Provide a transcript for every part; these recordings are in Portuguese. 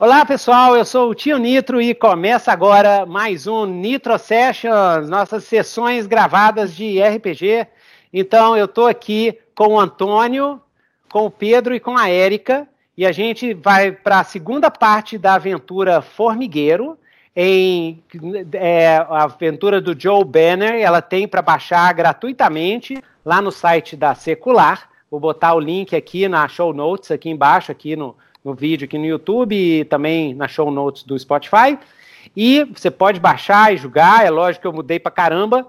Olá pessoal, eu sou o Tio Nitro e começa agora mais um Nitro Sessions, nossas sessões gravadas de RPG. Então eu estou aqui com o Antônio, com o Pedro e com a Érica e a gente vai para a segunda parte da aventura Formigueiro em é, a aventura do Joe Banner, ela tem para baixar gratuitamente lá no site da Secular. Vou botar o link aqui na show notes, aqui embaixo, aqui no, no vídeo, aqui no YouTube e também na show notes do Spotify. E você pode baixar e jogar, é lógico que eu mudei para caramba.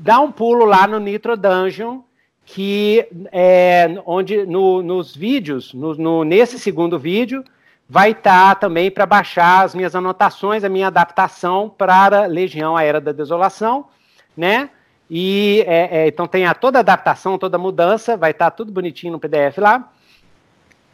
Dá um pulo lá no Nitro Dungeon, que é onde no, nos vídeos, no, no, nesse segundo vídeo, vai estar tá também para baixar as minhas anotações, a minha adaptação para Legião, a Era da Desolação, né? E é, é, então tem a, toda a adaptação, toda a mudança, vai estar tá tudo bonitinho no PDF lá.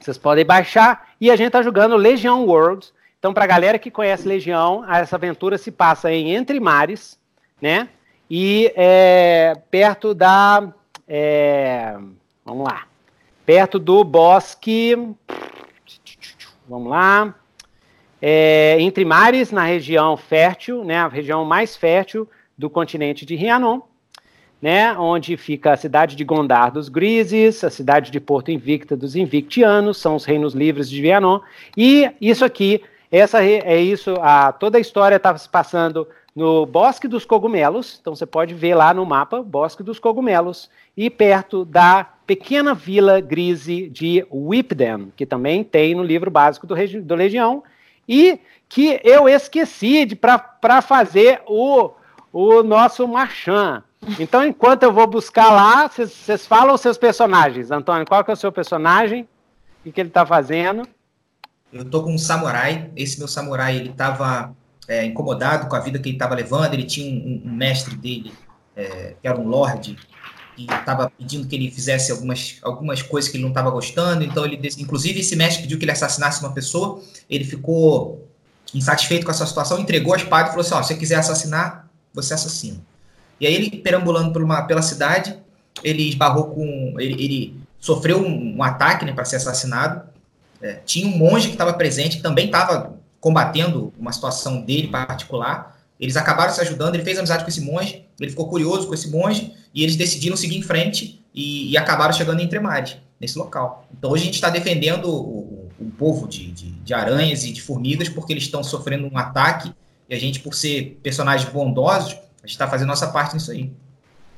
Vocês podem baixar. E a gente está jogando Legião Worlds. Então, para a galera que conhece Legião, essa aventura se passa em Entre Mares, né? E é, perto da. É, vamos lá. Perto do bosque. Vamos lá. É, entre mares, na região fértil, né, a região mais fértil do continente de Rianon, né, onde fica a cidade de Gondar dos Grises, a cidade de Porto Invicta dos Invictianos, são os reinos livres de Rianon, e isso aqui, essa é isso, a, toda a história estava se passando no Bosque dos Cogumelos, então você pode ver lá no mapa, Bosque dos Cogumelos, e perto da pequena vila grise de Whipden, que também tem no livro básico do, do Legião, e que eu esqueci para fazer o, o nosso Marchand. Então, enquanto eu vou buscar lá, vocês falam os seus personagens. Antônio, qual que é o seu personagem? O que, ele está fazendo? Eu tô com um samurai. Esse meu samurai, ele estava é, incomodado com a vida que ele estava levando. Ele tinha um, um mestre dele, é, que era um lord, que estava pedindo que ele fizesse algumas, algumas coisas que ele não estava gostando. Então, ele, inclusive, esse mestre pediu que ele assassinasse uma pessoa. Ele ficou insatisfeito com essa situação, entregou a espada e falou assim: ó, se você quiser assassinar, você assassina. E aí ele perambulando por uma, pela cidade, ele esbarrou com, ele, ele sofreu um, um ataque, né, para ser assassinado. É, tinha um monge que estava presente, que também estava combatendo uma situação dele particular. Eles acabaram se ajudando, ele fez amizade com esse monge, ele ficou curioso com esse monge, e eles decidiram seguir em frente e, e acabaram chegando em Tremares, nesse local. Então hoje a gente está defendendo o, o, o povo de, de, de, aranhas e de formigas, porque eles estão sofrendo um ataque, e a gente, por ser personagens bondosos, a gente está fazendo nossa parte nisso aí.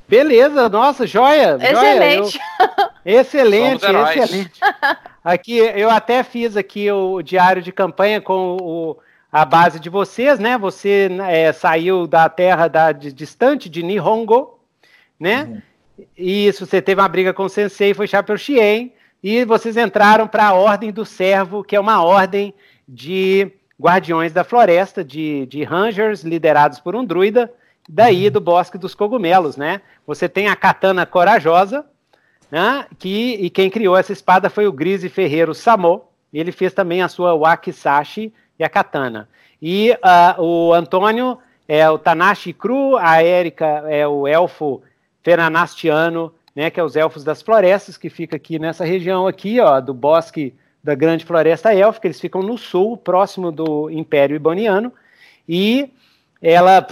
Beleza, nossa, joia! Excelente! Joia, eu... Excelente, excelente. Aqui, eu até fiz aqui o diário de campanha com o a base de vocês, né? Você é, saiu da terra da, de, distante de Nihongo, né? Uhum. E isso, você teve uma briga com o Sensei, foi Chapéu Xien, e vocês entraram para a Ordem do Servo, que é uma ordem de guardiões da floresta, de, de rangers liderados por um druida, daí do Bosque dos Cogumelos, né? Você tem a Katana Corajosa, né? Que, e quem criou essa espada foi o Grise Ferreiro Samo, ele fez também a sua Wakisashi, e a Katana. E uh, o Antônio é o Tanashi Cru, a Érica é o elfo Feranastiano, né, que é os elfos das florestas, que fica aqui nessa região aqui, ó, do bosque da grande floresta élfica, eles ficam no sul, próximo do Império Iboniano, e ela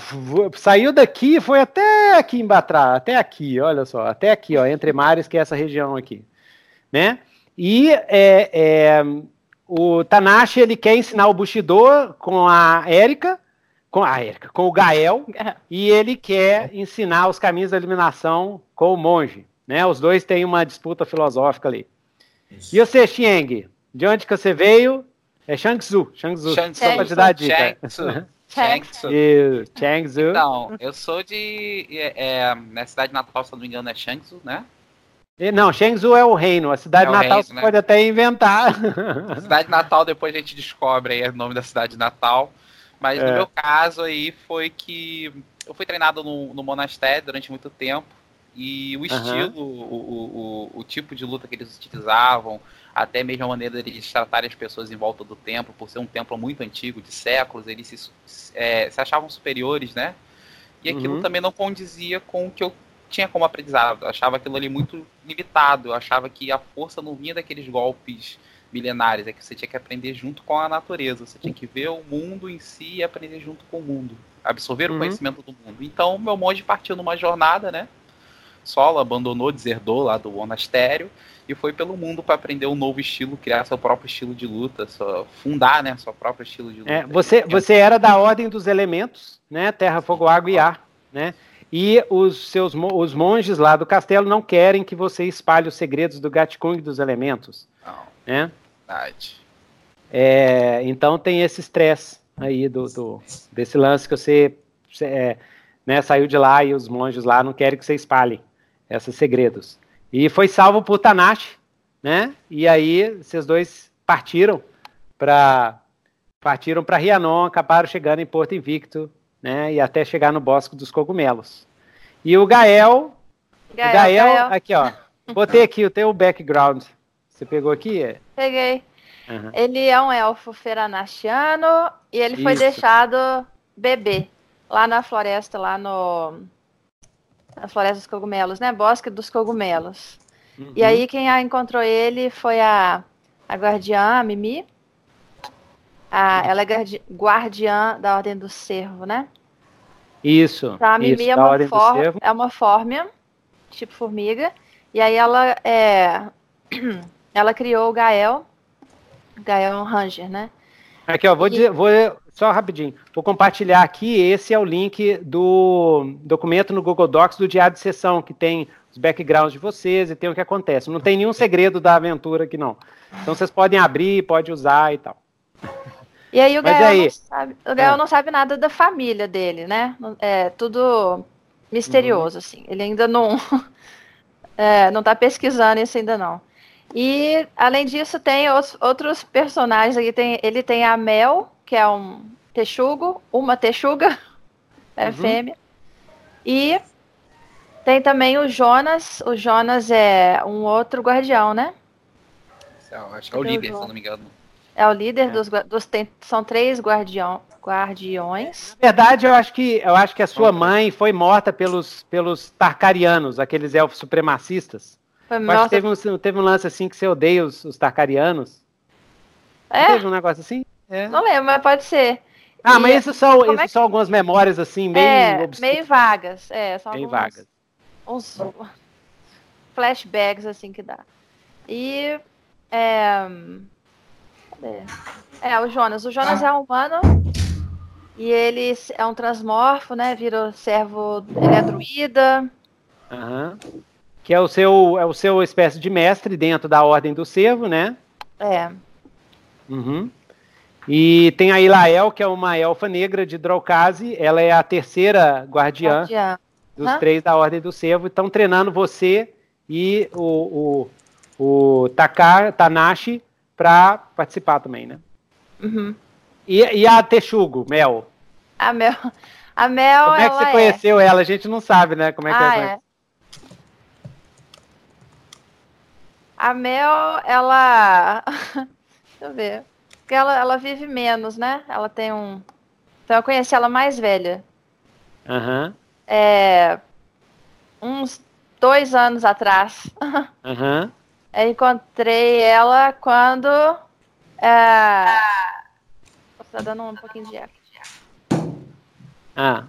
saiu daqui e foi até aqui em Batrá, até aqui, olha só, até aqui, ó, entre mares, que é essa região aqui, né? E é, é, o Tanashi ele quer ensinar o Bushido com a Erika, com a Erika, com o Gael, e ele quer ensinar os caminhos da eliminação com o monge. Né? Os dois têm uma disputa filosófica ali. Isso. E você, Xieng, de onde que você veio? É Shangzu. Shangzu, Shangzu. só pra te dar a dica. Shangzu. Então, eu sou de. É, é, na cidade natal, se não me engano, é Shangzu, né? Não, Shenzhou é o reino. A cidade é natal reino, você né? pode até inventar. Cidade natal, depois a gente descobre aí o nome da cidade natal. Mas é. no meu caso aí foi que eu fui treinado no, no monastério durante muito tempo. E o estilo, uhum. o, o, o, o, tipo de luta que eles utilizavam, até mesmo a maneira deles tratarem as pessoas em volta do templo, por ser um templo muito antigo, de séculos, eles se, é, se achavam superiores, né? E aquilo uhum. também não condizia com o que eu tinha como aprendizado. Eu achava aquilo ali muito limitado. Eu achava que a força não vinha daqueles golpes milenares, é que você tinha que aprender junto com a natureza, você tinha que ver o mundo em si e aprender junto com o mundo, absorver uhum. o conhecimento do mundo. Então, meu monge partiu numa jornada, né? Solo, abandonou, deserdou lá do monastério e foi pelo mundo para aprender um novo estilo, criar seu próprio estilo de luta, fundar, né, seu próprio estilo de luta. É, você, você era da ordem dos elementos, né, terra, fogo, água e ar, né? E os seus os monges lá do castelo não querem que você espalhe os segredos do Gatkung dos elementos. Não. Né? Verdade. É, então tem esse estresse aí do, do, desse lance que você, você é, né, saiu de lá e os monges lá não querem que você espalhe esses segredos. E foi salvo por Tanashi, né? E aí esses dois partiram para partiram para Rianon, acabaram chegando em Porto Invicto, né? E até chegar no Bosque dos Cogumelos. E o Gael, Gael, o Gael, Gael. aqui ó, botei aqui o teu background. Você pegou aqui? Peguei. Uhum. Ele é um elfo feranashiano e ele Isso. foi deixado bebê lá na floresta, lá no a Floresta dos Cogumelos, né? Bosque dos Cogumelos. Uhum. E aí quem a encontrou ele foi a, a guardiã, a Mimi. A, ela é guardiã da Ordem do Cervo, né? Isso. Então, a Mimi isso, é, uma for, é uma fórmia, tipo formiga. E aí ela é. ela criou o Gael. Gael é um Ranger, né? Aqui, ó, vou, e... dizer, vou só rapidinho. Vou compartilhar aqui. Esse é o link do documento no Google Docs do diário de sessão, que tem os backgrounds de vocês e tem o que acontece. Não tem nenhum segredo da aventura aqui, não. Então vocês podem abrir, pode usar e tal. E aí o Gael, aí, não, sabe, o Gael é. não sabe nada da família dele, né? É tudo misterioso, uhum. assim. Ele ainda não é, não está pesquisando isso ainda não. E além disso tem os, outros personagens aqui. Tem, ele tem a Mel, que é um texugo, uma texuga, é uhum. fêmea. E tem também o Jonas. O Jonas é um outro guardião, né? Acho que é o líder, se não me engano. É o líder é. dos, dos tem, são três guardião, guardiões. Na verdade, eu acho que eu acho que a sua mãe foi morta pelos pelos Tarkarianos, aqueles elfos supremacistas. Foi eu acho que teve um, teve um lance assim que você odeia os, os Tarkarianos. É? Teve um negócio assim? É. Não lembro, mas pode ser. Ah, e mas isso são, isso é que... são algumas memórias assim, meio. É, meio vagas. É, são meio vagas. Uns flashbacks assim que dá. E. É, é, o Jonas. O Jonas ah. é humano. E ele é um transmorfo, né? Virou servo. Ele é druida. Aham. Que é o seu, é o seu espécie de mestre dentro da ordem do servo, né? É. Uhum. E tem a Ilael, que é uma elfa negra de Draucase. Ela é a terceira guardiã, guardiã. dos Hã? três da Ordem do Cervo. Estão treinando você e o, o, o Takar, Tanashi para participar também, né? Uhum. E, e, a Texugo, Mel? A Mel. A Mel. Como é que você é... conheceu ela? A gente não sabe, né? Como é que ah, é. A Mel, ela. Deixa eu ver. Porque ela, ela vive menos, né? Ela tem um. Então eu conheci ela mais velha. Aham. Uhum. É. Uns dois anos atrás. Aham. Uhum. Eu encontrei ela quando. É... Tá dando um pouquinho de eco. Ah.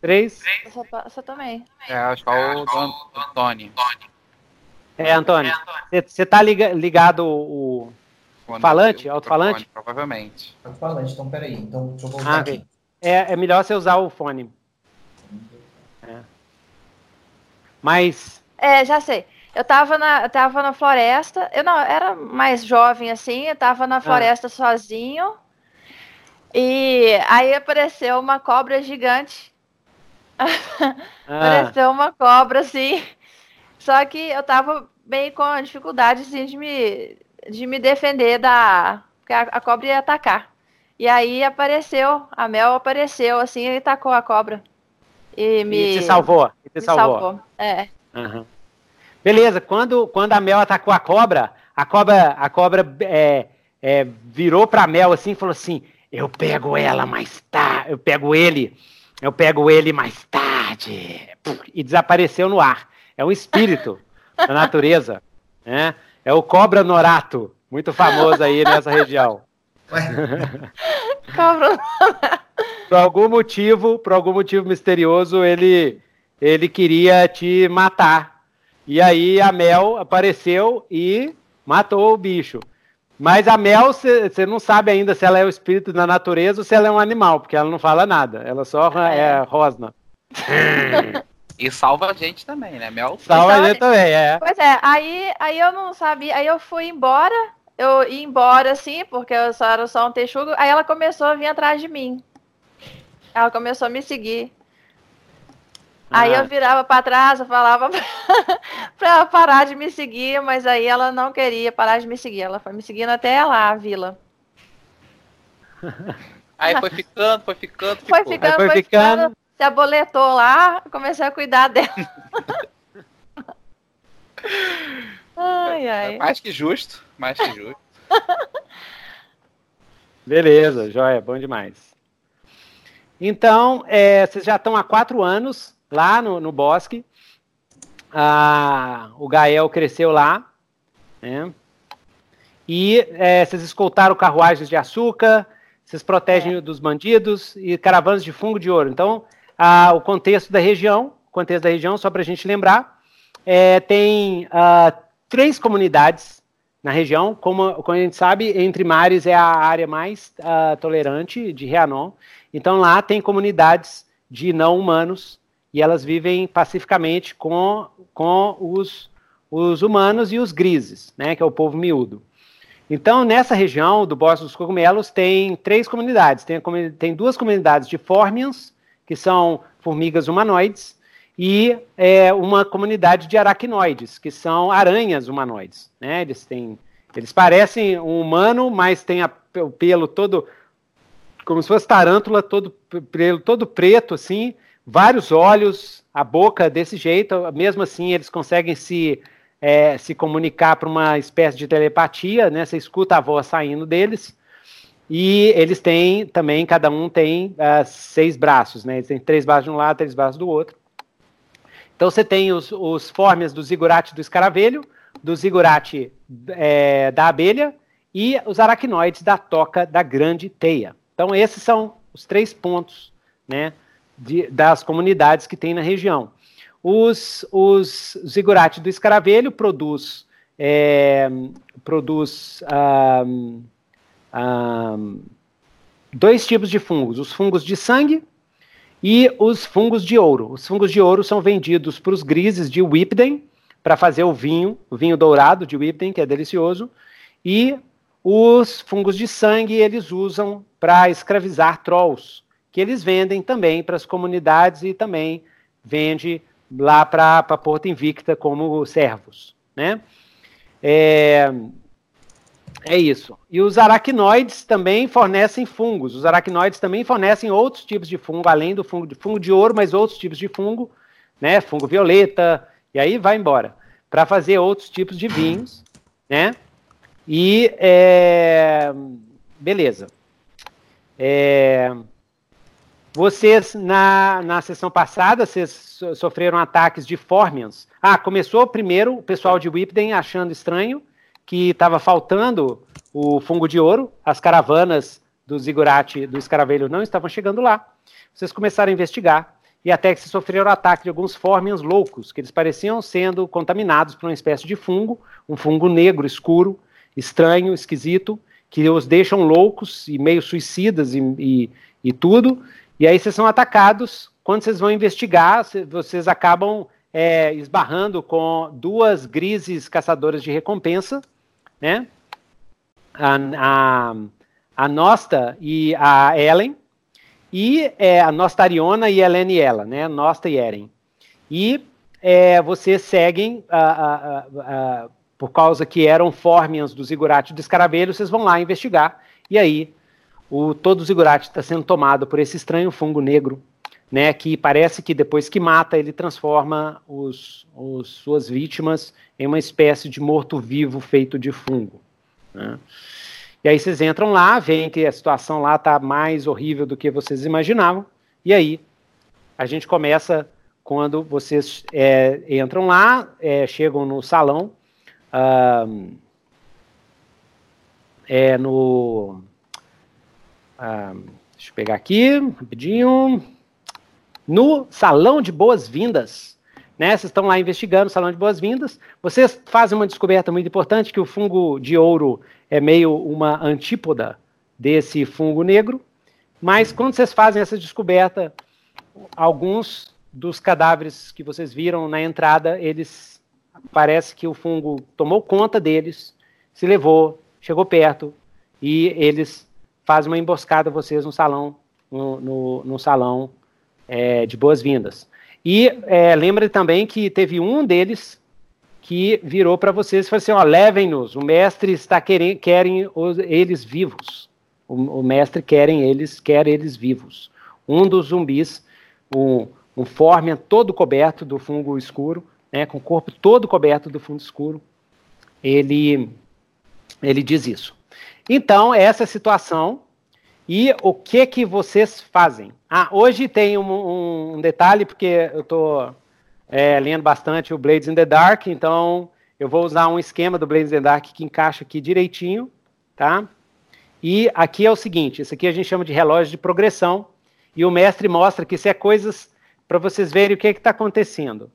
Três? Você, você também. É, acho que é o Antônio. É, Antônio. Você tá ligado o, Falante? Alto-falante? Provavelmente. Alto-falante, então peraí. Então deixa eu voltar ah, aqui. É, é melhor você usar o fone. É. Mas. É, já sei. Eu tava na, eu tava na floresta. Eu não, era mais jovem assim, eu tava na ah. floresta ah. sozinho. E aí apareceu uma cobra gigante. Ah. apareceu uma cobra assim. Só que eu tava bem com dificuldade assim, de me de me defender da. Porque a, a cobra ia atacar. E aí apareceu, a Mel apareceu assim e tacou a cobra. E me. E te salvou. E te me salvou. salvou. É. Uhum. Beleza, quando, quando a Mel atacou a cobra, a cobra, a cobra é, é, virou pra Mel assim e falou assim: Eu pego ela mais tarde, eu pego ele, eu pego ele mais tarde. E desapareceu no ar. É um espírito da natureza. Né? É o Cobra Norato. muito famoso aí nessa região. por algum motivo, por algum motivo misterioso, ele, ele queria te matar. E aí a Mel apareceu e matou o bicho. Mas a Mel, você não sabe ainda se ela é o espírito da natureza ou se ela é um animal, porque ela não fala nada. Ela só é, é rosna. E salva a gente também, né? Mel salva a gente também, é. Pois é, aí, aí eu não sabia, aí eu fui embora, eu ia embora assim, porque eu só era só um texugo, aí ela começou a vir atrás de mim. Ela começou a me seguir. Aí eu ah. virava para trás, eu falava para ela parar de me seguir, mas aí ela não queria parar de me seguir. Ela foi me seguindo até lá, a vila. Aí foi ficando, foi ficando, ficou. Foi ficando, foi, foi ficando. ficando. Se aboletou lá, comecei a cuidar dela. ai, ai. Mais que justo, mais que justo. Beleza, joia, bom demais. Então, é, vocês já estão há quatro anos lá no, no bosque. Ah, o Gael cresceu lá. Né? E é, vocês escoltaram carruagens de açúcar, vocês protegem é. dos bandidos e caravanas de fungo de ouro. Então, o contexto da região, contexto da região, só para a gente lembrar, é, tem ah, três comunidades na região. Como, como, a gente sabe, Entre Mares é a área mais ah, tolerante de Reanon. Então, lá tem comunidades de não humanos e elas vivem pacificamente com, com os, os humanos e os grises, né, que é o povo miúdo. Então, nessa região do Bosque dos Cogumelos, tem três comunidades. Tem, tem duas comunidades de Formians, que são formigas humanoides, e é, uma comunidade de aracnoides, que são aranhas humanoides. Né? Eles, têm, eles parecem um humano, mas tem a, o pelo todo, como se fosse tarântula, todo, pelo todo preto, assim, vários olhos, a boca desse jeito, mesmo assim eles conseguem se, é, se comunicar para uma espécie de telepatia, né? Você escuta a voz saindo deles. E eles têm também, cada um tem uh, seis braços, né? Eles têm três braços de um lado, três braços do outro. Então você tem os, os fórmias do zigurate do escaravelho, do zigurate é, da abelha e os aracnoides da toca da grande teia. Então esses são os três pontos, né? de, das comunidades que tem na região. Os, os zigurates do escaravelho produz, é, produz um, dois tipos de fungos, os fungos de sangue e os fungos de ouro. Os fungos de ouro são vendidos para os grises de Whipden, para fazer o vinho, o vinho dourado de Whipden, que é delicioso, e os fungos de sangue eles usam para escravizar trolls, que eles vendem também para as comunidades e também vende lá para Porto Invicta como servos, né? É, é isso. E os aracnoides também fornecem fungos. Os aracnoides também fornecem outros tipos de fungo, além do fungo de fungo de ouro, mas outros tipos de fungo, né? Fungo violeta, e aí vai embora. Para fazer outros tipos de vinhos, né? E é, beleza. É, vocês, na, na sessão passada, vocês sofreram ataques de Formians. Ah, começou primeiro o pessoal de Whipden achando estranho que estava faltando o fungo de ouro, as caravanas do Zigurate, do escaravelho, não estavam chegando lá. Vocês começaram a investigar e até que se sofreram ataque de alguns Formians loucos, que eles pareciam sendo contaminados por uma espécie de fungo, um fungo negro, escuro, estranho, esquisito, que os deixam loucos e meio suicidas e, e, e tudo, e aí vocês são atacados. Quando vocês vão investigar, vocês acabam é, esbarrando com duas grises caçadoras de recompensa, né? A, a, a Nosta e a Ellen, e é, a Nostariona e Ellen e ela, né? Nosta e Eren. E é, vocês seguem, a, a, por causa que eram Formians do Zigurate do Escaravelho, vocês vão lá investigar, e aí o todo o zigurate está sendo tomado por esse estranho fungo negro, né, que parece que depois que mata ele transforma os, os suas vítimas em uma espécie de morto-vivo feito de fungo. Né? E aí vocês entram lá, veem que a situação lá está mais horrível do que vocês imaginavam, e aí a gente começa quando vocês é, entram lá, é, chegam no salão. Uh, é no. Ah, deixa eu pegar aqui, rapidinho. No Salão de Boas-Vindas. Né, vocês estão lá investigando o Salão de Boas-Vindas. Vocês fazem uma descoberta muito importante: que o fungo de ouro é meio uma antípoda desse fungo negro. Mas quando vocês fazem essa descoberta, alguns dos cadáveres que vocês viram na entrada, eles parece que o fungo tomou conta deles, se levou, chegou perto e eles fazem uma emboscada vocês no salão, no, no, no salão é, de boas-vindas. E é, lembre também que teve um deles que virou para vocês e falou assim: ó, levem-nos, o mestre está querendo, querem os, eles vivos. O, o, mestre querem eles, quer eles vivos. Um dos zumbis, um, um fórmia todo coberto do fungo escuro, né, com o corpo todo coberto do fungo escuro, ele, ele diz isso. Então, essa situação. E o que que vocês fazem? Ah, hoje tem um, um detalhe, porque eu estou é, lendo bastante o Blades in the Dark, então eu vou usar um esquema do Blades in the Dark que encaixa aqui direitinho, tá? E aqui é o seguinte, isso aqui a gente chama de relógio de progressão, e o mestre mostra que isso é coisas para vocês verem o que é está acontecendo.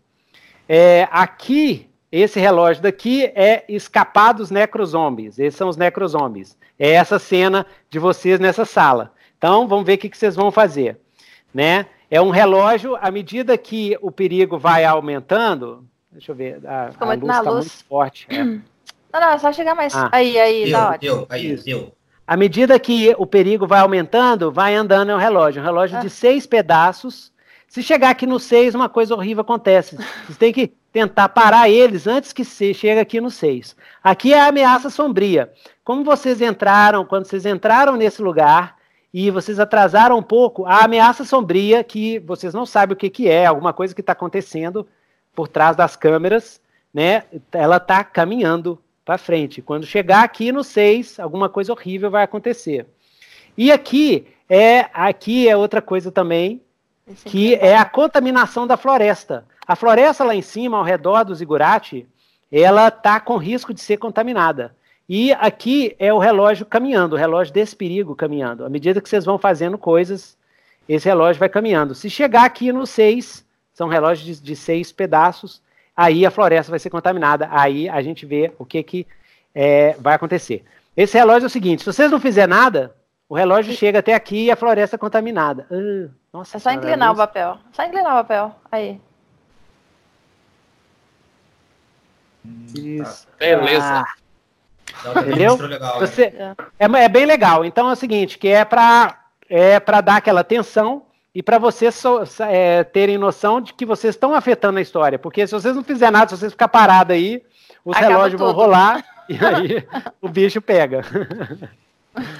É, aqui, esse relógio daqui é escapar dos necrozombies. Esses são os necrozombies. É essa cena de vocês nessa sala. Então, vamos ver o que, que vocês vão fazer. Né? É um relógio, à medida que o perigo vai aumentando. Deixa eu ver. A, a luz está muito forte. É. Não, não, é só chegar mais. Ah. Aí, aí, deu, tá deu, aí, deu. À medida que o perigo vai aumentando, vai andando é um relógio. Um relógio ah. de seis pedaços se chegar aqui no 6, uma coisa horrível acontece. Você tem que tentar parar eles antes que você chegue aqui no 6. Aqui é a ameaça sombria. Como vocês entraram, quando vocês entraram nesse lugar e vocês atrasaram um pouco, a ameaça sombria, que vocês não sabem o que, que é, alguma coisa que está acontecendo por trás das câmeras, né? Ela está caminhando para frente. Quando chegar aqui no 6, alguma coisa horrível vai acontecer. E aqui é aqui é outra coisa também que é a contaminação da floresta. A floresta lá em cima, ao redor do zigurate, ela está com risco de ser contaminada. E aqui é o relógio caminhando, o relógio desse perigo caminhando. À medida que vocês vão fazendo coisas, esse relógio vai caminhando. Se chegar aqui no 6, são relógios de, de seis pedaços, aí a floresta vai ser contaminada. Aí a gente vê o que, que é, vai acontecer. Esse relógio é o seguinte: se vocês não fizerem nada, o relógio chega até aqui e a floresta é contaminada. Uh, nossa, é só inclinar o papel. Só inclinar o papel. Aí. Isso. Beleza. Ah. Entendeu? Legal, Você, é. é, é, bem legal. Então é o seguinte, que é para é para dar aquela tensão e para vocês so, é, terem noção de que vocês estão afetando a história. Porque se vocês não fizerem nada, se vocês ficar parado aí, os Acaba relógios tudo. vão rolar e aí o bicho pega.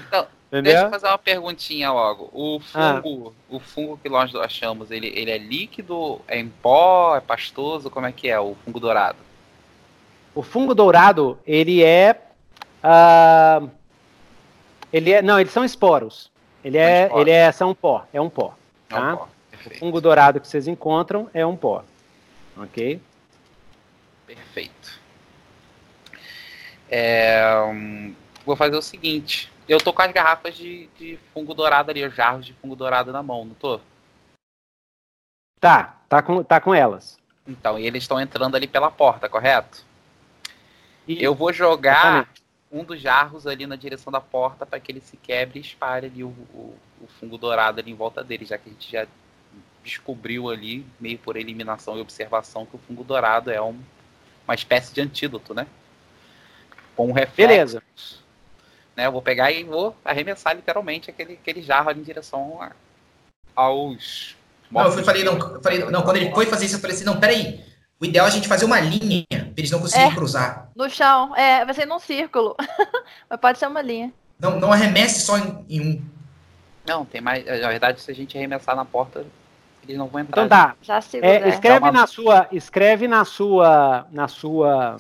Então, Entendeu? Deixa eu fazer uma perguntinha logo. O ah. fungo, ah. o fungo que nós achamos, ele, ele é líquido, é em pó, é pastoso? Como é que é o fungo dourado? O fungo dourado, ele é. Uh, ele é. Não, eles são esporos. Ele é, ele é são pó, é um pó. Tá? É um tá? pó. O fungo dourado que vocês encontram é um pó. Ok? Perfeito. É, hum, vou fazer o seguinte. Eu tô com as garrafas de, de fungo dourado ali, os jarros de fungo dourado na mão, não tô? Tá, tá com, tá com elas. Então, e eles estão entrando ali pela porta, correto? E... Eu vou jogar Exatamente. um dos jarros ali na direção da porta para que ele se quebre e espalhe ali o, o, o, fungo dourado ali em volta dele, já que a gente já descobriu ali, meio por eliminação e observação, que o fungo dourado é um, uma espécie de antídoto, né? Com um reflexo. Beleza né? Eu vou pegar e vou arremessar literalmente aquele, aquele jarro ali em direção a, aos. Não, eu falei, não, falei, não, quando ele foi fazer isso, eu falei assim, não, peraí. O ideal é a gente fazer uma linha pra eles não conseguirem é, cruzar. No chão, é, vai ser num círculo. Mas pode ser uma linha. Não, não arremesse só em, em, um. Não, tem mais. Na verdade, se a gente arremessar na porta, eles não vão entrar. Então tá. Já é, escreve uma... na sua. Escreve na sua. Na sua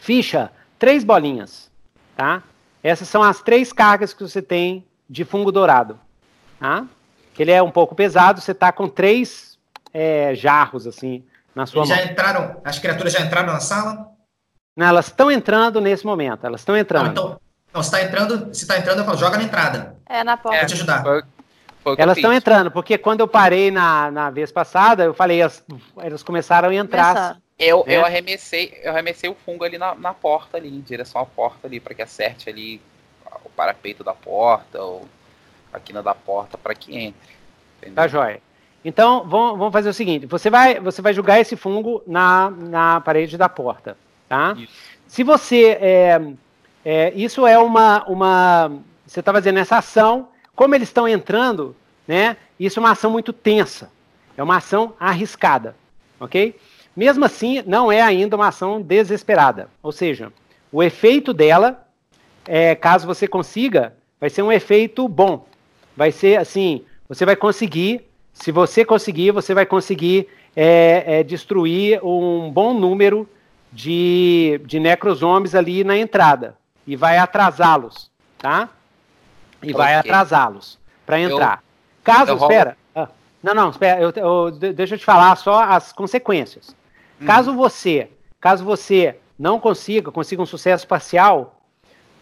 ficha três bolinhas. Tá? Essas são as três cargas que você tem de fungo dourado. Tá? Que ele é um pouco pesado, você está com três é, jarros assim na sua Eles mão. já entraram, as criaturas já entraram na sala? Não, elas estão entrando nesse momento, elas estão entrando. então, Não, se tá entrando, se tá entrando, eu falo, joga na entrada. É, na porta. Vou te ajudar. Foi, foi Elas estão entrando, porque quando eu parei na, na vez passada, eu falei, elas, elas começaram a entrar. Eu, né? eu, arremessei, eu arremessei o fungo ali na, na porta, ali, em direção à porta ali, para que acerte ali o parapeito da porta, ou a quina da porta, para que entre. Entendeu? Tá jóia. Então, vamos, vamos fazer o seguinte: você vai, você vai jogar esse fungo na, na parede da porta, tá? Isso. Se você. É, é, isso é uma. uma você está fazendo essa ação, como eles estão entrando, né? Isso é uma ação muito tensa. É uma ação arriscada, ok? Mesmo assim, não é ainda uma ação desesperada. Ou seja, o efeito dela, é, caso você consiga, vai ser um efeito bom. Vai ser assim: você vai conseguir se você conseguir, você vai conseguir é, é, destruir um bom número de, de ali na entrada. E vai atrasá-los, tá? E okay. vai atrasá-los para entrar. Eu, Caso, eu espera. Ah, não, não, espera. Eu, eu, deixa eu te falar só as consequências. Hum. Caso você, caso você não consiga, consiga um sucesso parcial,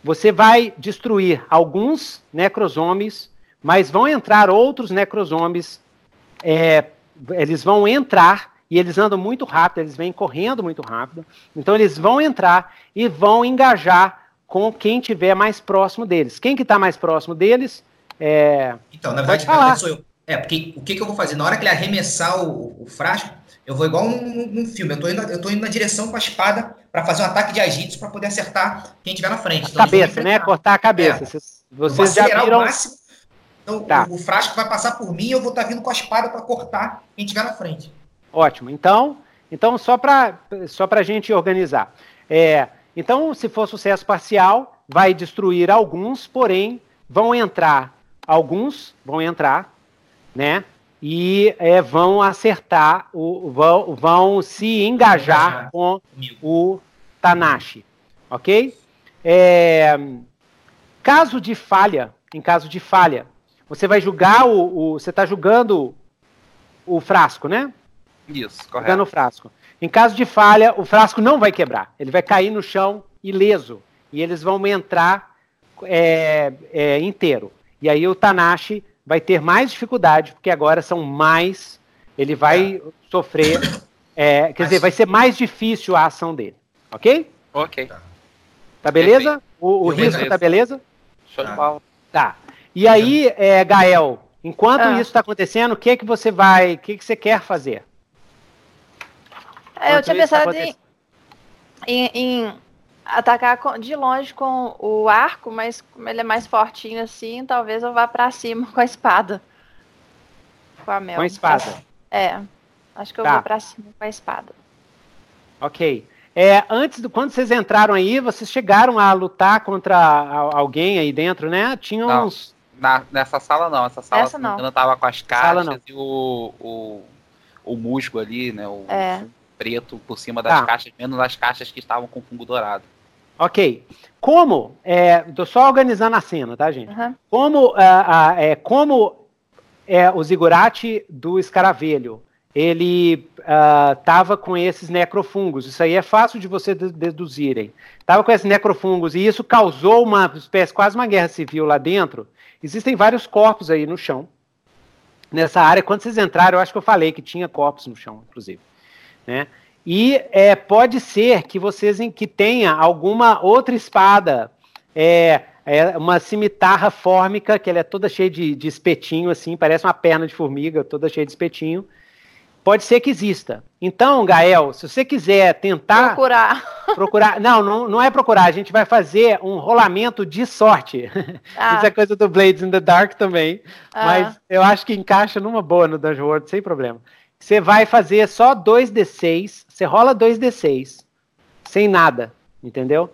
você vai destruir alguns necrozombes, mas vão entrar outros necrozombes é, eles vão entrar e eles andam muito rápido, eles vêm correndo muito rápido. Então eles vão entrar e vão engajar com quem tiver mais próximo deles. Quem que está mais próximo deles? É... Então, na verdade, falar. sou eu. É, porque o que, que eu vou fazer? Na hora que ele arremessar o, o frasco, eu vou igual um, um filme. Eu tô, indo, eu tô indo na direção com a espada para fazer um ataque de agito para poder acertar quem tiver na frente. Então, cabeça, né? Cortar a cabeça. É. Vocês já viram... o máximo então tá. o, o, frasco vai passar por mim e eu vou estar tá vindo com a espada para cortar quem estiver na frente. Ótimo. Então, então só para só a gente organizar. É, então, se for sucesso parcial, vai destruir alguns, porém, vão entrar alguns, vão entrar, né? E é, vão acertar, o, vão, vão se engajar com o Tanashi, ok? É, caso de falha, em caso de falha, você vai julgar o. o você está julgando o frasco, né? Isso, correto. Julgando o frasco. Em caso de falha, o frasco não vai quebrar. Ele vai cair no chão ileso. E eles vão entrar é, é, inteiro. E aí o Tanashi vai ter mais dificuldade, porque agora são mais. Ele vai é. sofrer. É, quer Mas... dizer, vai ser mais difícil a ação dele. Ok? Ok. Tá beleza? O, o risco tá beleza? Show de bola. Tá. E aí, é, Gael, enquanto ah. isso está acontecendo, o que que você vai, o que que você quer fazer? É, eu tinha tá pensado tá em, em, atacar de longe com o arco, mas como ele é mais fortinho assim, talvez eu vá para cima com a espada. Com a mel. Com a espada. É. Acho que eu tá. vou para cima com a espada. Ok. É, antes do quando vocês entraram aí, vocês chegaram a lutar contra alguém aí dentro, né? Tinha uns na, nessa sala não, essa sala Essa não. não tava com as caixas e o, o, o musgo ali, né? O é. preto por cima das tá. caixas, menos as caixas que estavam com fungo dourado. Ok. Como, é, tô só organizando a cena, tá, gente? Uhum. Como, uh, é, como é, o Zigurate do escaravelho, ele estava uh, com esses necrofungos. Isso aí é fácil de vocês deduzirem. Estava com esses necrofungos e isso causou uma espécie, quase uma guerra civil lá dentro. Existem vários corpos aí no chão. Nessa área, quando vocês entraram, eu acho que eu falei que tinha corpos no chão, inclusive. Né? E é, pode ser que vocês que tenha alguma outra espada, é, é, uma cimitarra fórmica, que ela é toda cheia de, de espetinho, assim, parece uma perna de formiga, toda cheia de espetinho Pode ser que exista. Então, Gael, se você quiser tentar. Procurar. Procurar. Não, não, não é procurar. A gente vai fazer um rolamento de sorte. Ah. Isso é coisa do Blades in the Dark também. Ah. Mas eu acho que encaixa numa boa no Dungeon World, sem problema. Você vai fazer só 2d6. Você rola 2d6. Sem nada. Entendeu?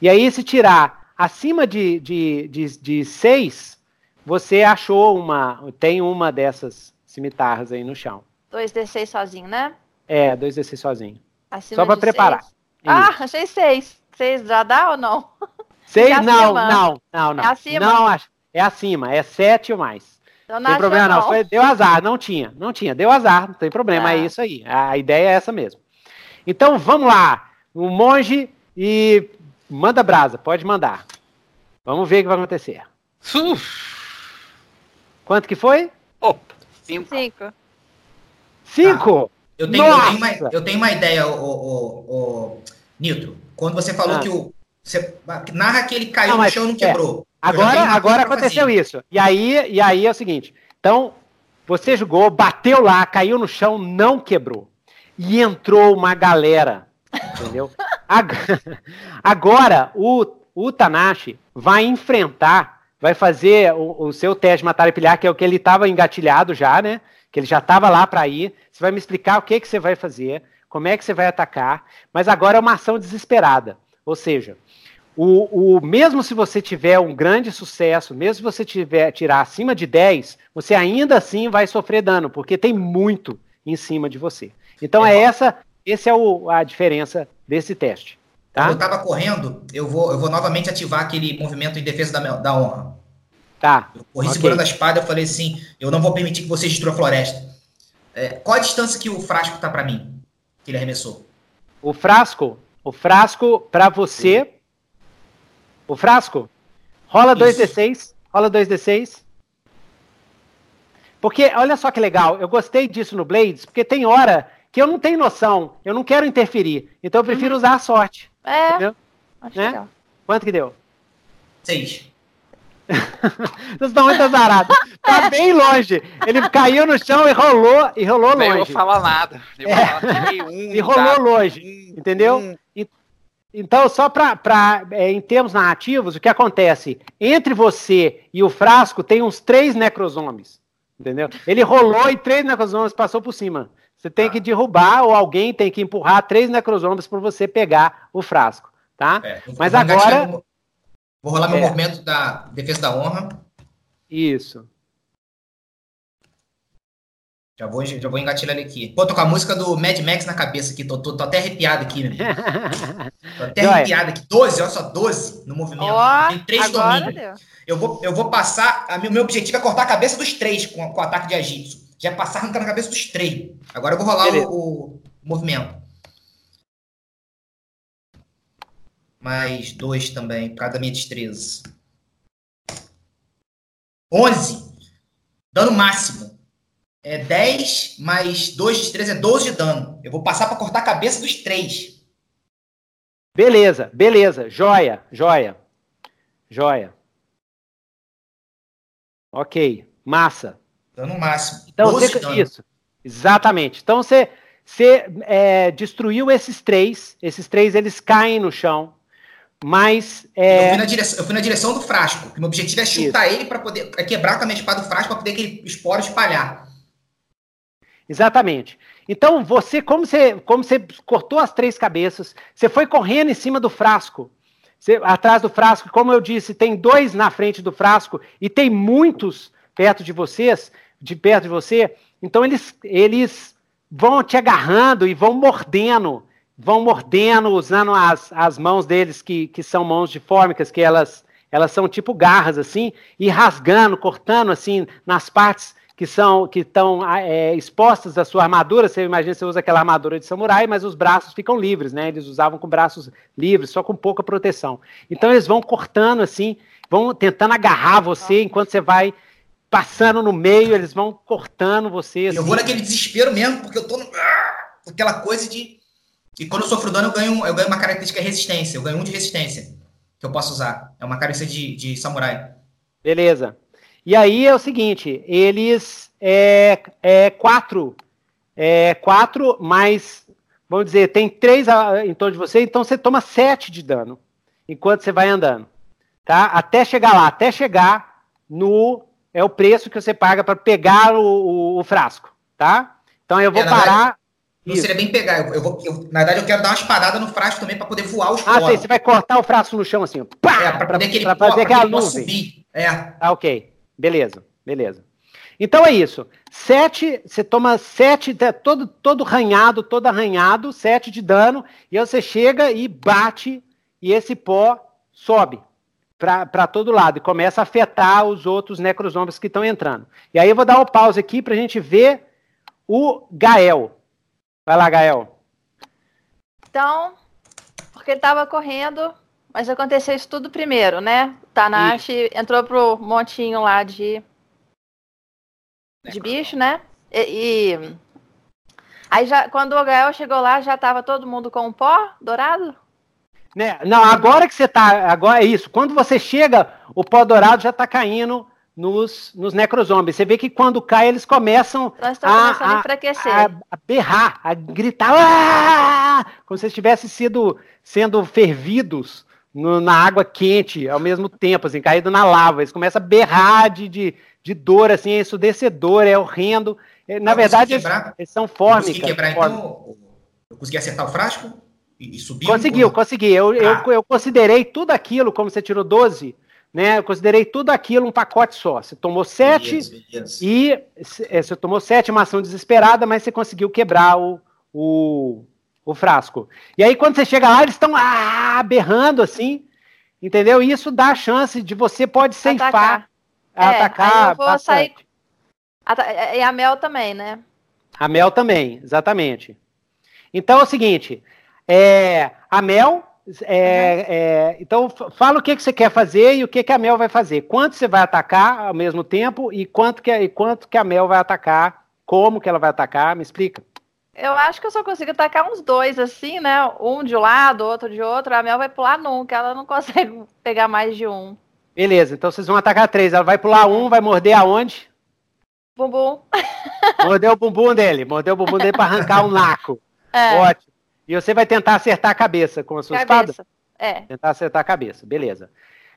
E aí, se tirar acima de, de, de, de 6, você achou uma. Tem uma dessas cimitarras aí no chão. 2d6 sozinho, né? É, 2d6 sozinho. Acima Só para preparar. Seis. Ah, achei 6. 6 já dá ou não? 6? É não, não, não, não. É acima? Não, é acima. É 7 ou mais. Não tem problema não. não. Foi, deu azar, não tinha. Não tinha, deu azar, não tem problema, é, é isso aí. A ideia é essa mesmo. Então, vamos lá. O monge e manda brasa, pode mandar. Vamos ver o que vai acontecer. Uf. Quanto que foi? Opa, cinco. Cinco. Cinco? Tá. Eu, tenho, eu, tenho uma, eu tenho uma ideia, o, o, o, Nitro. Quando você falou ah. que o. Você narra que ele caiu não, no chão e não quebrou. Agora, agora aconteceu isso. E aí, e aí é o seguinte. Então, você jogou, bateu lá, caiu no chão, não quebrou. E entrou uma galera. Entendeu? Agora, o, o Tanashi vai enfrentar, vai fazer o, o seu teste de matar e pilhar, que é o que ele estava engatilhado já, né? Que ele já estava lá para ir. Você vai me explicar o que, que você vai fazer, como é que você vai atacar, mas agora é uma ação desesperada. Ou seja, o, o, mesmo se você tiver um grande sucesso, mesmo se você tiver tirar acima de 10, você ainda assim vai sofrer dano, porque tem muito em cima de você. Então é, é essa, essa é o, a diferença desse teste. Tá? Eu estava correndo, eu vou, eu vou novamente ativar aquele movimento em defesa da, da honra. Tá. Eu corri okay. segurando a espada, eu falei assim, eu não vou permitir que você destrua a floresta. É, qual a distância que o frasco tá para mim? Que ele arremessou? O frasco, o frasco para você o frasco? Rola 2d6. Rola 2d6. Porque, olha só que legal, eu gostei disso no Blades, porque tem hora que eu não tenho noção, eu não quero interferir. Então eu prefiro uhum. usar a sorte. É. Entendeu? Acho né? legal. Quanto que deu? Seis. Vocês estão muito azarados. Tá bem longe. Ele caiu no chão e rolou e rolou longe. Eu não vou falar nada. Eu é. um, e rolou tá? longe. Entendeu? Um. E então, só para, é, em termos narrativos, o que acontece? Entre você e o frasco tem uns três necrosomes. Entendeu? Ele rolou e três necrosomes passou por cima. Você tem que derrubar ou alguém tem que empurrar três necrosomes para você pegar o frasco. Tá? É, Mas agora. Vou rolar meu é. movimento da defesa da honra. Isso. Já vou, já vou engatilhar ele aqui. Pô, tô com a música do Mad Max na cabeça aqui. Tô, tô, tô até arrepiado aqui, meu Tô até arrepiado aqui. 12, olha só, 12 no movimento. Oh, Tem três domínios. Eu vou, eu vou passar. A, meu objetivo é cortar a cabeça dos três com, com o ataque de agito. Já é passar arrancando a cabeça dos três. Agora eu vou rolar o, o, movimento. Mais dois também, por causa da minha destreza. 11. Dano máximo é 10 mais 2 de 3 é 12 de dano. Eu vou passar para cortar a cabeça dos três. Beleza, beleza. Joia, joia. Joia. Ok, massa. Dano máximo. Então, você, isso. Exatamente. Então você, você é, destruiu esses três. Esses três eles caem no chão. Mas. É... Eu, fui direção, eu, fui na direção, do frasco. Meu objetivo é chutar isso. ele para poder. É quebrar com a minha espada do frasco para poder aquele esporo espalhar. Exatamente. Então, você como, você, como você cortou as três cabeças, você foi correndo em cima do frasco, você, atrás do frasco, como eu disse, tem dois na frente do frasco e tem muitos perto de vocês, de perto de você. Então, eles, eles vão te agarrando e vão mordendo, vão mordendo, usando as, as mãos deles, que, que são mãos de fórmicas, que elas, elas são tipo garras, assim, e rasgando, cortando, assim, nas partes que são que estão é, expostas da sua armadura. Você imagina você usa aquela armadura de samurai, mas os braços ficam livres, né? Eles usavam com braços livres, só com pouca proteção. Então eles vão cortando assim, vão tentando agarrar você enquanto você vai passando no meio, eles vão cortando você. Assim. Eu vou naquele desespero mesmo, porque eu tô no... Ah, aquela coisa de e quando eu sofro dano, eu ganho, eu ganho uma característica de resistência. Eu ganho um de resistência que eu posso usar. É uma característica de, de samurai. Beleza. E aí é o seguinte, eles é, é quatro, é quatro, mas vamos dizer, tem três em torno de você, então você toma sete de dano enquanto você vai andando, tá? Até chegar lá, até chegar no é o preço que você paga para pegar o, o, o, frasco, tá? Então eu vou é, parar. Não Isso. seria bem pegar. Eu, eu vou, eu, na verdade, eu quero dar umas paradas no frasco também para poder voar os Ah, sim, você vai cortar o frasco no chão assim, pá, é, para poder, pra, pra fazer aquela nuvem. subir. É. Ah, ok. Beleza, beleza. Então é isso. Sete, você toma sete, todo, todo ranhado, todo arranhado, sete de dano, e você chega e bate, e esse pó sobe para todo lado e começa a afetar os outros necrozombres que estão entrando. E aí eu vou dar o pause aqui para a gente ver o Gael. Vai lá, Gael. Então, porque ele estava correndo, Mas aconteceu isso tudo primeiro, né? Tanashi e... entrou pro montinho lá de. de bicho, né? E, e. Aí já, quando o Gael chegou lá, já tava todo mundo com um pó dourado? Né? Não, agora que você tá. Agora é isso. Quando você chega, o pó dourado já tá caindo nos, nos necrozombies. Você vê que quando cai, eles começam a, a, a, a, berrar, a gritar, Aaah! como se estivessem sido, sendo fervidos no, na água quente ao mesmo tempo, assim, caído na lava. Eles começam a berrar de, de, de dor, assim, é ensurdecedor, é horrendo. É, na eu verdade, eles, eles, são fórmicos. Consegui quebrar, então, eu consegui acertar o frasco e, e subir? Conseguiu, consegui. Eu, ah. eu, eu considerei tudo aquilo, como você tirou 12, né? Eu considerei tudo aquilo um pacote só. Você tomou sete e é, você tomou sete, uma ação desesperada, mas você conseguiu quebrar o, o, o frasco. E aí, quando você chega lá, eles estão ah, berrando assim, entendeu? E isso dá a chance de você pode ceifar, atacar. É, atacar eu vou sair. E a Mel também, né? A Mel também, exatamente. Então é o seguinte: é, a Mel é, é, então, fala o que, que você quer fazer e o que, que a Mel vai fazer. Quanto você vai atacar ao mesmo tempo e quanto que, e quanto que a Mel vai atacar, como que ela vai atacar, me explica. Eu acho que eu só consigo atacar uns dois, assim, né? Um de um lado, outro de outro. A Mel vai pular nunca, ela não consegue pegar mais de um. Beleza, então vocês vão atacar três. Ela vai pular um, vai morder aonde? Bumbum. Mordeu o bumbum dele, mordeu o bumbum dele para arrancar um naco. É. Ótimo. E você vai tentar acertar a cabeça com a sua cabeça. espada? É. Tentar acertar a cabeça, beleza.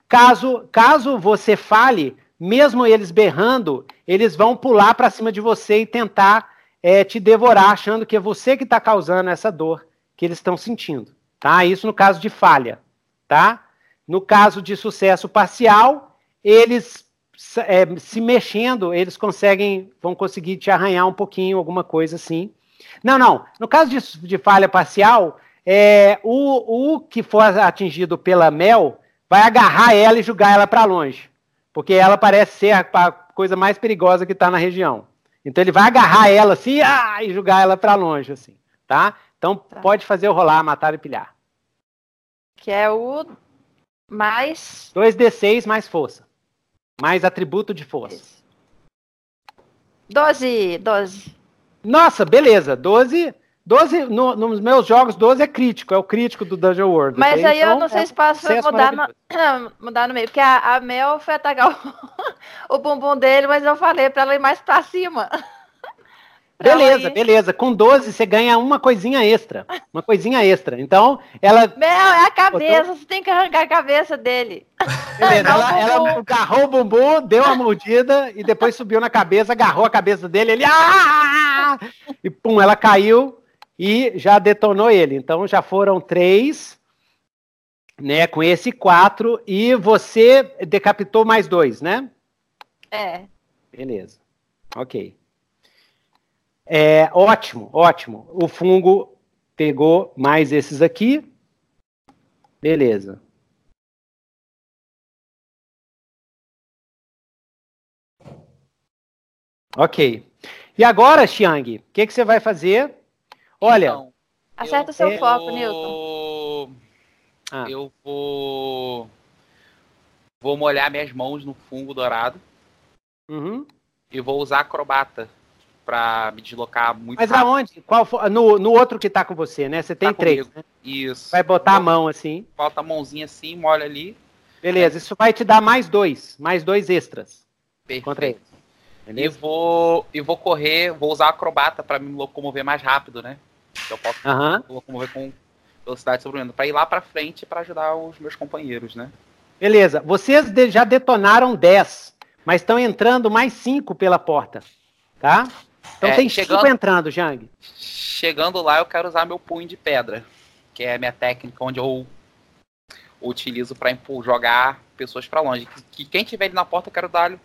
Caso, caso você fale, mesmo eles berrando, eles vão pular para cima de você e tentar é, te devorar, achando que é você que está causando essa dor que eles estão sentindo. Tá? Isso no caso de falha. Tá? No caso de sucesso parcial, eles é, se mexendo, eles conseguem, vão conseguir te arranhar um pouquinho, alguma coisa assim. Não, não. No caso de, de falha parcial, é, o, o que for atingido pela Mel vai agarrar ela e jogar ela para longe. Porque ela parece ser a, a coisa mais perigosa que está na região. Então ele vai agarrar ela assim ah, e jogar ela para longe, assim, tá? Então tá. pode fazer o rolar, matar e pilhar. Que é o mais. 2d6 mais força. Mais atributo de força. 12, 12. Nossa, beleza. 12. 12 no, nos meus jogos, 12 é crítico, é o crítico do Dungeon World. Mas aí então, eu não sei é se posso mudar no, mudar no meio, porque a, a Mel foi atacar o, o bumbum dele, mas eu falei para ela ir mais para cima. Beleza, beleza. Com 12 você ganha uma coisinha extra. Uma coisinha extra. Então, ela. Não, é a cabeça, botou... você tem que arrancar a cabeça dele. Beleza, ela, ela, agarrou o bumbum, deu uma mordida e depois subiu na cabeça, agarrou a cabeça dele, ele. Ah! E pum, ela caiu e já detonou ele. Então já foram três, né? Com esse quatro, e você decapitou mais dois, né? É. Beleza. Ok. É, ótimo, ótimo. O fungo pegou mais esses aqui. Beleza. Ok. E agora, Xiang, o que, que você vai fazer? Olha. Então, acerta o seu foco, Newton. Ah. Eu vou. Vou molhar minhas mãos no fungo dourado. Uhum. E vou usar acrobata para me deslocar muito Mas rápido. aonde? Qual for, no, no outro que tá com você, né? Você tem tá três, né? Isso. Vai botar a mão assim. Bota a mãozinha assim, molha ali. Beleza, isso vai te dar mais dois, mais dois extras. Perfeito. Contra. E vou, e vou correr, vou usar acrobata para me locomover mais rápido, né? Eu posso uhum. locomover com velocidade sobre o para ir lá para frente para ajudar os meus companheiros, né? Beleza. Vocês já detonaram 10, mas estão entrando mais 5 pela porta, tá? Então é, tem chegando, cinco entrando, Jang. Chegando lá, eu quero usar meu punho de pedra, que é a minha técnica onde eu utilizo para jogar pessoas para longe. Que, que, quem tiver ali na porta, eu quero dar,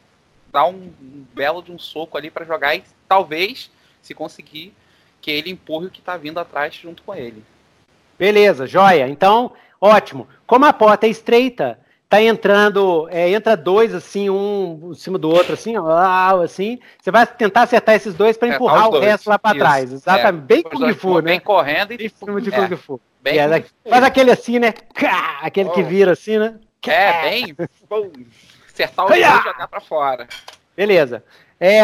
dar um, um belo de um soco ali para jogar e talvez, se conseguir, que ele empurre o que tá vindo atrás junto com ele. Beleza, joia. Então, ótimo. Como a porta é estreita, tá entrando, é, entra dois assim, um em cima do outro, assim, ó, assim. Você vai tentar acertar esses dois para empurrar o resto lá para trás. Exatamente. É. Bem Kung Fu, né? Bem correndo e bem filme de é. Kung Fu. Bem é, faz aquele assim, né? Aquele oh. que vira assim, né? É, bem. acertar o e jogar pra fora. Beleza. É,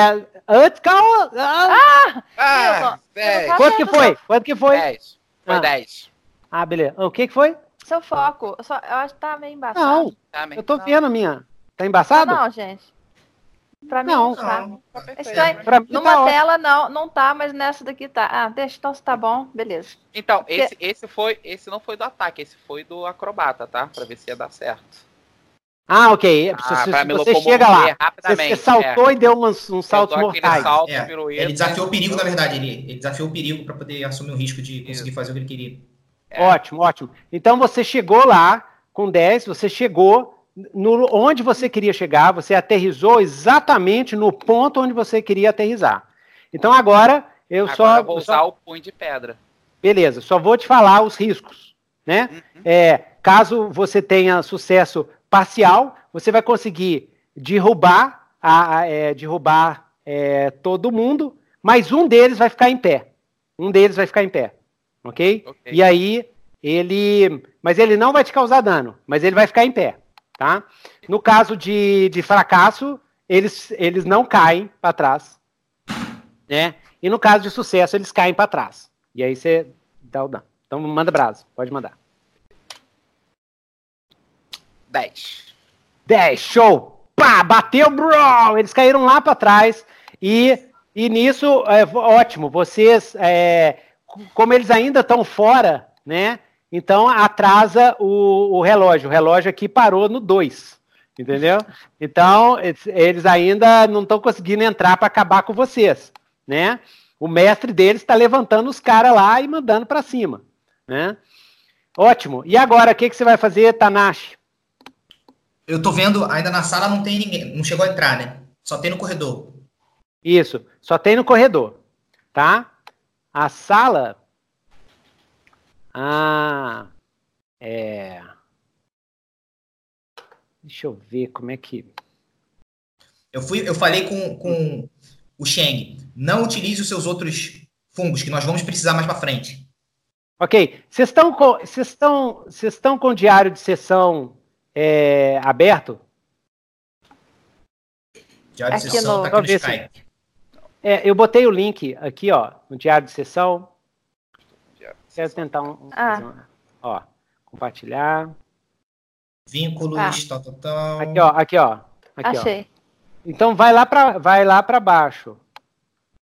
antes, calma. Ah! ah, ah Quanto que foi? Quanto que foi? 10. Foi ah. 10. Ah, beleza. O que que foi? Seu foco. Eu, só, eu acho que tá meio embaçado. Não, tá meio... eu tô vendo a minha. Tá embaçado? Não, não gente. Pra mim não, não tá. Não, tá Estranho. Pra Numa tá tela não, não tá, mas nessa daqui tá. Ah, deixa, então se tá bom, beleza. Então, esse, esse foi, esse não foi do ataque, esse foi do acrobata, tá? Pra ver se ia dar certo. Ah, ok. Ah, você, você chega lá, você saltou é. e deu um, um salto mortais. Salto, é. Ele desafiou o perigo, na verdade. Ele, ele desafiou o perigo para poder assumir o risco de conseguir Isso. fazer o que ele queria. É. Ótimo, ótimo. Então você chegou lá com 10, você chegou no, onde você queria chegar, você aterrizou exatamente no ponto onde você queria aterrizar. Então agora eu agora só. Eu vou usar só... o punho de pedra. Beleza, só vou te falar os riscos. Né? Uhum. É, caso você tenha sucesso parcial, você vai conseguir derrubar, a, a é, derrubar é, todo mundo, mas um deles vai ficar em pé. Um deles vai ficar em pé. Ok? okay. E aí ele. Mas ele não vai te causar dano, mas ele vai ficar em pé. Tá? No caso de, de fracasso, eles, eles não caem para trás. Né? E no caso de sucesso, eles caem para trás. E aí você dá o dano. Então manda brasa, pode mandar. 10. 10, show! Pá, bateu, bro! Eles caíram lá para trás e, e nisso, é, ótimo, vocês, é, como eles ainda estão fora, né? Então atrasa o, o relógio. O relógio aqui parou no 2. Entendeu? Então, eles ainda não estão conseguindo entrar para acabar com vocês. Né? O mestre deles está levantando os caras lá e mandando para cima. Né? Ótimo. E agora, o que, que você vai fazer, Tanashi? Eu tô vendo, ainda na sala não tem ninguém, não chegou a entrar, né? Só tem no corredor. Isso, só tem no corredor, tá? A sala ah, é. Deixa eu ver como é que. Eu, fui, eu falei com, com o Sheng. Não utilize os seus outros fungos, que nós vamos precisar mais para frente. Ok. Vocês estão com, vocês estão, vocês estão com o diário de sessão é, aberto? Diário de aqui sessão no, tá aqui no Skype. É, eu botei o link aqui, ó, no diário de sessão. Quero tentar um. Ah. ó, compartilhar. Vínculos, ah. tal, tal, tal. Aqui, ó, aqui, ó. Aqui, Achei. Ó. Então vai lá para vai lá para baixo.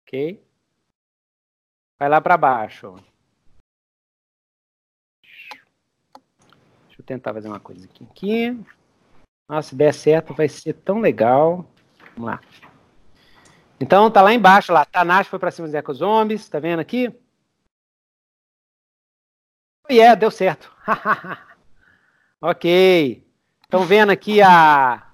OK? Vai lá para baixo. Tentar fazer uma coisa aqui. aqui. Nossa, se der certo vai ser tão legal. Vamos lá. Então tá lá embaixo lá. Tanash foi para cima dos ecozombies, tá vendo aqui? E é, deu certo. ok. Estão vendo aqui a.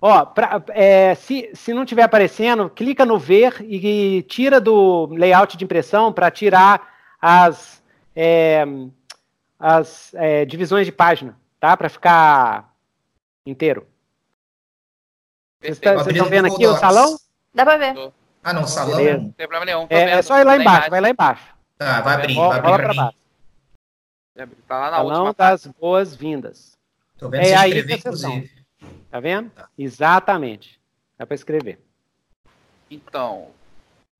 Ó, pra, é, se, se não estiver aparecendo, clica no ver e, e tira do layout de impressão para tirar as, é, as é, divisões de página, tá? Para ficar inteiro. Vocês estão vendo aqui o salão? Dá para ver. Ah, não, salão. Não tem problema nenhum. É, é, só ir lá embaixo, vai lá embaixo. Tá, vai abrir, vai abrir para mim. Tá lá na Salão última das boas-vindas. Tô vendo é aí escrever, inclusive. Tá vendo? Tá. Exatamente. Dá para escrever. Então.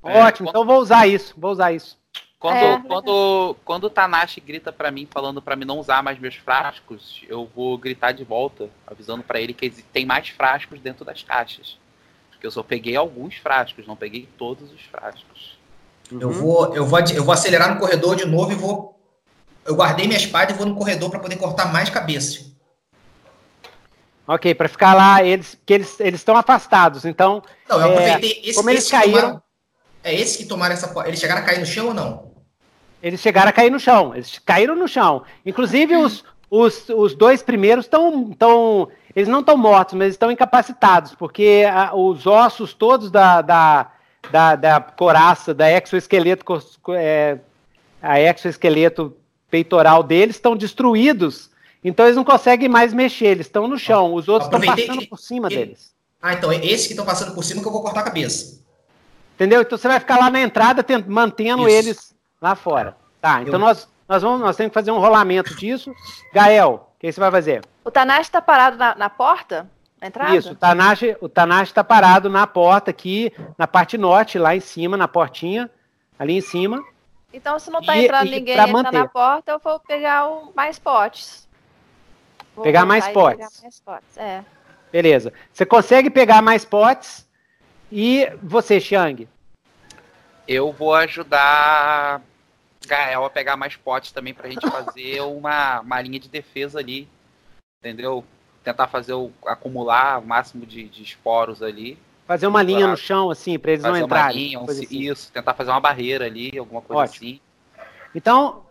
Ótimo, é, quando... então vou usar isso. Vou usar isso. Quando, é. quando, quando o Tanashi grita para mim, falando para mim não usar mais meus frascos, eu vou gritar de volta, avisando para ele que tem mais frascos dentro das caixas. Porque eu só peguei alguns frascos, não peguei todos os frascos. Eu, vou, eu, vou, eu vou acelerar no corredor de novo e vou eu guardei minha espada e vou no corredor para poder cortar mais cabeças. Ok, para ficar lá, eles que eles eles estão afastados, então. Não, eu aproveitei é, esse. Como eles caíram. Tomaram, é esse que tomaram essa. Eles chegaram a cair no chão ou não? Eles chegaram a cair no chão. Eles caíram no chão. Inclusive os, os, os dois primeiros estão tão, eles não estão mortos, mas estão incapacitados, porque a, os ossos todos da, da, da, da coraça, da exoesqueleto, é, a exoesqueleto peitoral deles estão destruídos, então eles não conseguem mais mexer, eles estão no chão, os outros estão passando que, por cima que, deles. Ah, então é esse que estão passando por cima que eu vou cortar a cabeça. Entendeu? Então você vai ficar lá na entrada mantendo Isso. eles lá fora. Tá, então eu... nós, nós, vamos, nós temos que fazer um rolamento disso. Gael, o que você vai fazer? O Tanashi está parado na, na porta? Na entrada? Isso, o Tanashi o Tanashi está parado na porta aqui, na parte norte, lá em cima, na portinha, ali em cima. Então, se não está entrando e ninguém e tá na porta, eu vou pegar o, mais potes. Vou pegar mais potes. pegar mais potes. É. Beleza. Você consegue pegar mais potes e você, Xiang? Eu vou ajudar Gael a pegar mais potes também pra gente fazer uma, uma linha de defesa ali. Entendeu? Tentar fazer o, acumular o máximo de, de esporos ali. Fazer uma linha no chão, assim, para eles não entrarem. Um, assim. Isso, tentar fazer uma barreira ali, alguma coisa Ótimo. assim. Então,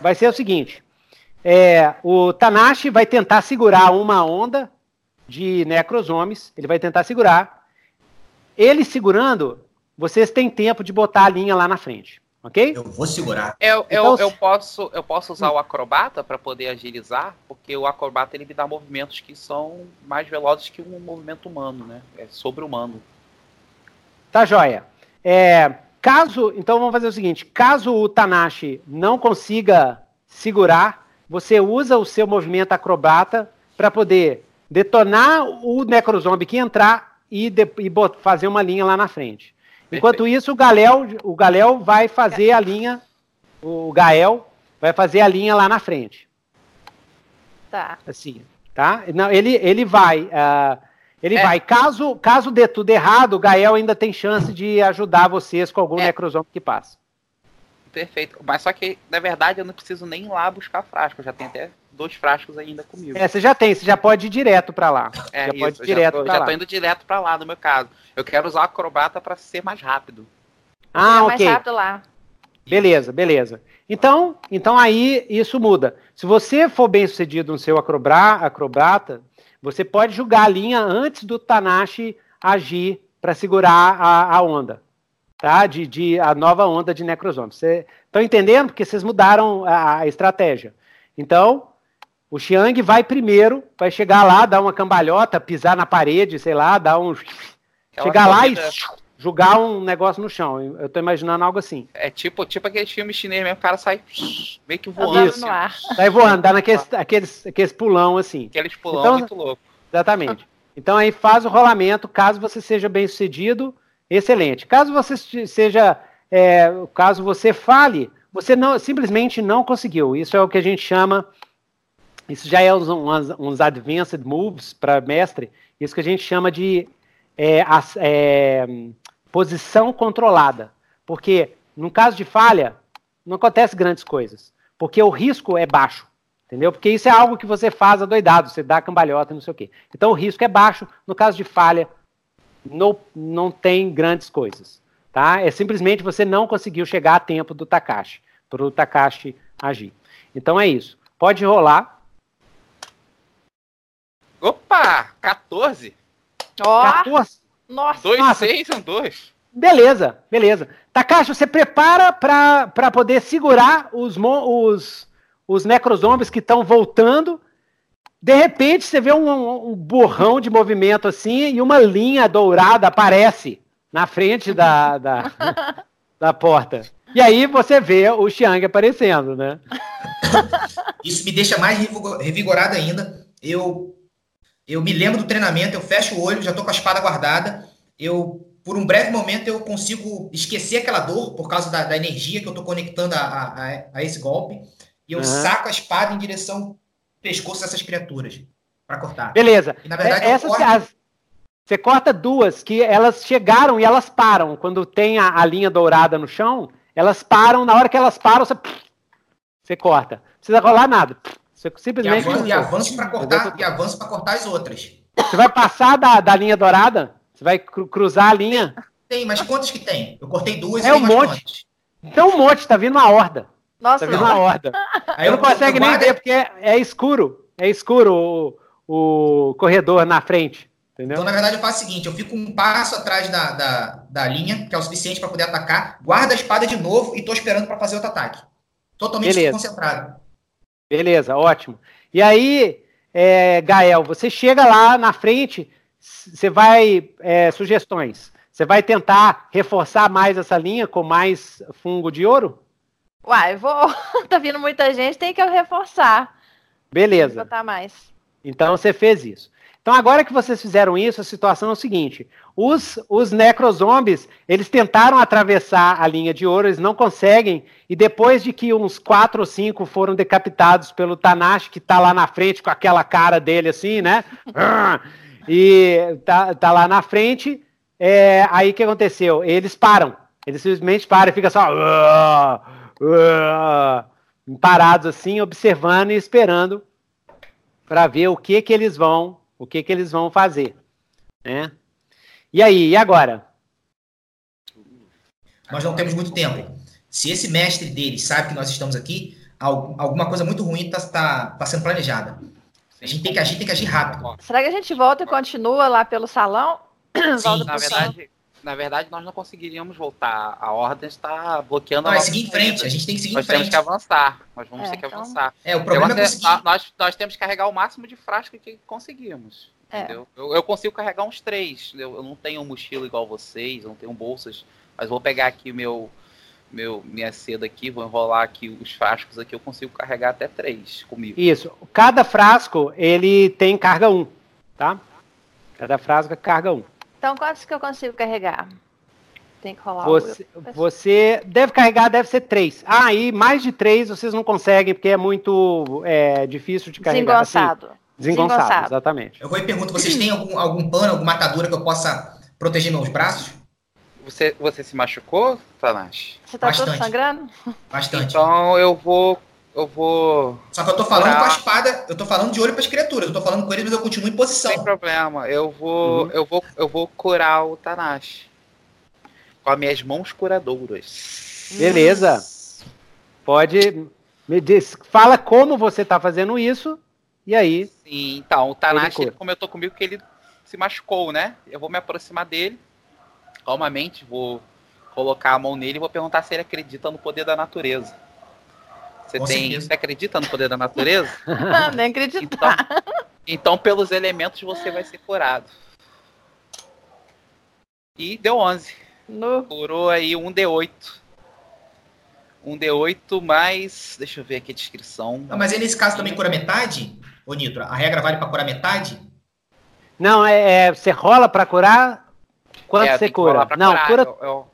vai ser o seguinte: é, o Tanashi vai tentar segurar uma onda de necrosomes, ele vai tentar segurar. Ele segurando, vocês têm tempo de botar a linha lá na frente, ok? Eu vou segurar. Eu, eu, então, eu posso, eu posso usar hum. o acrobata para poder agilizar, porque o acrobata ele me dá movimentos que são mais velozes que um movimento humano, né? É sobre-humano. Tá joia. É, caso, então vamos fazer o seguinte: caso o Tanashi não consiga segurar, você usa o seu movimento acrobata para poder detonar o necrozombie que entrar e, de, e fazer uma linha lá na frente. Enquanto isso, o Galéu, o Galéu vai fazer a linha, o Gael vai fazer a linha lá na frente. Tá. Assim, tá? Não, ele, ele vai, uh, ele é. vai. Caso, caso dê tudo errado, o Gael ainda tem chance de ajudar vocês com algum é. que passa. Perfeito. Mas só que, na verdade, eu não preciso nem ir lá buscar frasco. Eu já tenho até dois frascos ainda comigo. É, você já tem, você já pode ir direto para lá. É, já isso, pode ir direto já, tô, já lá. tô indo direto para lá, no meu caso. Eu quero usar o acrobata para ser mais rápido. Ah, é ok. mais rápido lá. Beleza, beleza. Então, então aí isso muda. Se você for bem sucedido no seu acrobata, você pode jogar a linha antes do Tanashi agir para segurar a, a onda tá? De, de a nova onda de necrosomos. Vocês estão entendendo? Porque vocês mudaram a, a, estratégia. Então, o Xiang vai primeiro, vai chegar lá, dar uma cambalhota, pisar na parede, sei lá, dar um. Aquela chegar lá e jogar um negócio no chão. Eu estou imaginando algo assim. É tipo, tipo aquele filme chinês mesmo, o cara sai meio que voando. Isso, no ar. Sai voando, dá naqueles aqueles, aqueles pulão assim. Aqueles pulão então, muito louco. Exatamente. Então aí faz o rolamento, caso você seja bem sucedido, excelente. Caso você seja, é, caso você fale, você não simplesmente não conseguiu. Isso é o que a gente chama, isso já é uns, uns advanced moves para mestre. Isso que a gente chama de é, é, posição controlada, porque no caso de falha não acontece grandes coisas, porque o risco é baixo. Entendeu? Porque isso é algo que você faz adoidado, você dá cambalhota, não sei o quê. Então o risco é baixo. No caso de falha, não, não tem grandes coisas. Tá? É simplesmente você não conseguiu chegar a tempo do Takashi, para o Takashi agir. Então é isso. Pode rolar. Opa! 14? Oh, 14? Nossa! 2, 6 são 2. Beleza, beleza. Takashi, você prepara para poder segurar os, os, os necrozombies que estão voltando de repente, você vê um, um borrão de movimento assim e uma linha dourada aparece na frente da, da, da porta. E aí você vê o Xiang aparecendo, né? Isso me deixa mais revigorado ainda. Eu, eu me lembro do treinamento, eu fecho o olho, já tô com a espada guardada. Eu, por um breve momento, eu consigo esquecer aquela dor por causa da, da energia que eu tô conectando a, a, a esse golpe. E eu uhum. saco a espada em direção pescoço dessas criaturas para cortar. Beleza. E, na verdade, é, essas, corto... as, você corta duas que elas chegaram e elas param. Quando tem a, a, linha dourada no chão, elas param. Na hora que elas param, você, você corta. Não precisa rolar nada. Você simplesmente. E avança para cortar, e avança para cortar as outras. Você vai passar da, da linha dourada? Você vai cru, cruzar a linha? Tem, mas quantas que tem? Eu cortei duas é um monte. Tem um monte, tá vindo uma horda. Nossa, tá vendo uma horda. Aí eu não consegue nem ver porque é, é, escuro. É escuro o, o corredor na frente. Entendeu? Então, na verdade, eu faço o seguinte: eu fico um passo atrás da, da, da linha, que é o suficiente para poder atacar, guardo a espada de novo e estou esperando para fazer outro ataque. Totalmente Beleza. concentrado. Beleza, ótimo. E aí, é, Gael, você chega lá na frente, você vai. É, sugestões. Você vai tentar reforçar mais essa linha com mais fungo de ouro? Uai, vou. tá vindo muita gente, tem que reforçar. Beleza. Botar mais. Então você fez isso. Então, agora que vocês fizeram isso, a situação é o seguinte: os, os necrozombies, eles tentaram atravessar a linha de ouro, eles não conseguem, e depois de que uns quatro ou cinco foram decapitados pelo Tanashi, que tá lá na frente com aquela cara dele assim, né? e tá, tá lá na frente, é, aí o que aconteceu? Eles param, eles simplesmente param e fica só. Parados assim, observando e esperando para ver o que que eles vão o que, que eles vão fazer. Né? E aí, e agora? Nós não temos muito tempo. Se esse mestre deles sabe que nós estamos aqui, alguma coisa muito ruim está tá, tá sendo planejada. A gente tem que agir, tem que agir rápido. Será que a gente volta e continua lá pelo salão? Sim, na verdade, na verdade, nós não conseguiríamos voltar. A ordem está bloqueando não, a é seguir em frente. A gente tem que seguir nós em frente. Nós temos que avançar. Nós vamos é, ter que então... avançar. É, o problema é conseguir... nós, nós temos que carregar o máximo de frasco que conseguimos. É. Entendeu? Eu, eu, consigo carregar uns três. Eu, eu, não tenho mochila igual vocês, eu não tenho bolsas. Mas vou pegar aqui meu, meu minha seda aqui, vou enrolar aqui os frascos aqui. Eu consigo carregar até três comigo. Isso. Cada frasco ele tem carga 1, um, tá? Cada frasco é carga 1. Um. Então, quantos que eu consigo carregar? Tem que rolar você, o... você deve carregar, deve ser três. Ah, e mais de três vocês não conseguem, porque é muito é, difícil de carregar. Desengonçado. Assim, desengonçado, desengonçado, exatamente. Eu vou e pergunto, vocês têm algum, algum pano, alguma atadura que eu possa proteger meus braços? Você, você se machucou, Tanash? Você tá Bastante. todo sangrando? Bastante. Então eu vou eu vou. Só que eu tô falando com a espada, eu tô falando de olho para as criaturas, eu tô falando com eles, mas eu continuo em posição. Sem problema, eu vou, uhum. eu vou, eu vou curar o Tanashi com as minhas mãos curadoras. Beleza. Pode me diz, fala como você tá fazendo isso e aí. Sim, então o Tanashi comentou comigo que ele se machucou, né? Eu vou me aproximar dele calmamente, vou colocar a mão nele e vou perguntar se ele acredita no poder da natureza. Você, tem, você acredita no poder da natureza? Nem acreditar. Então, então, pelos elementos, você vai ser curado. E deu 11. No. Curou aí um D8. Um D8 mais. Deixa eu ver aqui a descrição. Não, mas aí nesse caso também cura metade? Ô Nitro, a regra vale para curar metade? Não, é, é você rola para curar. Quanto é, você cura? Não, curar. cura. Eu, eu,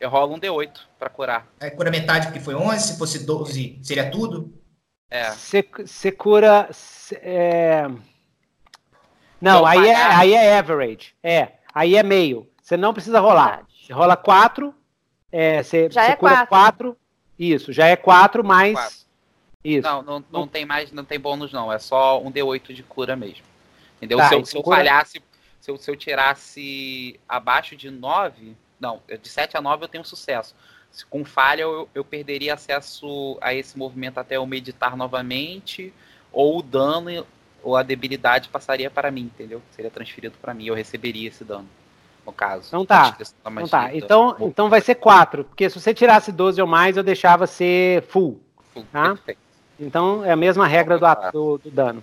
eu rolo um D8 para curar. É, cura metade porque foi 11, se fosse 12 seria tudo? É. Você cura. Cê, é... Não, aí é, aí é average. É, aí é meio. Você não precisa rolar. Você rola 4. É, você, já é cura 4. Isso, já é 4 mais. Quatro. Isso. Não, não, não tem mais, não tem bônus, não. É só um D8 de cura mesmo. Entendeu? Tá, se, eu, se eu falhasse, se eu, se eu tirasse abaixo de 9 não, de 7 a 9 eu tenho sucesso. Com falha, eu, eu perderia acesso a esse movimento até eu meditar novamente, ou o dano ou a debilidade passaria para mim, entendeu? Seria transferido para mim, eu receberia esse dano, no caso. Não tá. Não tá. Então, então vai ser 4, porque se você tirasse 12 ou mais, eu deixava ser full. full tá? Perfeito. Então é a mesma regra do, do, do dano.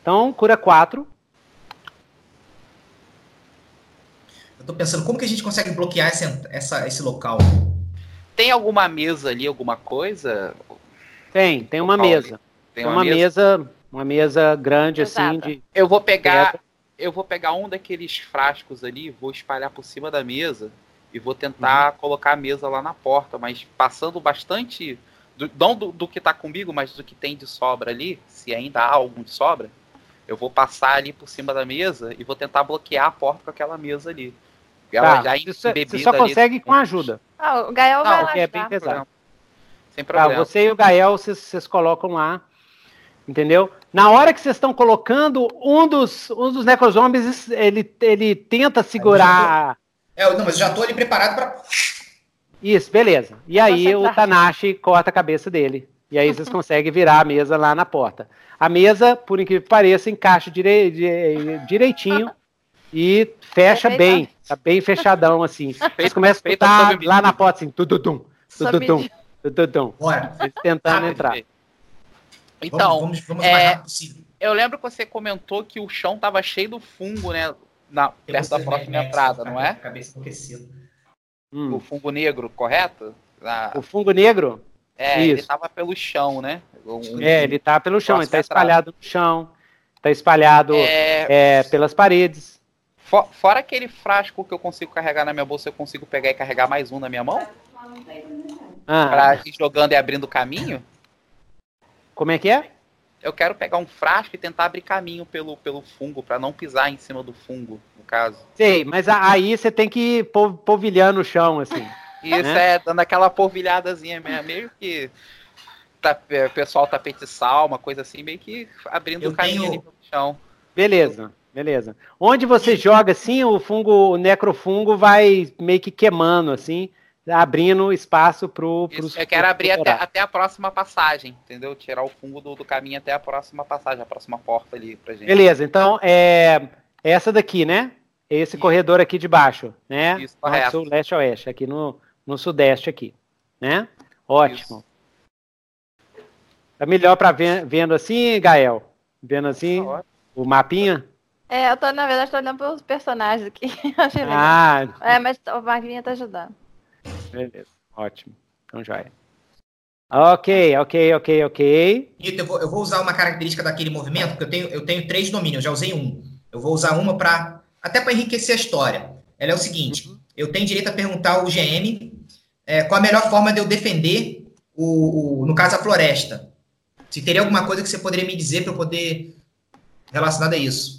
Então, cura 4. Tô pensando, como que a gente consegue bloquear esse, essa, esse local? Tem alguma mesa ali, alguma coisa? Tem, tem uma mesa. Tem, uma, uma mesa? mesa? uma mesa grande assim, Exato. assim de. Eu vou pegar, eu vou pegar um daqueles frascos ali, vou espalhar por cima da mesa e vou tentar uhum. colocar a mesa lá na porta, mas passando bastante do, não do, do que tá comigo, mas do que tem de sobra ali, se ainda há algum de sobra, eu vou passar ali por cima da mesa e vou tentar bloquear a porta com aquela mesa ali. Ela tá. já você, você só consegue ali. com ajuda. Ah, o Gael vai lá. é bem pesado. Sem tá, problema. Tá, você e o Gael, vocês, vocês colocam lá. Entendeu? Na hora que vocês estão colocando, um dos, um dos necrozombies, ele, ele tenta segurar. É, não, mas eu já tô ali preparado para. Isso, beleza. E aí o Tanashi corta a cabeça dele. E aí vocês conseguem virar a mesa lá na porta. A mesa, por incrível que pareça, encaixa direi, direitinho e fecha bem, tá bem fechadão assim. Eles começam a escutar lá na porta assim, tududum, tududum, tududum. Bora. Eles tentando entrar. Então, vamos, vamos, vamos é, eu lembro que você comentou que o chão tava cheio do fungo, né? Na, perto da próxima entrada, não é? Cabeça enlouquecida. Hum. O fungo negro, correto? Na... O fungo negro? É, Isso. ele tava pelo chão, né? Um, é, ele tá pelo chão, ele tá espalhado no chão, tá espalhado é... É, pelas paredes. For, fora aquele frasco que eu consigo carregar na minha bolsa, eu consigo pegar e carregar mais um na minha mão? Ah. Pra ir jogando e abrindo caminho? Como é que é? Eu quero pegar um frasco e tentar abrir caminho pelo, pelo fungo, para não pisar em cima do fungo, no caso. Sei, mas aí você tem que ir polvilhando o chão, assim. Isso né? é, dando aquela polvilhadazinha mesmo, meio que tá, pessoal tapete sal, uma coisa assim, meio que abrindo o caminho tenho... ali pelo chão. Beleza, beleza. Onde você joga assim, o fungo, o necrofungo vai meio que queimando, assim, abrindo espaço pro. Isso, eu quero abrir até, até, a próxima passagem, entendeu? Tirar o fungo do, do, caminho até a próxima passagem, a próxima porta ali pra gente. Beleza, então é essa daqui, né? Esse Isso. corredor aqui de baixo, né? Isso, correto. Sul, leste, oeste, aqui no, no sudeste aqui, né? Ótimo. Isso. Tá melhor para vendo assim, Gael? Vendo assim tá o mapinha? É, eu tô, na verdade, tô olhando pelos personagens aqui. ah, é, mas o mapinha tá ajudando. Beleza, ótimo. Então já é. Ok, ok, ok, ok. Eu vou, eu vou usar uma característica daquele movimento, porque eu tenho, eu tenho três domínios, já usei um. Eu vou usar uma para até para enriquecer a história. Ela é o seguinte: uhum. eu tenho direito a perguntar ao GM é, qual a melhor forma de eu defender o, o, no caso a floresta. Se teria alguma coisa que você poderia me dizer para eu poder relacionada a isso.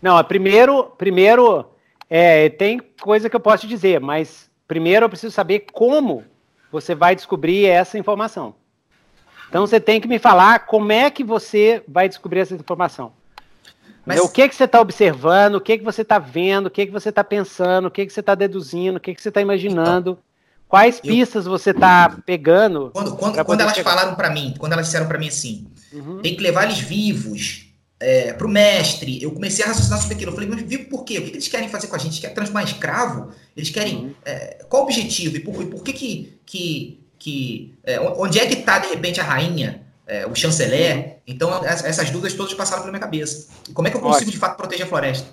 Não, primeiro, primeiro é, tem coisa que eu posso te dizer, mas primeiro eu preciso saber como você vai descobrir essa informação. Então você tem que me falar como é que você vai descobrir essa informação. Mas... O que, que você está observando, o que, que você está vendo, o que, que você está pensando, o que, que você está deduzindo, o que, que você está imaginando. Então, Quais pistas eu... você está pegando? Quando, quando, quando elas chegar? falaram para mim, quando elas disseram para mim assim, uhum. tem que levar eles vivos é, para o mestre, eu comecei a raciocinar sobre aquilo. Eu falei, mas vivo por quê? O que, que eles querem fazer com a gente? Eles querem transformar escravo? Eles querem. Uhum. É, qual o objetivo? E por, e por que que. que, que é, onde é que está, de repente, a rainha? É, o chanceler? Uhum. Então, essas dúvidas todas passaram pela minha cabeça. E como é que eu consigo, Ótimo. de fato, proteger a floresta?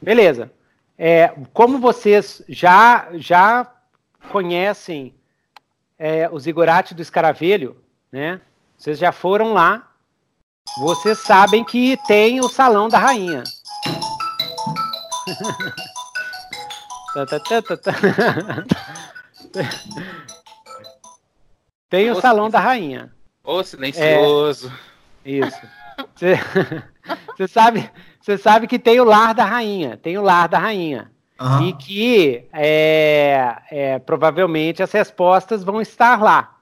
Beleza. É, como vocês já, já conhecem é, o Zigurate do Escaravelho, né? Vocês já foram lá, vocês sabem que tem o Salão da Rainha. tem o Salão da Rainha. Ô, silencioso. É, isso. Você sabe, sabe que tem o Lar da Rainha. Tem o Lar da Rainha. Uhum. E que é, é, provavelmente as respostas vão estar lá.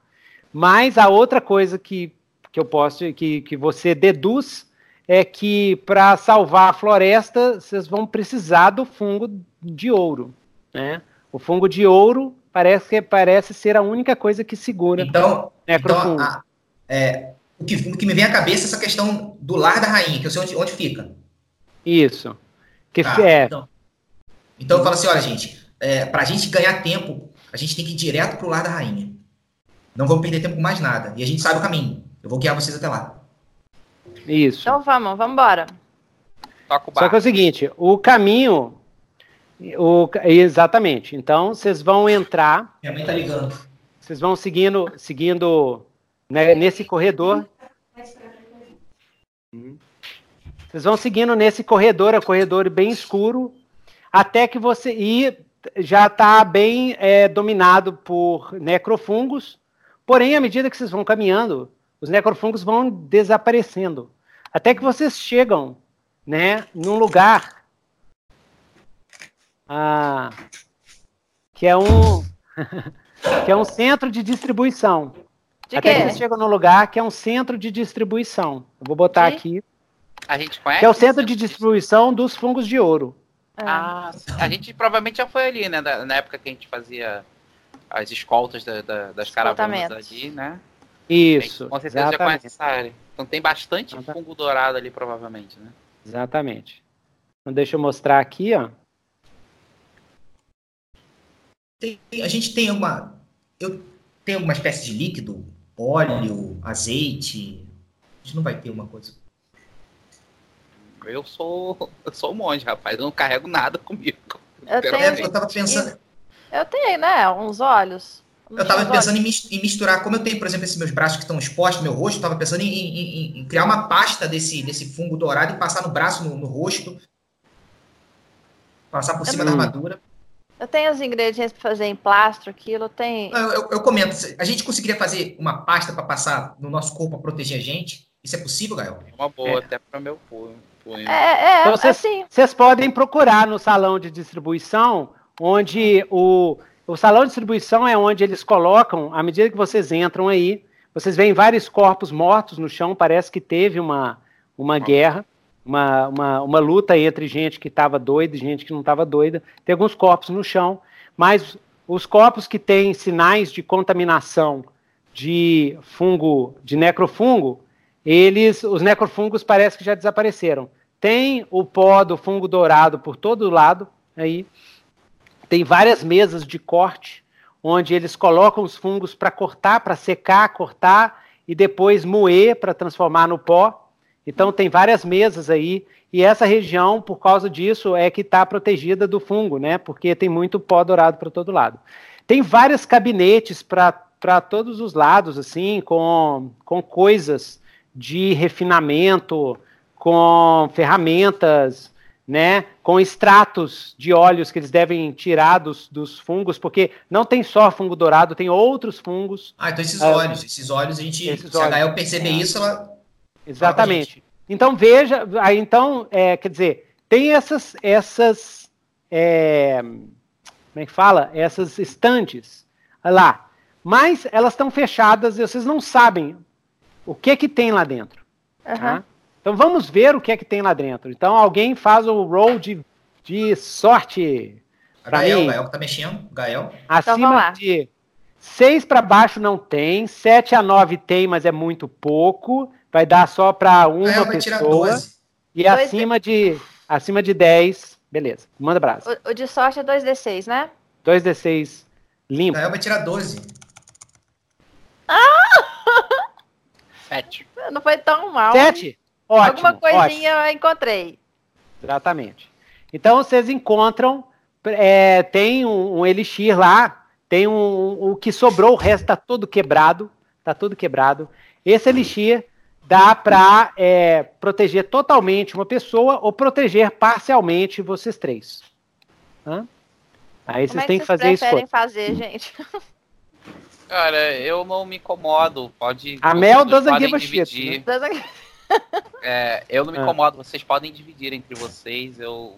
Mas a outra coisa que, que eu posso, que, que você deduz, é que para salvar a floresta, vocês vão precisar do fungo de ouro. Né? O fungo de ouro parece, que, parece ser a única coisa que segura então, necrofungo. Então, a, é, o, que, o que me vem à cabeça é essa questão do lar da rainha, que eu sei onde, onde fica. Isso. Que tá, é, então. Então eu falo assim, olha, gente, é, para a gente ganhar tempo, a gente tem que ir direto pro lar da rainha. Não vamos perder tempo com mais nada. E a gente sabe o caminho. Eu vou guiar vocês até lá. Isso. Então vamos, vamos embora. Só que é o seguinte, o caminho. O, exatamente. Então, vocês vão entrar. Minha mãe tá ligando. Vocês vão seguindo, seguindo né, nesse corredor. Vocês vão seguindo nesse corredor, é um corredor bem escuro, até que você e já está bem é, dominado por necrofungos. Porém, à medida que vocês vão caminhando, os necrofungos vão desaparecendo, até que vocês chegam, né, num lugar ah, que é um que é um centro de distribuição. De até quê? que vocês chegam num lugar que é um centro de distribuição. Eu vou botar de? aqui. A gente conhece? Que é o centro de distribuição dos fungos de ouro. É. Ah, a gente provavelmente já foi ali, né? Na época que a gente fazia as escoltas da, da, das caravanas ali, né? Isso. Com certeza exatamente. já conhece essa área. Então tem bastante fungo dourado ali, provavelmente, né? Exatamente. Então deixa eu mostrar aqui, ó. Tem, a gente tem uma. Eu tenho uma espécie de líquido, óleo, azeite. A gente não vai ter uma coisa eu sou, eu sou um monge, rapaz. Eu não carrego nada comigo. Eu, tenho, eu tava pensando. Eu tenho, né? Uns olhos. Eu estava pensando em misturar, como eu tenho, por exemplo, esses meus braços que estão expostos, meu rosto, eu estava pensando em, em, em, criar uma pasta desse, desse fungo dourado e passar no braço, no, no rosto, passar por cima da armadura. Eu tenho os ingredientes para fazer em plastro, aquilo tem. Eu, eu, eu, comento, a gente conseguiria fazer uma pasta para passar no nosso corpo para proteger a gente? Isso é possível, Gael? É uma boa, é. até para meu punho. É, é, então, vocês, assim. Vocês podem procurar no salão de distribuição, onde o, o salão de distribuição é onde eles colocam, à medida que vocês entram aí, vocês veem vários corpos mortos no chão, parece que teve uma, uma guerra uma, uma, uma luta entre gente que estava doida e gente que não estava doida. Tem alguns corpos no chão, mas os corpos que têm sinais de contaminação de fungo, de necrofungo, eles, os necrofungos parece que já desapareceram. Tem o pó do fungo dourado por todo lado aí. Tem várias mesas de corte onde eles colocam os fungos para cortar, para secar, cortar e depois moer para transformar no pó. Então tem várias mesas aí e essa região, por causa disso, é que está protegida do fungo, né? Porque tem muito pó dourado para todo lado. Tem vários gabinetes para todos os lados, assim, com, com coisas de refinamento, com ferramentas, né? Com extratos de óleos que eles devem tirar dos, dos fungos, porque não tem só fungo dourado, tem outros fungos. Ah, então esses ah, óleos, esses óleos a gente, se a Gael perceber é. isso, ela Exatamente. Então veja, aí então, é, quer dizer, tem essas, essas, é, como é que fala? Essas estantes lá, mas elas estão fechadas e vocês não sabem o que que tem lá dentro. Uhum. Tá? Então vamos ver o que é que tem lá dentro. Então alguém faz o roll de, de sorte. Gael, mim. Gael que tá mexendo. Gael. Acima então, de 6 para baixo não tem, 7 a 9 tem, mas é muito pouco vai dar só para uma é, pessoa. E dois acima de, acima de 10, beleza. Manda abraço. O, o, de sorte é 2d6, né? 2d6 limpo. Gael vai tirar 12. Ah! 7. Não foi tão mal. 7? Ótimo. Alguma coisinha ótimo. eu encontrei. Exatamente. Então vocês encontram, é, tem um, um, elixir lá, tem um, o que sobrou, o resto tá todo quebrado, tá tudo quebrado. Esse elixir dá para é, proteger totalmente uma pessoa ou proteger parcialmente vocês três. Hã? Aí vocês é têm que, fazer isso. preferem fazer, gente? Cara, eu não me incomodo. Pode. A Mel doesn't give a shit. Né? É, eu não me ah. incomodo. Vocês podem dividir entre vocês. Eu.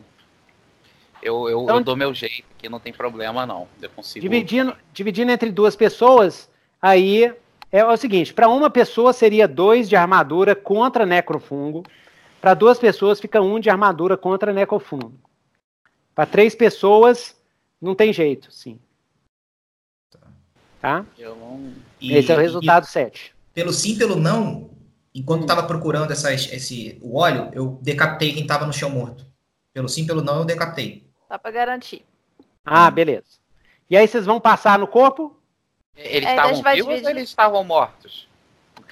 Eu, eu, então, eu dou meu jeito, que não tem problema, não. Eu consigo. Dividindo, dividindo entre duas pessoas, aí é o seguinte: para uma pessoa seria dois de armadura contra necrofungo. Para duas pessoas fica um de armadura contra necrofungo. Para três pessoas não tem jeito, sim. Tá? Não... Esse é o resultado e, 7. Pelo sim, pelo não, enquanto estava procurando essas, esse, o óleo, eu decapitei quem estava no chão morto. Pelo sim, pelo não, eu decapitei. Só para garantir. Ah, beleza. E aí vocês vão passar no corpo? Eles é, estavam vivos ou eles estavam mortos?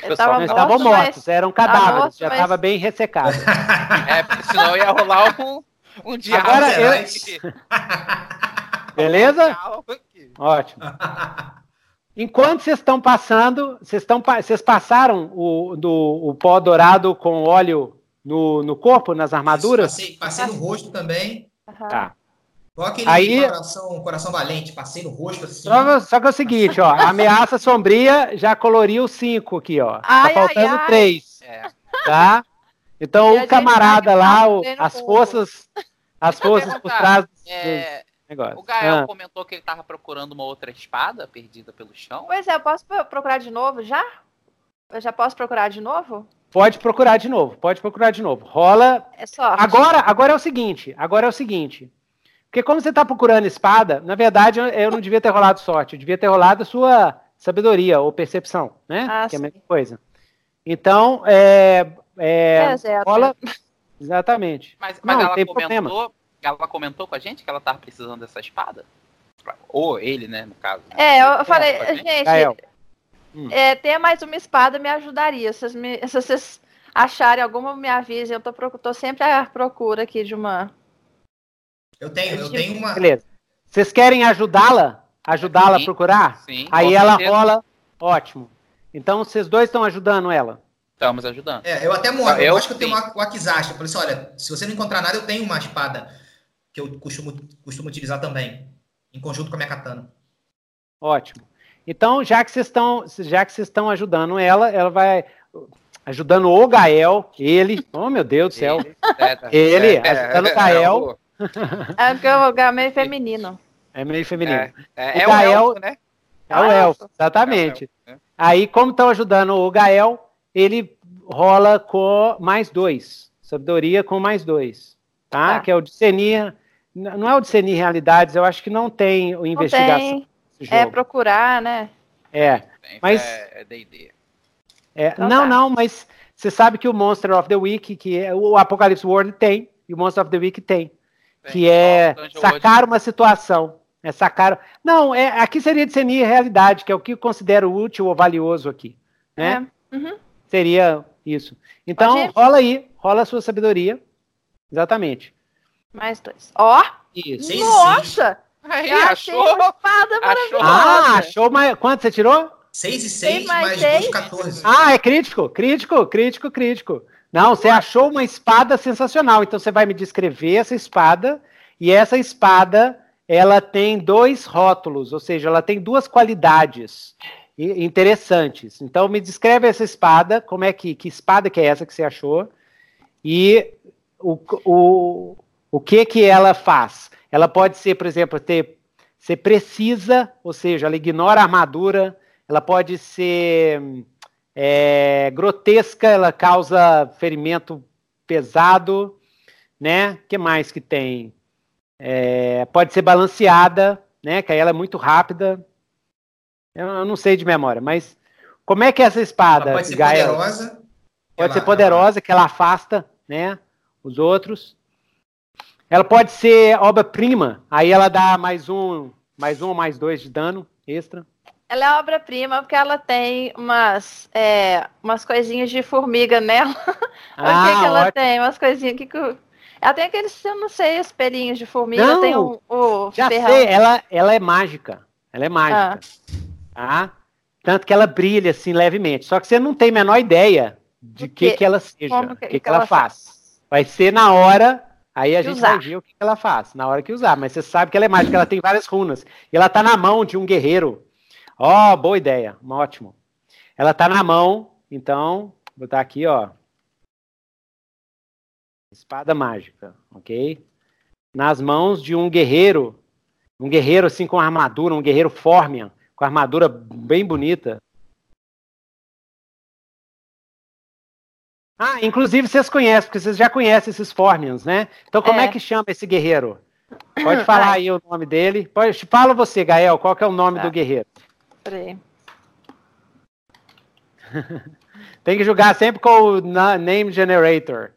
Eles estavam mortos, eram cadáveres, morto, já estava mas... bem ressecado. é, porque senão ia rolar um, um dia. Agora eu... Beleza? Ótimo. Enquanto vocês estão passando, vocês, estão, vocês passaram o, do, o pó dourado com óleo no, no corpo, nas armaduras? Passei, passei no rosto também. Tá. Igual aquele Aí, coração, coração valente, passei no rosto assim. Só, só que é o seguinte, ó, a ameaça sombria já coloriu cinco aqui, ó. Tá ai, tá faltando ai, três. É. Tá? Então e o camarada lá, o, as forças, as forças por trás é, negócio. O Gael ah. comentou que ele tava procurando uma outra espada perdida pelo chão. Pois é, eu posso procurar de novo já? Eu já posso procurar de novo? Pode procurar de novo, pode procurar de novo. Rola. É sorte. Agora, agora é o seguinte, agora é o seguinte. Porque como você está procurando espada, na verdade eu não devia ter rolado sorte, eu devia ter rolado sua sabedoria ou percepção, né? Ah, que é a mesma coisa. Então, é, é, é rola... Exatamente. Mas, mas não, ela, comentou, problema. Ela comentou com a gente que ela estava precisando dessa espada? Ou ele, né, no caso. Né? É, eu falei, gente, hum. é, ter mais uma espada me ajudaria. Se vocês, me, se vocês acharem alguma, me avisem. Eu tô, tô sempre à procura aqui de uma eu tenho, eu tenho uma. Beleza. Vocês querem ajudá-la? ajudá-la a procurar? Sim. Aí ela certeza. rola. Ótimo. Então vocês dois estão ajudando ela. Estamos ajudando. É, eu até mostro, eu, eu acho que eu tenho uma, uma Akizashi. Eu falei assim: olha, se você não encontrar nada, eu tenho uma espada que eu costumo, costumo utilizar também, em conjunto com a minha katana. Ótimo. Então, já que vocês estão, já que vocês estão ajudando ela, ela vai ajudando o Gael, ele, oh meu Deus do céu, ele, é, ajudando o Gael. É porque o Gael é meio feminino. É meio feminino. É, é, é o elfo, né? É o elfo, exatamente. É o elfo, né? Aí, como estão ajudando o Gael, ele rola com mais dois. Sabedoria com mais dois. Tá? tá. Que é o discernir. Não é o discernir realidades, eu acho que não tem o investigação. Tem. É procurar, né? É. Mas. É DD. É, então não, tá. não, mas você sabe que o Monster of the Week, que é, o Apocalypse World tem, e o Monster of the Week tem. tem. Que é sacar uma situação. É sacar. Não, é, aqui seria discernir realidade, que é o que eu considero útil ou valioso aqui. Né? É. Uhum. Seria isso. Então, rola aí, rola a sua sabedoria. Exatamente. Mais dois. Ó! Isso. Nossa! Aí, achou? Uma espada achou. Ah, achou mais. Quanto você tirou? 6 e 6 mais, mais 2, 14. Ah, é crítico, crítico, crítico, crítico. Não, você achou uma espada sensacional. Então você vai me descrever essa espada. E essa espada, ela tem dois rótulos, ou seja, ela tem duas qualidades interessantes. Então me descreve essa espada, como é que, que espada que é essa que você achou e o, o, o que que ela faz. Ela pode ser, por exemplo, ter, ser precisa, ou seja, ela ignora a armadura, ela pode ser é, grotesca, ela causa ferimento pesado, né? que mais que tem? É, pode ser balanceada, né? Que aí ela é muito rápida. Eu, eu, não sei de memória, mas como é que é essa espada? Ela pode ser Gael? poderosa. Pode ela, ser poderosa, ela... que ela afasta, né? Os outros. Ela pode ser obra-prima, aí ela dá mais um, mais um ou mais dois de dano extra. Ela é obra-prima porque ela tem umas, é, umas coisinhas de formiga nela. Ah, o que, que ela ótimo. tem? Umas coisinhas que. Ela tem aqueles, eu não sei, espelhinhos de formiga. Não, tem um, o já ferrão. sei, ela, ela é mágica. Ela é mágica. Ah. Tá? Tanto que ela brilha assim levemente. Só que você não tem a menor ideia de que, que ela seja, o que, que, que, ela, ela faz. faz. Vai ser na hora Aí a gente usar. vai ver o que ela faz na hora que usar. Mas você sabe que ela é mágica, ela tem várias runas. E ela tá na mão de um guerreiro. Ó, oh, boa ideia, ótimo. Ela tá na mão, então, vou botar aqui, ó. Espada mágica, ok? Nas mãos de um guerreiro, um guerreiro assim com armadura, um guerreiro Formian, com armadura bem bonita. Ah, inclusive vocês conhecem, porque vocês já conhecem esses Formians, né? Então como é, é que chama esse guerreiro? Pode falar aí o nome dele. Pode, fala você, Gael, qual que é o nome tá. do guerreiro? Peraí. Tem que jogar sempre com o Name Generator.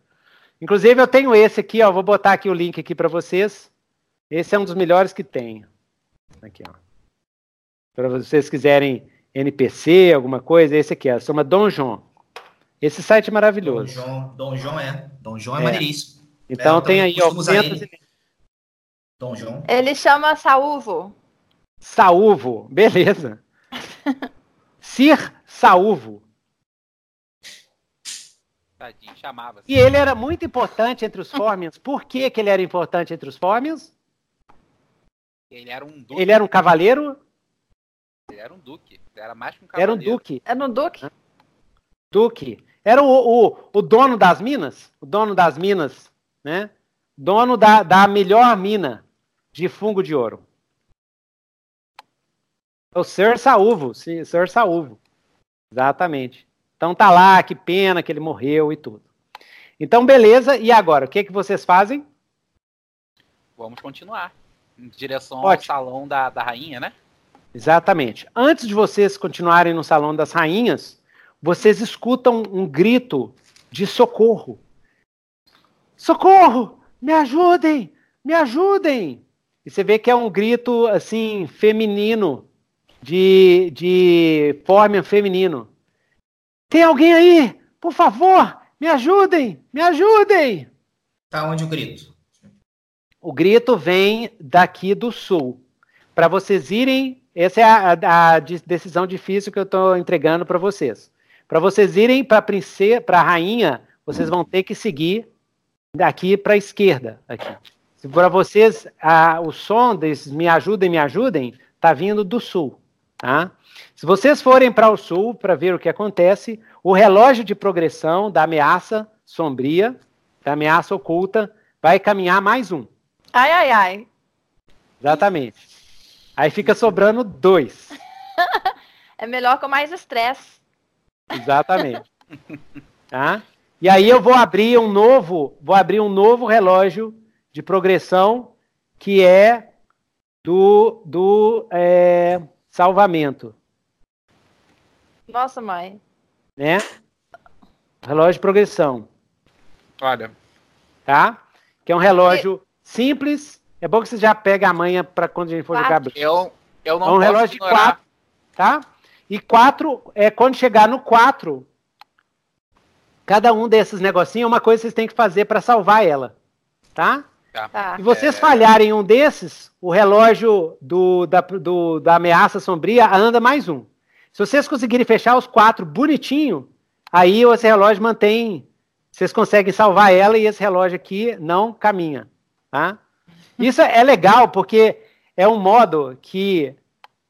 Inclusive eu tenho esse aqui, ó, vou botar aqui o link aqui para vocês. Esse é um dos melhores que tem. Aqui, ó. Para vocês quiserem NPC, alguma coisa, esse aqui, ó, chama Donjon. Esse site é maravilhoso. Dom Dom João é. Dom João é, é. maneiríssimo. Então é, tem aí, ó. Ele. Dom João. Ele chama Saúvo. Saúvo, beleza. Sir Saúvo. Tadinho, chamava. E ele era muito importante entre os Formians. Por que, que ele era importante entre os Formians? Ele era um duque. Ele era um cavaleiro? Ele era um duque. Era mais que um cavaleiro. Era um duque. Era um duque? Duque. Era o, o, o dono das minas? O dono das minas, né? Dono da, da melhor mina de fungo de ouro. O Sir Saúvo, Sir Saúvo. Exatamente. Então tá lá, que pena que ele morreu e tudo. Então, beleza. E agora, o que, que vocês fazem? Vamos continuar. Em direção Ótimo. ao salão da, da rainha, né? Exatamente. Antes de vocês continuarem no salão das rainhas, vocês escutam um grito de socorro. Socorro! Me ajudem! Me ajudem! E você vê que é um grito assim feminino, de, de forma feminino. Tem alguém aí? Por favor, me ajudem! Me ajudem! Tá onde o grito? O grito vem daqui do sul. para vocês irem. Essa é a, a decisão difícil que eu estou entregando para vocês. Para vocês irem para princesa, para a rainha, vocês vão ter que seguir daqui para a esquerda. Aqui. Para vocês, a, o som desses me ajudem, me ajudem, está vindo do sul. Tá? Se vocês forem para o sul para ver o que acontece, o relógio de progressão da ameaça sombria, da ameaça oculta, vai caminhar mais um. Ai, ai, ai. Exatamente. Aí fica sobrando dois. é melhor com mais estresse. Exatamente. Tá? E aí eu vou abrir um novo, vou abrir um novo relógio de progressão que é do, do é, salvamento. Nossa, mãe. Né? Relógio de progressão. Olha. Tá? Que é um relógio e... simples. É bom que você já pega a manha para quando a gente for quatro. jogar. Eu, eu não é um relógio ignorar. de quatro. Tá? E quatro, é quando chegar no quatro, cada um desses negocinhos é uma coisa que vocês têm que fazer para salvar ela. Tá? Tá. tá. Se vocês é... falharem um desses, o relógio do, da, do, da ameaça sombria anda mais um. Se vocês conseguirem fechar os quatro bonitinho, aí esse relógio mantém. Vocês conseguem salvar ela e esse relógio aqui não caminha. Tá? Isso é legal porque é um modo que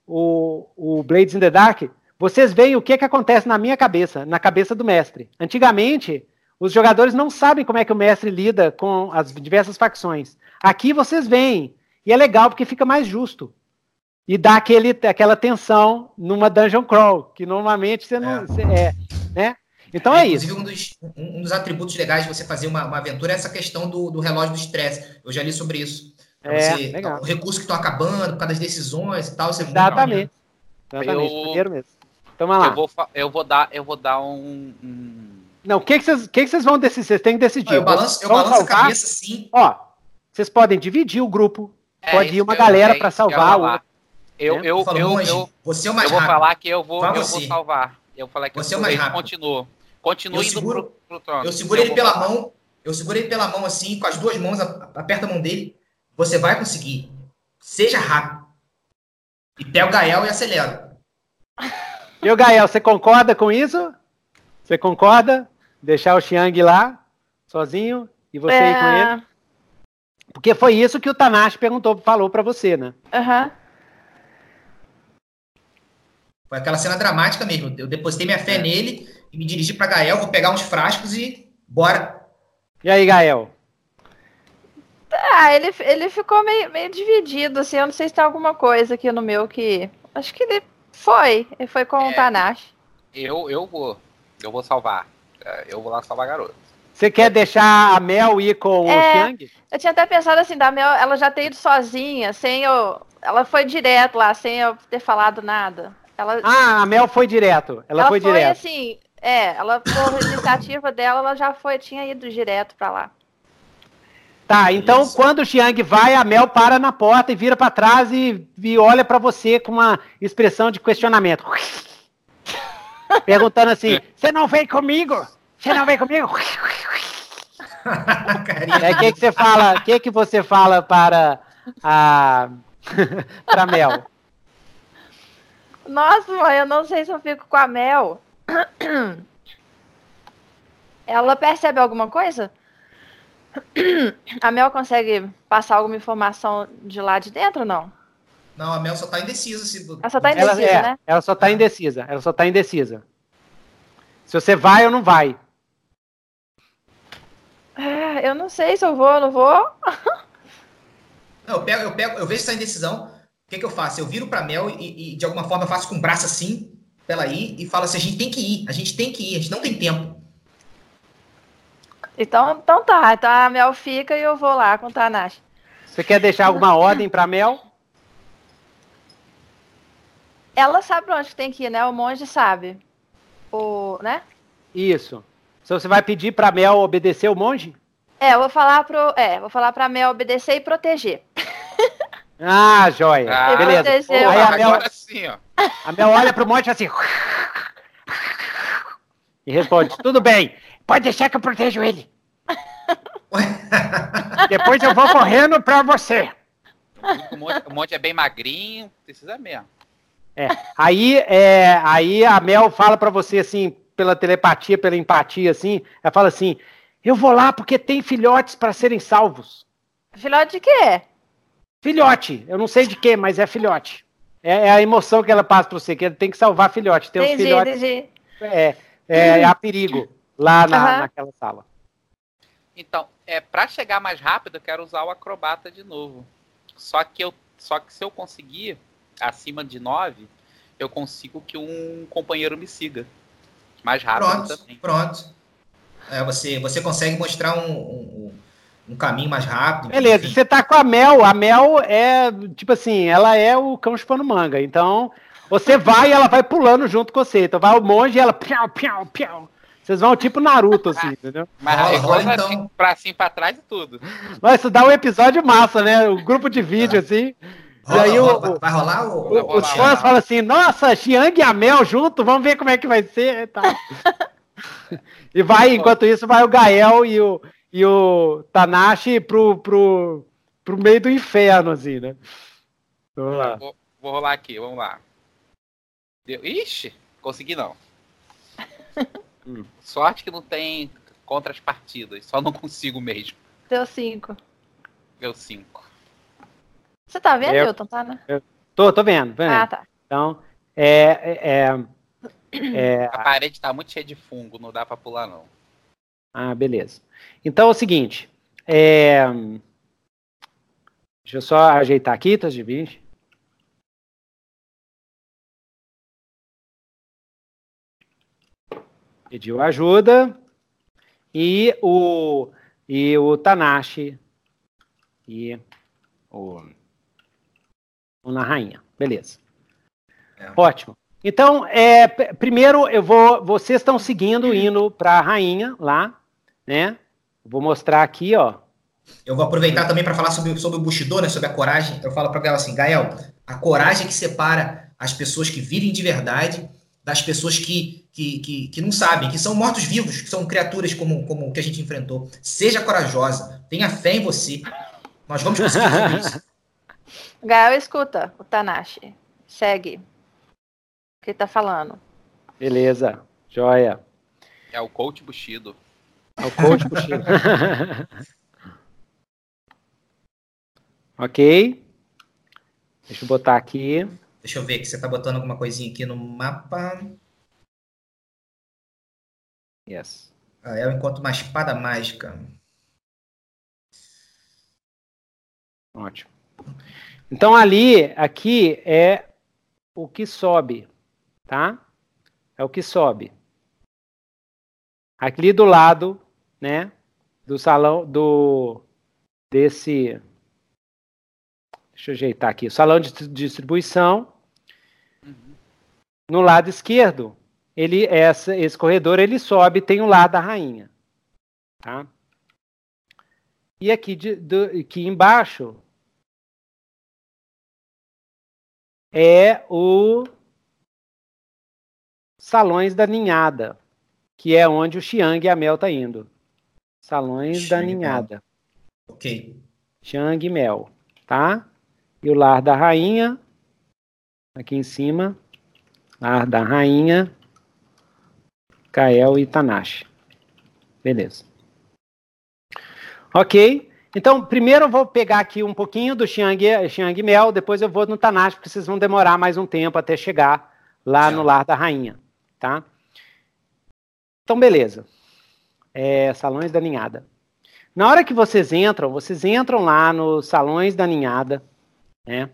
o, o Blades in the Dark, vocês veem o que, que acontece na minha cabeça, na cabeça do mestre. Antigamente, os jogadores não sabem como é que o mestre lida com as diversas facções. Aqui vocês veem. E é legal porque fica mais justo. E dá aquele, aquela tensão numa dungeon crawl, que normalmente você não. É. Você é né? Então é, é isso. Um dos, um dos, atributos legais de você fazer uma, uma aventura é essa questão do, do, relógio do estresse. Eu já li sobre isso. É, você, legal. O recurso que estão acabando por causa das decisões e tal. Você Exatamente. Exatamente. Eu, primeiro mesmo. Toma lá. Eu vou, eu vou dar, eu vou dar um, um não, o que, que, vocês, que, que vocês vão decidir? Vocês têm que decidir. Eu balanço, eu balanço a cabeça sim. Ó, vocês podem dividir o grupo. É, pode ir uma galera para salvar o. Eu, eu, eu, eu, eu, você é o mais eu vou falar que eu vou, eu vou salvar. Eu falei que você é o mais rápido. Continua. Continua indo seguro, pro, pro trono. Eu seguro ele pela falar. mão. Eu seguro ele pela mão assim, com as duas mãos, aperta a mão dele. Você vai conseguir. Seja rápido. E pega o Gael e acelera. E o Gael, você concorda com isso? Você concorda? Deixar o Xiang lá, sozinho, e você é... ir com é. ele. Porque foi isso que o Tanashi perguntou, falou para você, né? Aham. Uhum. Foi aquela cena dramática mesmo. Eu depositei minha fé é. nele e me dirigi para Gael, vou pegar uns frascos e bora. E aí, Gael? Ah, ele, ele ficou meio, meio dividido, assim. Eu não sei se tem alguma coisa aqui no meu que. Acho que ele foi. Ele foi com é, o Tanashi. Eu, eu vou. Eu vou salvar. É, eu vou lá salvar a garota. Você quer deixar a Mel ir com é, o Xiang? Eu tinha até pensado assim, da Mel, ela já ter ido sozinha, sem eu. Ela foi direto lá, sem eu ter falado nada. Ela... Ah, a Mel foi direto. Ela, ela foi, foi direto. assim, é, ela, por iniciativa dela, ela já foi, tinha ido direto para lá. Tá, então Isso. quando o Xiang vai, a Mel para na porta e vira para trás e, e olha para você com uma expressão de questionamento. Perguntando assim: Você não vem comigo? Você não vem comigo? é o que, que você fala? Que, que você fala para a para Mel? Nossa, mãe, eu não sei se eu fico com a Mel. Ela percebe alguma coisa? A Mel consegue passar alguma informação de lá de dentro ou não? Não, a Mel só tá indecisa. Se... Ela só tá indecisa, ela, é, né? Ela só tá indecisa. Ela só tá indecisa. Se você vai ou não vai. É, eu não sei se eu vou ou não vou. não, eu pego, eu pego, eu vejo essa indecisão. O que, que eu faço? Eu viro pra Mel e, e, de alguma forma eu faço com o braço assim, pra ela ir, e falo assim, a gente tem que ir, a gente tem que ir, a gente não tem tempo. Então, então tá, então a Mel fica e eu vou lá com o Tanashi. Você quer deixar alguma ordem pra Mel? Ela sabe pra onde tem que ir, né? O monge sabe. O, né? Isso. Então você vai pedir pra Mel obedecer o monge? É, eu vou falar pro. É, vou falar pra Mel obedecer e proteger. Ah, joia. Ah, Beleza. Proteger, Aí a Mel, agora sim, ó. A Mel olha pro monge assim. E responde: Tudo bem, pode deixar que eu protejo ele. Depois eu vou correndo pra você. O monte, o monte é bem magrinho, precisa mesmo. É. Aí, é, aí a Mel fala para você assim, pela telepatia, pela empatia, assim, ela fala assim: eu vou lá porque tem filhotes para serem salvos. Filhote de quê? Filhote. Eu não sei de quê, mas é filhote. É, é a emoção que ela passa para você, que ele tem que salvar filhote. Tem entendi, os filhotes. Entendi. É, é, é a perigo lá na, uhum. naquela sala. Então, é para chegar mais rápido, eu quero usar o acrobata de novo. Só que eu, só que se eu conseguir acima de 9, eu consigo que um companheiro me siga mais rápido pronto, também. Pronto. É, você, você consegue mostrar um, um, um caminho mais rápido. Beleza, enfim. você tá com a Mel. A Mel é, tipo assim, ela é o cão chupando manga. Então, você vai e ela vai pulando junto com você. Então vai o monge e ela piau, piau, piau. Vocês vão tipo Naruto, assim, entendeu? Mas rola, rola, então... Assim, pra cima, pra trás e tudo. Mas isso dá um episódio massa, né? O um grupo de vídeo, assim. Rola, aí rola, o, vai rolar o. o os fãs falam assim: nossa, Xiang e a Mel junto, vamos ver como é que vai ser. Tá. e vai, enquanto isso, vai o Gael e o, e o Tanashi pro, pro, pro meio do inferno, assim, né? Vamos lá. Vou, vou rolar aqui, vamos lá. Deu... Ixi, consegui não. Hum. Sorte que não tem contra as partidas, só não consigo mesmo. Deu 5. Deu 5. Você tá vendo, Hilton? Tá, né? Eu tô, tô vendo, vendo. Ah, tá. Então, é, é, é, A parede tá muito cheia de fungo, não dá pra pular, não. Ah, beleza. Então é o seguinte. É... Deixa eu só ajeitar aqui, tá de 20. Pediu ajuda. E o, e o Tanashi e o, o na rainha. Beleza. É. Ótimo. Então, é, primeiro eu vou. Vocês estão seguindo, indo para a rainha lá, né? Vou mostrar aqui, ó. Eu vou aproveitar também para falar sobre, sobre o Bushido, né? Sobre a coragem. Eu falo para ela assim, Gael, a coragem que separa as pessoas que vivem de verdade das pessoas que, que, que, que não sabem, que são mortos-vivos, que são criaturas como, como que a gente enfrentou. Seja corajosa, tenha fé em você. Nós vamos conseguir fazer isso. Gael, escuta o Tanashi. Segue. O que ele tá falando? Beleza, joia. É o coach Bushido. É o coach Bushido. ok. Deixa eu botar aqui. Deixa eu ver que você tá botando alguma coisinha aqui no mapa. Yes. Ah, eu encontro uma espada mágica. Ótimo. Então ali, aqui é o que sobe, tá? É o que sobe. Aqui do lado, né, do salão do desse Deixa eu ajeitar aqui. O salão de distribuição. Uhum. No lado esquerdo, ele essa, esse corredor ele sobe, tem o lado da rainha, tá? E aqui, de, do, aqui embaixo é o salões da ninhada, que é onde o Xiang e a Mel tá indo. Salões Xiang da ninhada. Ok. Xiang e Mel, tá? E o lar da rainha, aqui em cima, lar da rainha, Kael e Tanashi. Beleza. Ok. Então, primeiro eu vou pegar aqui um pouquinho do Xiang, Xiang Mel, depois eu vou no Tanashi, porque vocês vão demorar mais um tempo até chegar lá no lar da rainha, tá? Então, beleza. É, salões da ninhada. Na hora que vocês entram, vocês entram lá nos salões da ninhada, né?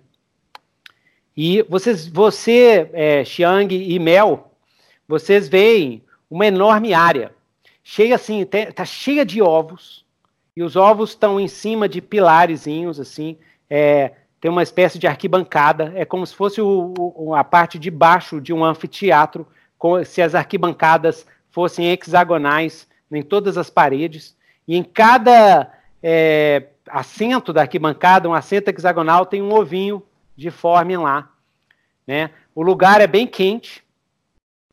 E vocês, você, é, Xiang e Mel, vocês veem uma enorme área, cheia assim, tá cheia de ovos, e os ovos estão em cima de pilarezinhos, assim, é, tem uma espécie de arquibancada, é como se fosse o, o, a parte de baixo de um anfiteatro, se as arquibancadas fossem hexagonais em todas as paredes, e em cada é, assento da arquibancada, um assento hexagonal, tem um ovinho de forma lá. Né? O lugar é bem quente,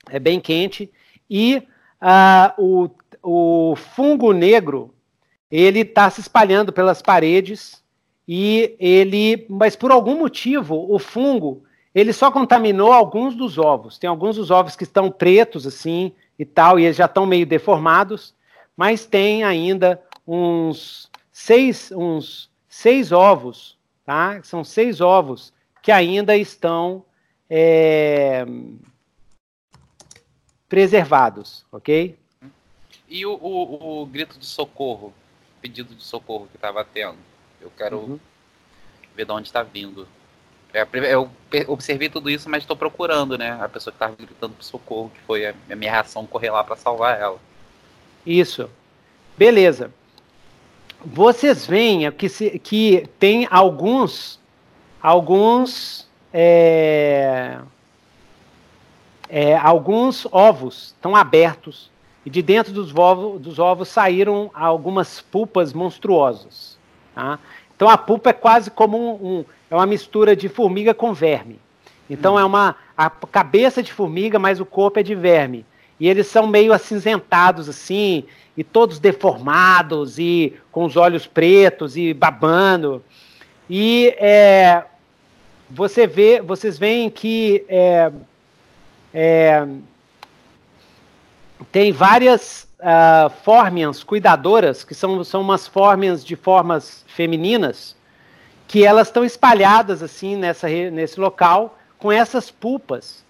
é bem quente, e uh, o, o fungo negro ele está se espalhando pelas paredes e ele, mas por algum motivo, o fungo, ele só contaminou alguns dos ovos. Tem alguns dos ovos que estão pretos assim e tal, e eles já estão meio deformados, mas tem ainda uns seis, uns seis ovos, tá? São seis ovos que ainda estão é, preservados, ok? E o, o, o, grito de socorro, pedido de socorro que estava tendo? Eu quero uhum. ver de onde está vindo. É, eu observei tudo isso, mas estou procurando, né? A pessoa que estava gritando por socorro, que foi a minha reação correr lá para salvar ela. Isso. Beleza. Vocês veem que, se, que tem alguns alguns é, é, alguns ovos estão abertos e de dentro dos ovos, dos ovos saíram algumas pulpas monstruosas. Tá? Então a pulpa é quase como um, um, é uma mistura de formiga com verme. Então hum. é uma a cabeça de formiga, mas o corpo é de verme. E eles são meio acinzentados assim, e todos deformados e com os olhos pretos e babando. E é, você vê, vocês veem que é, é, tem várias uh, cuidadoras, que são, são umas fórmias de formas femininas, que elas estão espalhadas assim nessa, nesse local, com essas pulpas,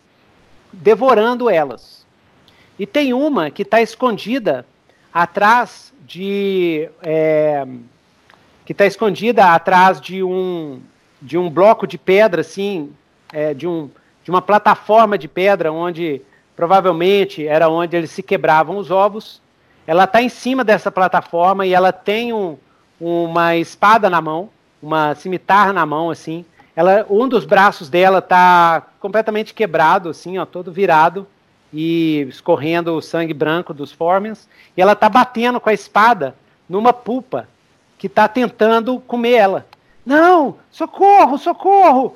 devorando elas. E tem uma que está escondida atrás de. É, que está escondida atrás de um, de um bloco de pedra, assim, é, de, um, de uma plataforma de pedra, onde provavelmente era onde eles se quebravam os ovos. Ela está em cima dessa plataforma e ela tem um, uma espada na mão, uma cimitarra na mão, assim. Ela, um dos braços dela está completamente quebrado, assim, ó, todo virado e escorrendo o sangue branco dos Formians. E ela está batendo com a espada numa pupa que está tentando comer ela. Não, socorro, socorro!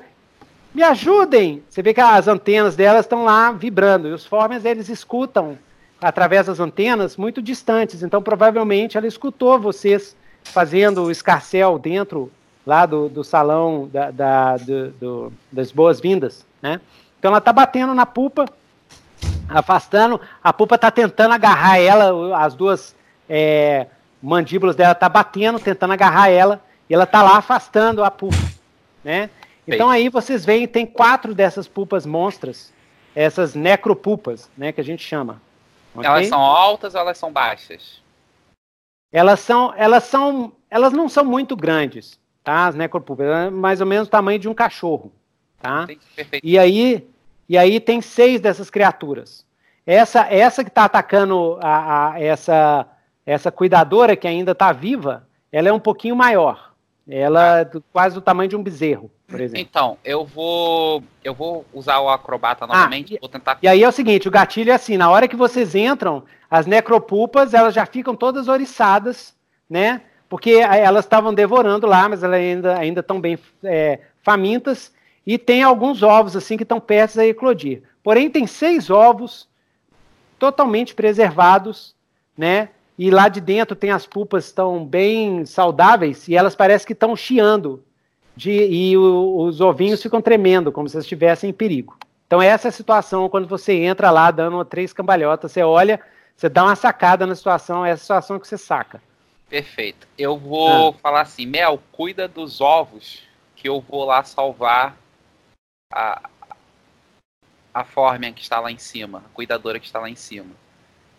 Me ajudem! Você vê que as antenas delas estão lá vibrando. E os Formians, eles escutam através das antenas muito distantes. Então, provavelmente, ela escutou vocês fazendo o escarcel dentro lá do, do salão da, da do, do, das boas-vindas. Né? Então, ela está batendo na pupa afastando. A pupa tá tentando agarrar ela, as duas é, mandíbulas dela tá batendo, tentando agarrar ela, e ela tá lá afastando a pupa, né? Então aí vocês veem, tem quatro dessas pupas monstras, essas necropulpas, né, que a gente chama. Okay? Elas são altas ou elas são baixas? Elas são, elas são, elas não são muito grandes, tá? As necropulpas, é mais ou menos o tamanho de um cachorro, tá? Perfeito. E aí e aí tem seis dessas criaturas. Essa, essa que está atacando a, a, essa, essa cuidadora que ainda está viva, ela é um pouquinho maior. Ela é quase do tamanho de um bezerro, por exemplo. Então, eu vou eu vou usar o acrobata ah, novamente, ah, vou tentar. E aí é o seguinte, o gatilho é assim, na hora que vocês entram, as necropulpas, elas já ficam todas oriçadas, né? Porque elas estavam devorando lá, mas elas ainda ainda estão bem é, famintas e tem alguns ovos assim que estão perto a eclodir. Porém, tem seis ovos totalmente preservados, né? E lá de dentro tem as pulpas estão bem saudáveis e elas parecem que estão chiando. De, e o, os ovinhos ficam tremendo, como se estivessem em perigo. Então, essa é a situação quando você entra lá dando três cambalhotas, você olha, você dá uma sacada na situação, é a situação que você saca. Perfeito. Eu vou ah. falar assim, Mel, cuida dos ovos que eu vou lá salvar a, a Fórmia que está lá em cima, a cuidadora que está lá em cima.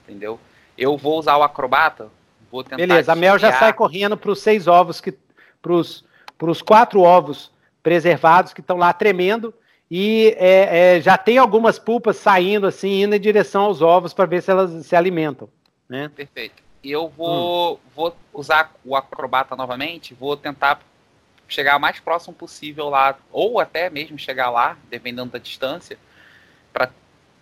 Entendeu? Eu vou usar o acrobata, vou tentar. Beleza, a Mel já sai correndo para os seis ovos, que para os quatro ovos preservados que estão lá tremendo. E é, é, já tem algumas pulpas saindo assim, indo em direção aos ovos para ver se elas se alimentam. Né? Perfeito. E eu vou, hum. vou usar o acrobata novamente, vou tentar chegar o mais próximo possível lá, ou até mesmo chegar lá, dependendo da distância, para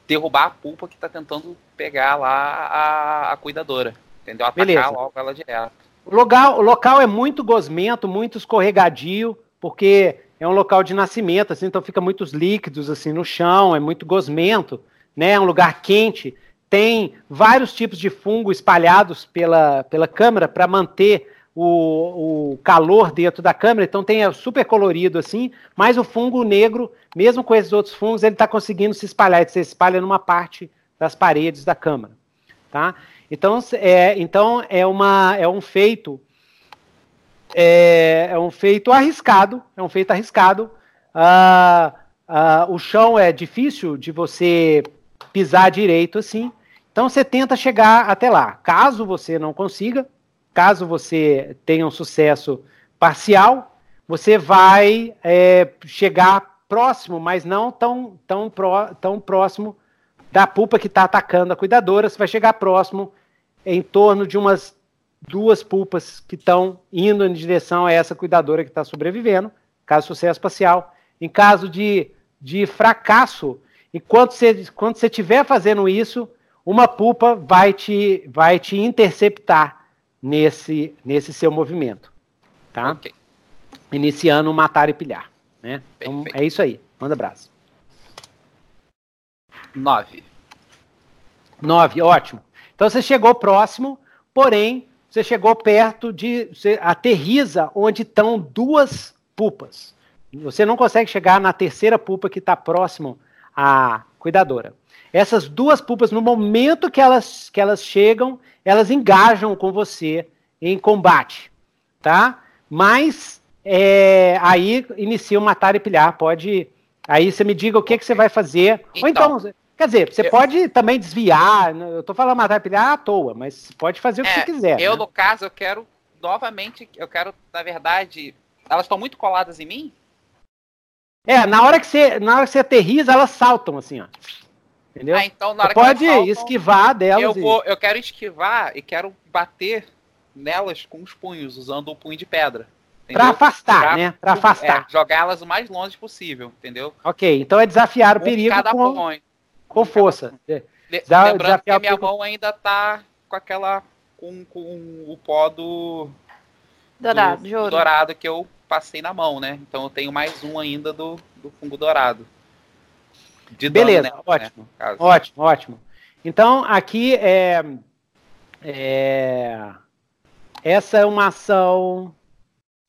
derrubar a pulpa que está tentando pegar lá a, a cuidadora. Entendeu? Atacar Beleza. logo ela direto. O local, o local é muito gosmento, muito escorregadio, porque é um local de nascimento, assim, então fica muitos líquidos assim no chão, é muito gosmento, né? É um lugar quente. Tem vários tipos de fungo espalhados pela, pela câmara para manter o, o calor dentro da câmera, então tem super colorido assim, mas o fungo negro, mesmo com esses outros fungos, ele está conseguindo se espalhar, ele se espalha numa parte das paredes da câmara, tá? Então é, então é, uma, é um feito é, é um feito arriscado, é um feito arriscado. Uh, uh, o chão é difícil de você pisar direito assim, então você tenta chegar até lá. Caso você não consiga, caso você tenha um sucesso parcial, você vai é, chegar próximo, mas não tão, tão, tão próximo da pupa que está atacando a cuidadora. Você vai chegar próximo em torno de umas duas pulpas que estão indo em direção a essa cuidadora que está sobrevivendo, caso sucesso parcial. Em caso de, de fracasso, enquanto você, quando você estiver fazendo isso, uma pupa vai te, vai te interceptar nesse, nesse seu movimento. Tá? Okay. Iniciando matar e pilhar. Né? Então é isso aí. Manda abraço. Nove. Nove, ótimo. Então você chegou próximo, porém você chegou perto de. Você aterriza onde estão duas pupas. Você não consegue chegar na terceira pupa que está próximo à cuidadora. Essas duas pupas, no momento que elas, que elas chegam, elas engajam com você em combate, tá? Mas é, aí inicia o matar e pilhar. Pode. Aí você me diga o que, que você vai fazer. Então, Ou então, quer dizer, você eu, pode também desviar. Né? Eu tô falando matar e pilhar à toa, mas pode fazer o que é, você quiser. Eu, né? no caso, eu quero novamente. Eu quero, na verdade. Elas estão muito coladas em mim? É, na hora que você, na hora que você aterriza, elas saltam assim, ó. Entendeu? Ah, então, na hora Você pode esquivar delas. Eu, vou, eu quero esquivar e quero bater nelas com os punhos, usando o punho de pedra. Para afastar, pra, né? Para afastar. É, jogar elas o mais longe possível, entendeu? Ok, então é desafiar o com perigo cada com, com força. De, lembrando que a minha mão ainda tá com aquela. com, com o pó do. Dourado, do, dourado que eu passei na mão, né? Então eu tenho mais um ainda do, do fungo dourado. De Beleza, né, ótimo. Né, ótimo, ótimo. Então, aqui é, é, Essa é uma ação.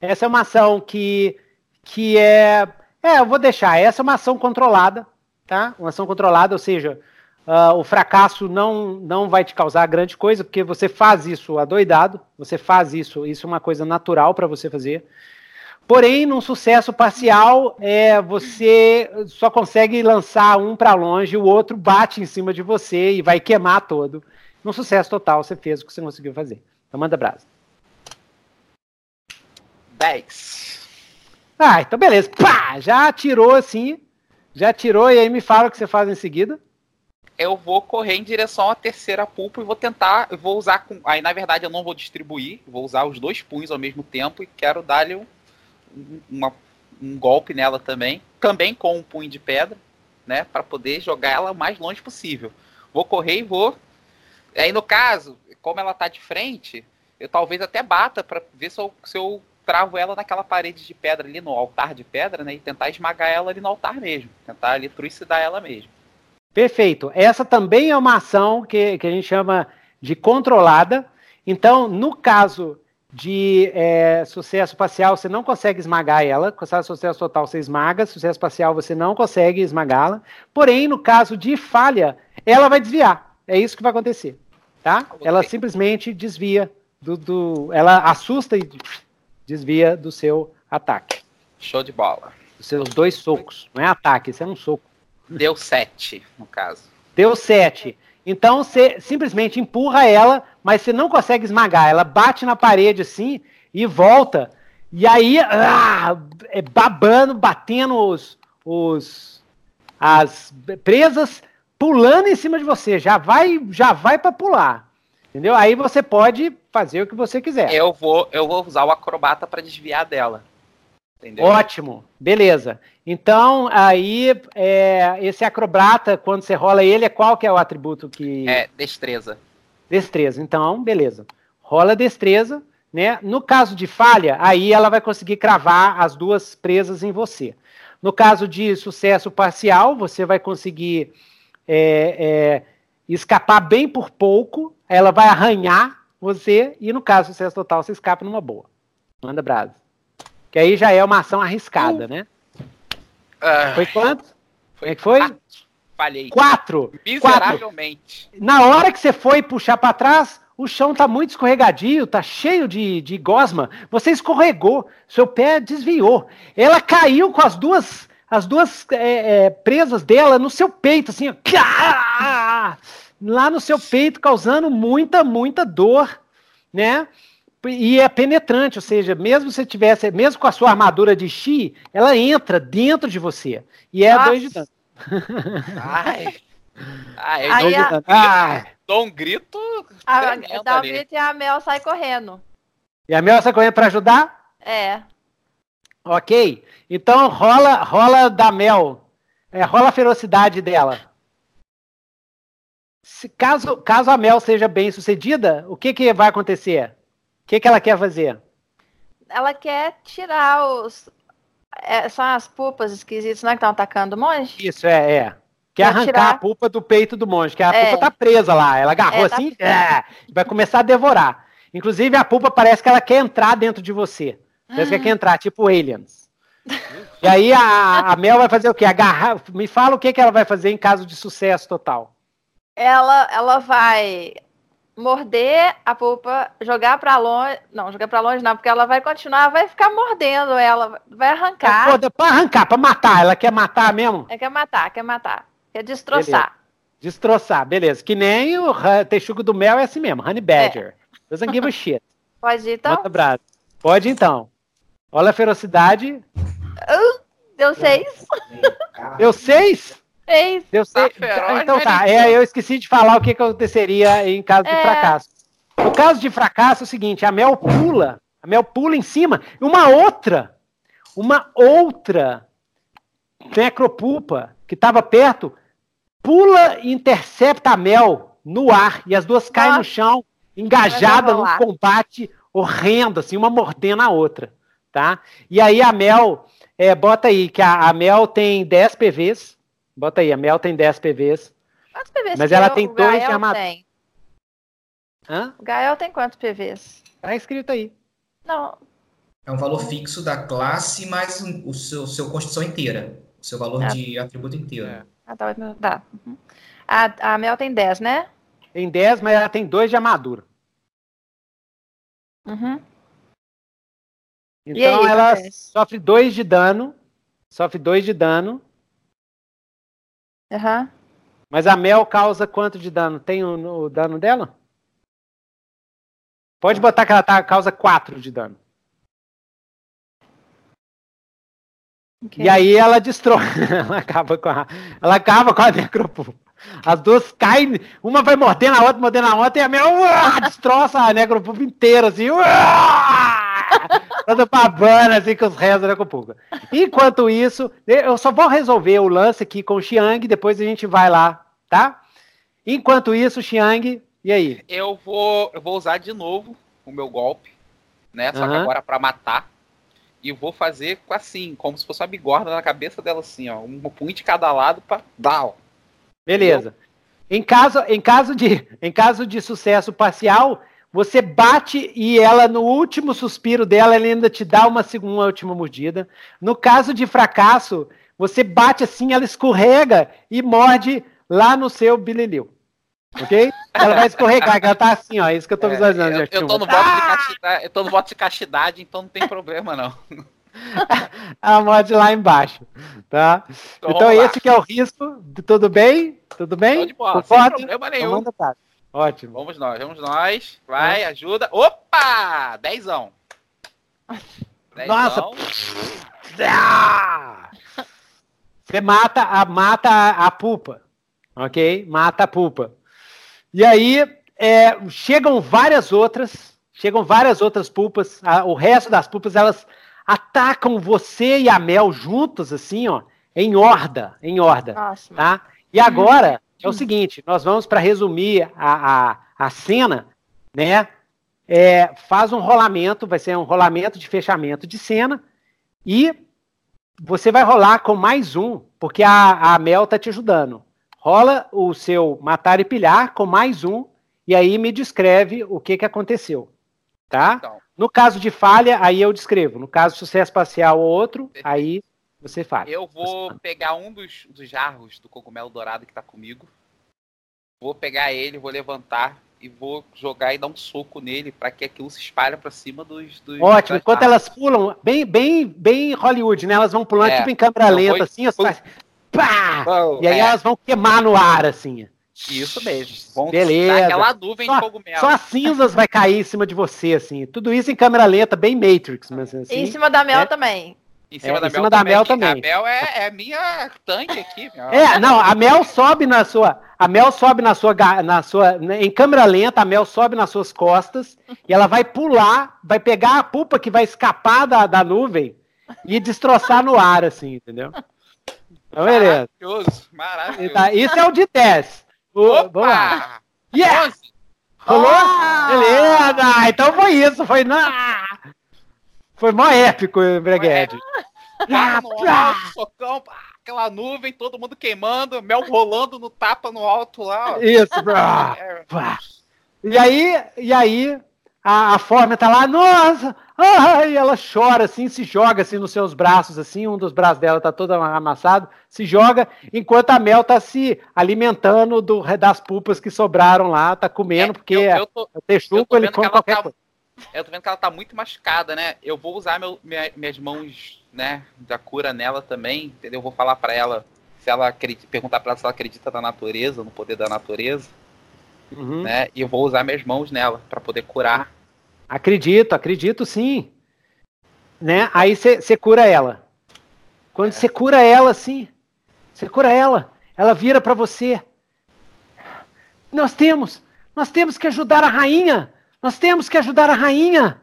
Essa é uma ação que, que é. É, eu vou deixar. Essa é uma ação controlada, tá? Uma ação controlada, ou seja, uh, o fracasso não, não vai te causar grande coisa, porque você faz isso adoidado, você faz isso, isso é uma coisa natural para você fazer. Porém, num sucesso parcial, é, você só consegue lançar um para longe, o outro bate em cima de você e vai queimar todo. Num sucesso total, você fez o que você conseguiu fazer. Então manda brasa. 10. Ah, então beleza. Pá! Já tirou assim. Já tirou e aí me fala o que você faz em seguida. Eu vou correr em direção à terceira pulpa e vou tentar. Vou usar. Com, aí na verdade eu não vou distribuir. Vou usar os dois punhos ao mesmo tempo e quero dar-lhe um uma, um golpe nela também, também com um punho de pedra, né, para poder jogar ela o mais longe possível. Vou correr e vou. Aí no caso, como ela tá de frente, eu talvez até bata para ver se eu, se eu travo ela naquela parede de pedra ali no altar de pedra, né, e tentar esmagar ela ali no altar mesmo, tentar ali trucidar ela mesmo. Perfeito. Essa também é uma ação que, que a gente chama de controlada. Então, no caso de é, sucesso parcial, você não consegue esmagar ela. Com sucesso total, você esmaga. Sucesso parcial, você não consegue esmagá-la. Porém, no caso de falha, ela vai desviar. É isso que vai acontecer. Tá? Okay. Ela simplesmente desvia do, do. Ela assusta e desvia do seu ataque. Show de bola. Dos seus dois socos. Não é ataque, isso é um soco. Deu sete, no caso. Deu sete. Então você simplesmente empurra ela, mas você não consegue esmagar. Ela bate na parede assim e volta. E aí, ah, é babando, batendo os, os as presas, pulando em cima de você. Já vai, já vai para pular. Entendeu? Aí você pode fazer o que você quiser. Eu vou, eu vou usar o acrobata para desviar dela. Entendeu? Ótimo, beleza. Então, aí, é, esse acrobata, quando você rola ele, é qual que é o atributo que... É, destreza. Destreza, então, beleza. Rola destreza, né? No caso de falha, aí ela vai conseguir cravar as duas presas em você. No caso de sucesso parcial, você vai conseguir é, é, escapar bem por pouco, ela vai arranhar você, e no caso sucesso total, você escapa numa boa. Manda brasa. Que aí já é uma ação arriscada, né? Uh, foi quanto? Foi Como é que foi? Quatro. Falhei. Quatro. Miseravelmente. Quatro. Na hora que você foi puxar para trás, o chão tá muito escorregadio, tá cheio de, de gosma. Você escorregou, seu pé desviou. Ela caiu com as duas as duas é, é, presas dela no seu peito, assim, ó, lá no seu peito, causando muita, muita dor, né? E é penetrante, ou seja, mesmo se tivesse, mesmo com a sua armadura de chi, ela entra dentro de você. E é Nossa. dois de dano. Ai. Ai, Aí a... Ai. Dou um grito. A, dá um grito e a Mel sai correndo. E a Mel sai correndo para ajudar? É. Ok. Então rola, rola da Mel. É, rola a ferocidade dela. Se, caso, caso a Mel seja bem sucedida, o que, que vai acontecer? O que, que ela quer fazer? Ela quer tirar os. É, são as pupas esquisitas, não é que estão atacando o monge? Isso, é, é. Quer arrancar tirar... a pupa do peito do monge, que a é. pupa tá presa lá. Ela agarrou é, tá assim, é, vai começar a devorar. Inclusive, a pupa parece que ela quer entrar dentro de você. Parece que ela quer entrar, tipo aliens. e aí a, a, Mel vai fazer o quê? Agarrar. Me fala o que, que ela vai fazer em caso de sucesso total. Ela, ela vai morder a pupa, jogar para longe. Não, jogar para longe não, porque ela vai continuar, vai ficar mordendo ela, vai arrancar. É, para arrancar, para matar. Ela quer matar mesmo? É quer matar, quer matar. Quer destroçar. Beleza. Destroçar, beleza. Que nem o texugo do mel é assim mesmo, Honey Badger. É. Doesn't give a shit. Pode ir então? Pode então. Olha a ferocidade. Uh, deu seis. Deu seis? Seis. Deu seis. Tá então tá, é, eu esqueci de falar o que, que aconteceria em caso de é... fracasso. No caso de fracasso é o seguinte, a Mel pula, a Mel pula em cima, e uma outra, uma outra necropulpa que estava perto, pula e intercepta a Mel no ar e as duas caem Nossa. no chão, engajadas num combate horrendo, assim, uma mordendo a outra, tá? E aí a Mel, é, bota aí que a, a, Mel tem 10 PVs, bota aí, a Mel tem 10 PVs, Quantos PVs mas ela tem dois de armadura. Hã? O Gael tem quantos PVs? Tá escrito aí. Não. É um valor fixo da classe mais o seu, seu construção inteira. O seu valor é. de atributo inteiro. É. Ah, tá. tá. Uhum. A, a Mel tem 10, né? Tem 10, mas ela tem 2 de armadura. Uhum. Então aí, ela sofre 2 de dano. Sofre 2 de dano. Uhum. Mas a Mel causa quanto de dano? Tem o, o dano dela? Pode botar que ela tá, causa 4 de dano. Okay. E aí ela destrói, ela acaba com a, ela acaba com a necropulpa. As duas caem, uma vai mordendo a outra, mordendo a outra, e a minha uah, destroça a necropulpa inteira, assim, toda babana, assim, com os restos da necropulpa. Enquanto isso, eu só vou resolver o lance aqui com o Xiang, depois a gente vai lá, tá? Enquanto isso, Xiang, e aí? Eu vou, eu vou usar de novo o meu golpe, né? Só uhum. que agora para matar e vou fazer assim, como se fosse uma bigorna na cabeça dela, assim, ó. Um punho de cada lado pra dar. Beleza. Em caso, em, caso de, em caso de sucesso parcial, você bate e ela, no último suspiro dela, ela ainda te dá uma segunda última mordida. No caso de fracasso, você bate assim, ela escorrega e morde lá no seu bililil. Ok? Ela vai escorregar, ela tá assim, ó. É isso que eu tô é, visualizando. É, eu, eu, tô no voto ah! de castidade, eu tô no voto de castidade, então não tem problema, não. A mod lá embaixo, tá? Então, então esse que é o risco. Tudo bem? Tudo bem? de bola, sem problema nenhum. Ótimo. Vamos nós, vamos nós. Vai, é. ajuda. Opa! Dezão. Dezão. Nossa! Você mata a, mata a, a pupa, ok? Mata a pupa. E aí é, chegam várias outras, chegam várias outras pulpas. A, o resto das pulpas elas atacam você e a Mel juntos, assim, ó, em horda, em horda, Nossa, tá? E agora é o seguinte, nós vamos para resumir a, a, a cena, né? É, faz um rolamento, vai ser um rolamento de fechamento de cena e você vai rolar com mais um, porque a, a Mel tá te ajudando rola o seu matar e pilhar com mais um e aí me descreve o que, que aconteceu. Tá? Então. No caso de falha, aí eu descrevo. No caso de sucesso parcial ou outro, aí você fala. Eu vou pegar um dos, dos jarros do cogumelo dourado que está comigo. Vou pegar ele, vou levantar e vou jogar e dar um soco nele para que aquilo se espalhe para cima dos, dos Ótimo. Enquanto elas pulam, bem, bem, bem Hollywood, né? Elas vão pulando é, tipo em câmera lenta, vou... assim, faz... Pá! Bom, e aí é. elas vão queimar no ar, assim. Isso mesmo. Vão Beleza. aquela nuvem só, de cogumelo. Só as cinzas vai cair em cima de você, assim. Tudo isso em câmera lenta, bem Matrix, mas assim. E em cima da Mel é. também. Em cima, é, da, em cima Mel da Mel também. A Mel é, é minha tanque aqui. Meu. É, não, a Mel sobe na sua. A Mel sobe na sua, na sua. Em câmera lenta, a Mel sobe nas suas costas e ela vai pular, vai pegar a pupa que vai escapar da, da nuvem e destroçar no ar, assim, entendeu? Então, beleza. Maravilhoso, maravilhoso. Tá, isso é o de 10. Opa! Yeah! Rolou? Ah! Beleza! Então foi isso, foi. Na... Foi mó épico, Breguete. Ah, alto, socão, aquela nuvem, todo mundo queimando, mel rolando no tapa no alto lá. Isso, bro. É. E aí, e aí, a, a forma tá lá, nossa, ai, ela chora assim, se joga assim nos seus braços, assim, um dos braços dela tá todo amassado, se joga, enquanto a Mel tá se alimentando do, das pulpas que sobraram lá, tá comendo, é, porque eu, eu tô, o texuco ele come qualquer tá, coisa. Eu tô vendo que ela tá muito machucada, né? Eu vou usar meu, minha, minhas mãos, né, da cura nela também, entendeu? Eu vou falar para ela, se ela acredita, perguntar para ela se ela acredita na natureza, no poder da natureza, uhum. né? E eu vou usar minhas mãos nela para poder curar. Acredito, acredito sim. Né? Aí você cura ela. Quando você é. cura ela, sim, você cura ela, ela vira para você. Nós temos, nós temos que ajudar a rainha. Nós temos que ajudar a rainha.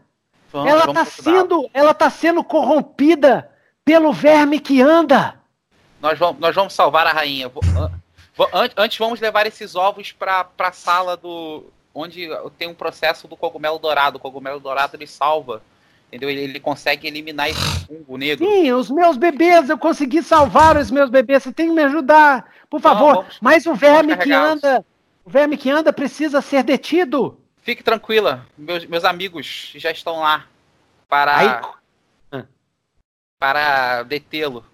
Vamos, ela está sendo, ela tá sendo corrompida pelo verme que anda. Nós vamos, nós vamos salvar a rainha. Antes vamos levar esses ovos para a sala do onde tem um processo do cogumelo dourado. O cogumelo dourado ele salva, entendeu? Ele, ele consegue eliminar esse fungo negro. Sim, os meus bebês, eu consegui salvar os meus bebês. Você tem que me ajudar, por favor. Não, Mas o verme que anda, o verme que anda precisa ser detido. Fique tranquila, meus, meus amigos já estão lá para Aí... Ah. para detê-lo.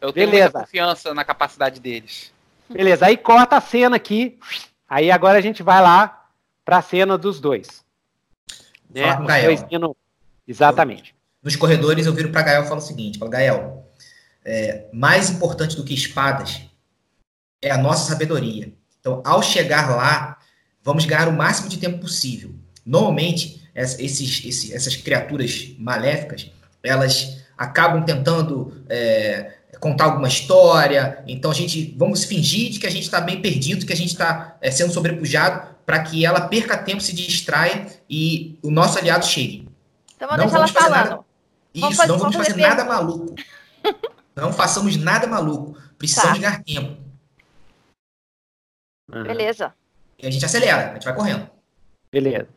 Eu tenho Beleza. muita confiança na capacidade deles. Beleza, aí corta a cena aqui. Aí agora a gente vai lá para a cena dos dois. Né? Os dois. Exatamente. Nos corredores eu viro para Gael e falo o seguinte: falo, Gael, é, mais importante do que espadas é a nossa sabedoria. Então, ao chegar lá, vamos ganhar o máximo de tempo possível. Normalmente, esses, esses, essas criaturas maléficas, elas acabam tentando é, contar alguma história. Então, a gente vamos fingir de que a gente está bem perdido, que a gente está é, sendo sobrepujado, para que ela perca tempo, se distraia e o nosso aliado chegue. Então, vamos não vamos fazer falando. nada. Isso, fazer, não vamos fazer nada maluco. não façamos nada maluco. Precisamos tá. ganhar tempo. Beleza. E a gente acelera, a gente vai correndo. Beleza.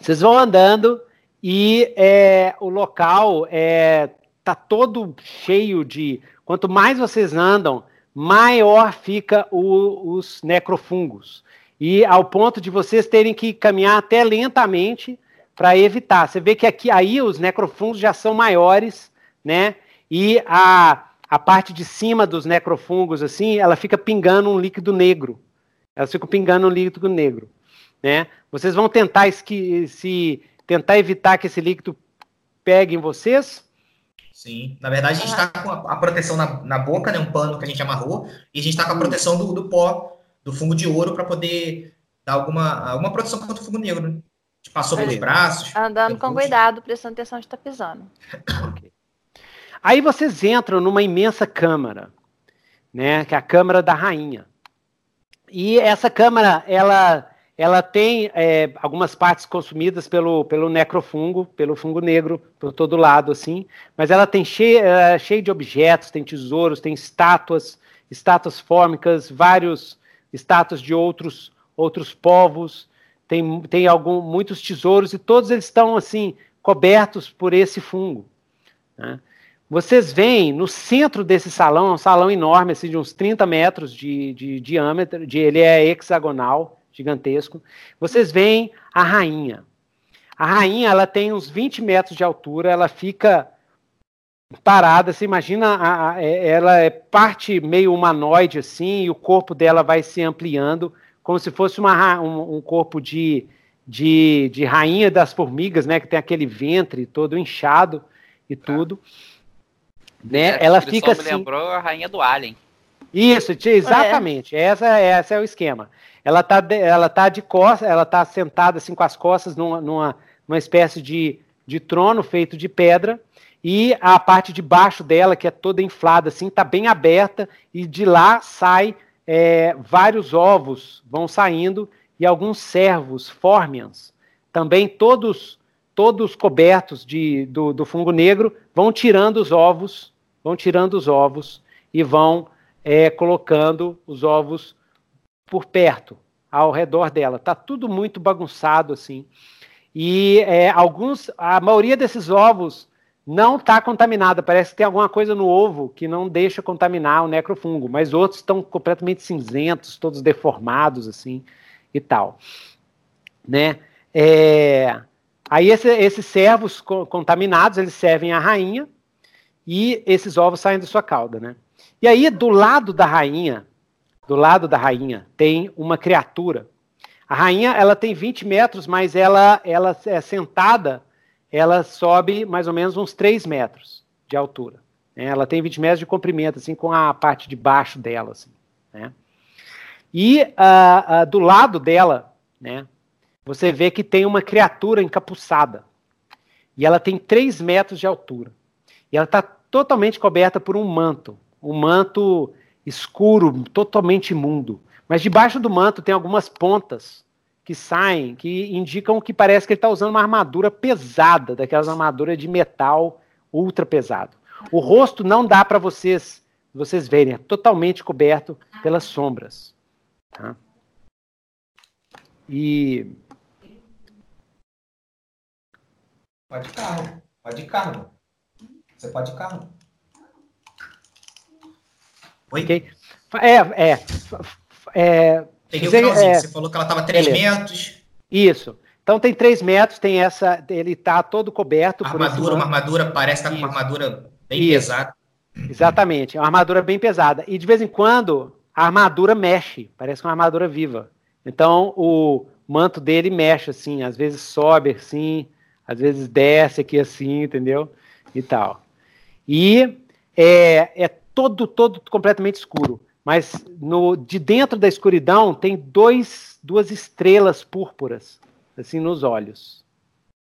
Vocês vão andando e é, o local é, tá todo cheio de. Quanto mais vocês andam, maior fica o, os necrofungos. E ao ponto de vocês terem que caminhar até lentamente para evitar. Você vê que aqui aí os necrofungos já são maiores, né? E a, a parte de cima dos necrofungos, assim, ela fica pingando um líquido negro. Elas ficam pingando um líquido negro. Né? Vocês vão tentar esqui, se tentar evitar que esse líquido pegue em vocês? Sim. Na verdade, a gente está com a, a proteção na, na, boca, né? Um pano que a gente amarrou, e a gente está com a proteção do, do pó, do fungo de ouro, para poder dar alguma, alguma proteção contra o fungo negro. Né? A gente passou pelos braços. Andando com cuidado, prestando atenção onde está pisando. okay. Aí vocês entram numa imensa câmara, né? Que é a câmara da rainha. E essa câmara, ela, ela tem é, algumas partes consumidas pelo, pelo necrofungo, pelo fungo negro, por todo lado, assim, mas ela tem é, cheio de objetos, tem tesouros, tem estátuas, estátuas fórmicas, vários estátuas de outros, outros povos, tem, tem algum, muitos tesouros, e todos eles estão, assim, cobertos por esse fungo. Né? Vocês veem no centro desse salão, é um salão enorme, assim, de uns 30 metros de, de diâmetro, de, ele é hexagonal, gigantesco. Vocês veem a rainha. A rainha, ela tem uns 20 metros de altura, ela fica parada, você imagina, a, a, é, ela é parte meio humanoide assim, e o corpo dela vai se ampliando, como se fosse uma, um, um corpo de, de, de, rainha das formigas, né, que tem aquele ventre todo inchado e tudo. Né? Ela fica assim. lembrou a rainha do Alien. Isso, exatamente. É. Essa, essa é o esquema. Ela tá, de, ela tá de costas, ela tá sentada assim com as costas numa, numa, numa espécie de, de trono feito de pedra e a parte de baixo dela, que é toda inflada, assim, está bem aberta, e de lá sai é, vários ovos, vão saindo, e alguns servos, formians, também todos todos cobertos de, do, do fungo negro, vão tirando os ovos, vão tirando os ovos e vão é, colocando os ovos por perto, ao redor dela. Está tudo muito bagunçado assim. E é, alguns, a maioria desses ovos não está contaminada. Parece que tem alguma coisa no ovo que não deixa contaminar o necrofungo, mas outros estão completamente cinzentos, todos deformados assim e tal, né? É... Aí esse, esses servos co contaminados eles servem a rainha e esses ovos saem da sua cauda, né? E aí do lado da rainha, do lado da rainha tem uma criatura. A rainha ela tem 20 metros, mas ela ela é sentada ela sobe mais ou menos uns 3 metros de altura. Né? Ela tem 20 metros de comprimento, assim, com a parte de baixo dela. Assim, né? E uh, uh, do lado dela, né, você vê que tem uma criatura encapuçada. E ela tem 3 metros de altura. E ela está totalmente coberta por um manto. Um manto escuro, totalmente imundo. Mas debaixo do manto tem algumas pontas que saem, que indicam que parece que ele está usando uma armadura pesada, daquelas armaduras de metal ultra pesado. O rosto não dá para vocês vocês verem, é totalmente coberto pelas sombras. Tá? E pode carro, pode carro. Você pode carro. Oi. Okay. É, é, é, Peguei Você, o finalzinho. É... Você falou que ela estava 3 Beleza. metros. Isso. Então tem 3 metros, tem essa. Ele está todo coberto. Armadura, uma armadura, parece estar tá com uma armadura bem Isso. pesada. Exatamente, é uma armadura bem pesada. E de vez em quando a armadura mexe, parece uma armadura viva. Então o manto dele mexe assim, às vezes sobe assim, às vezes desce aqui assim, entendeu? E tal. E é, é todo, todo completamente escuro mas no, de dentro da escuridão tem dois, duas estrelas púrpuras, assim, nos olhos.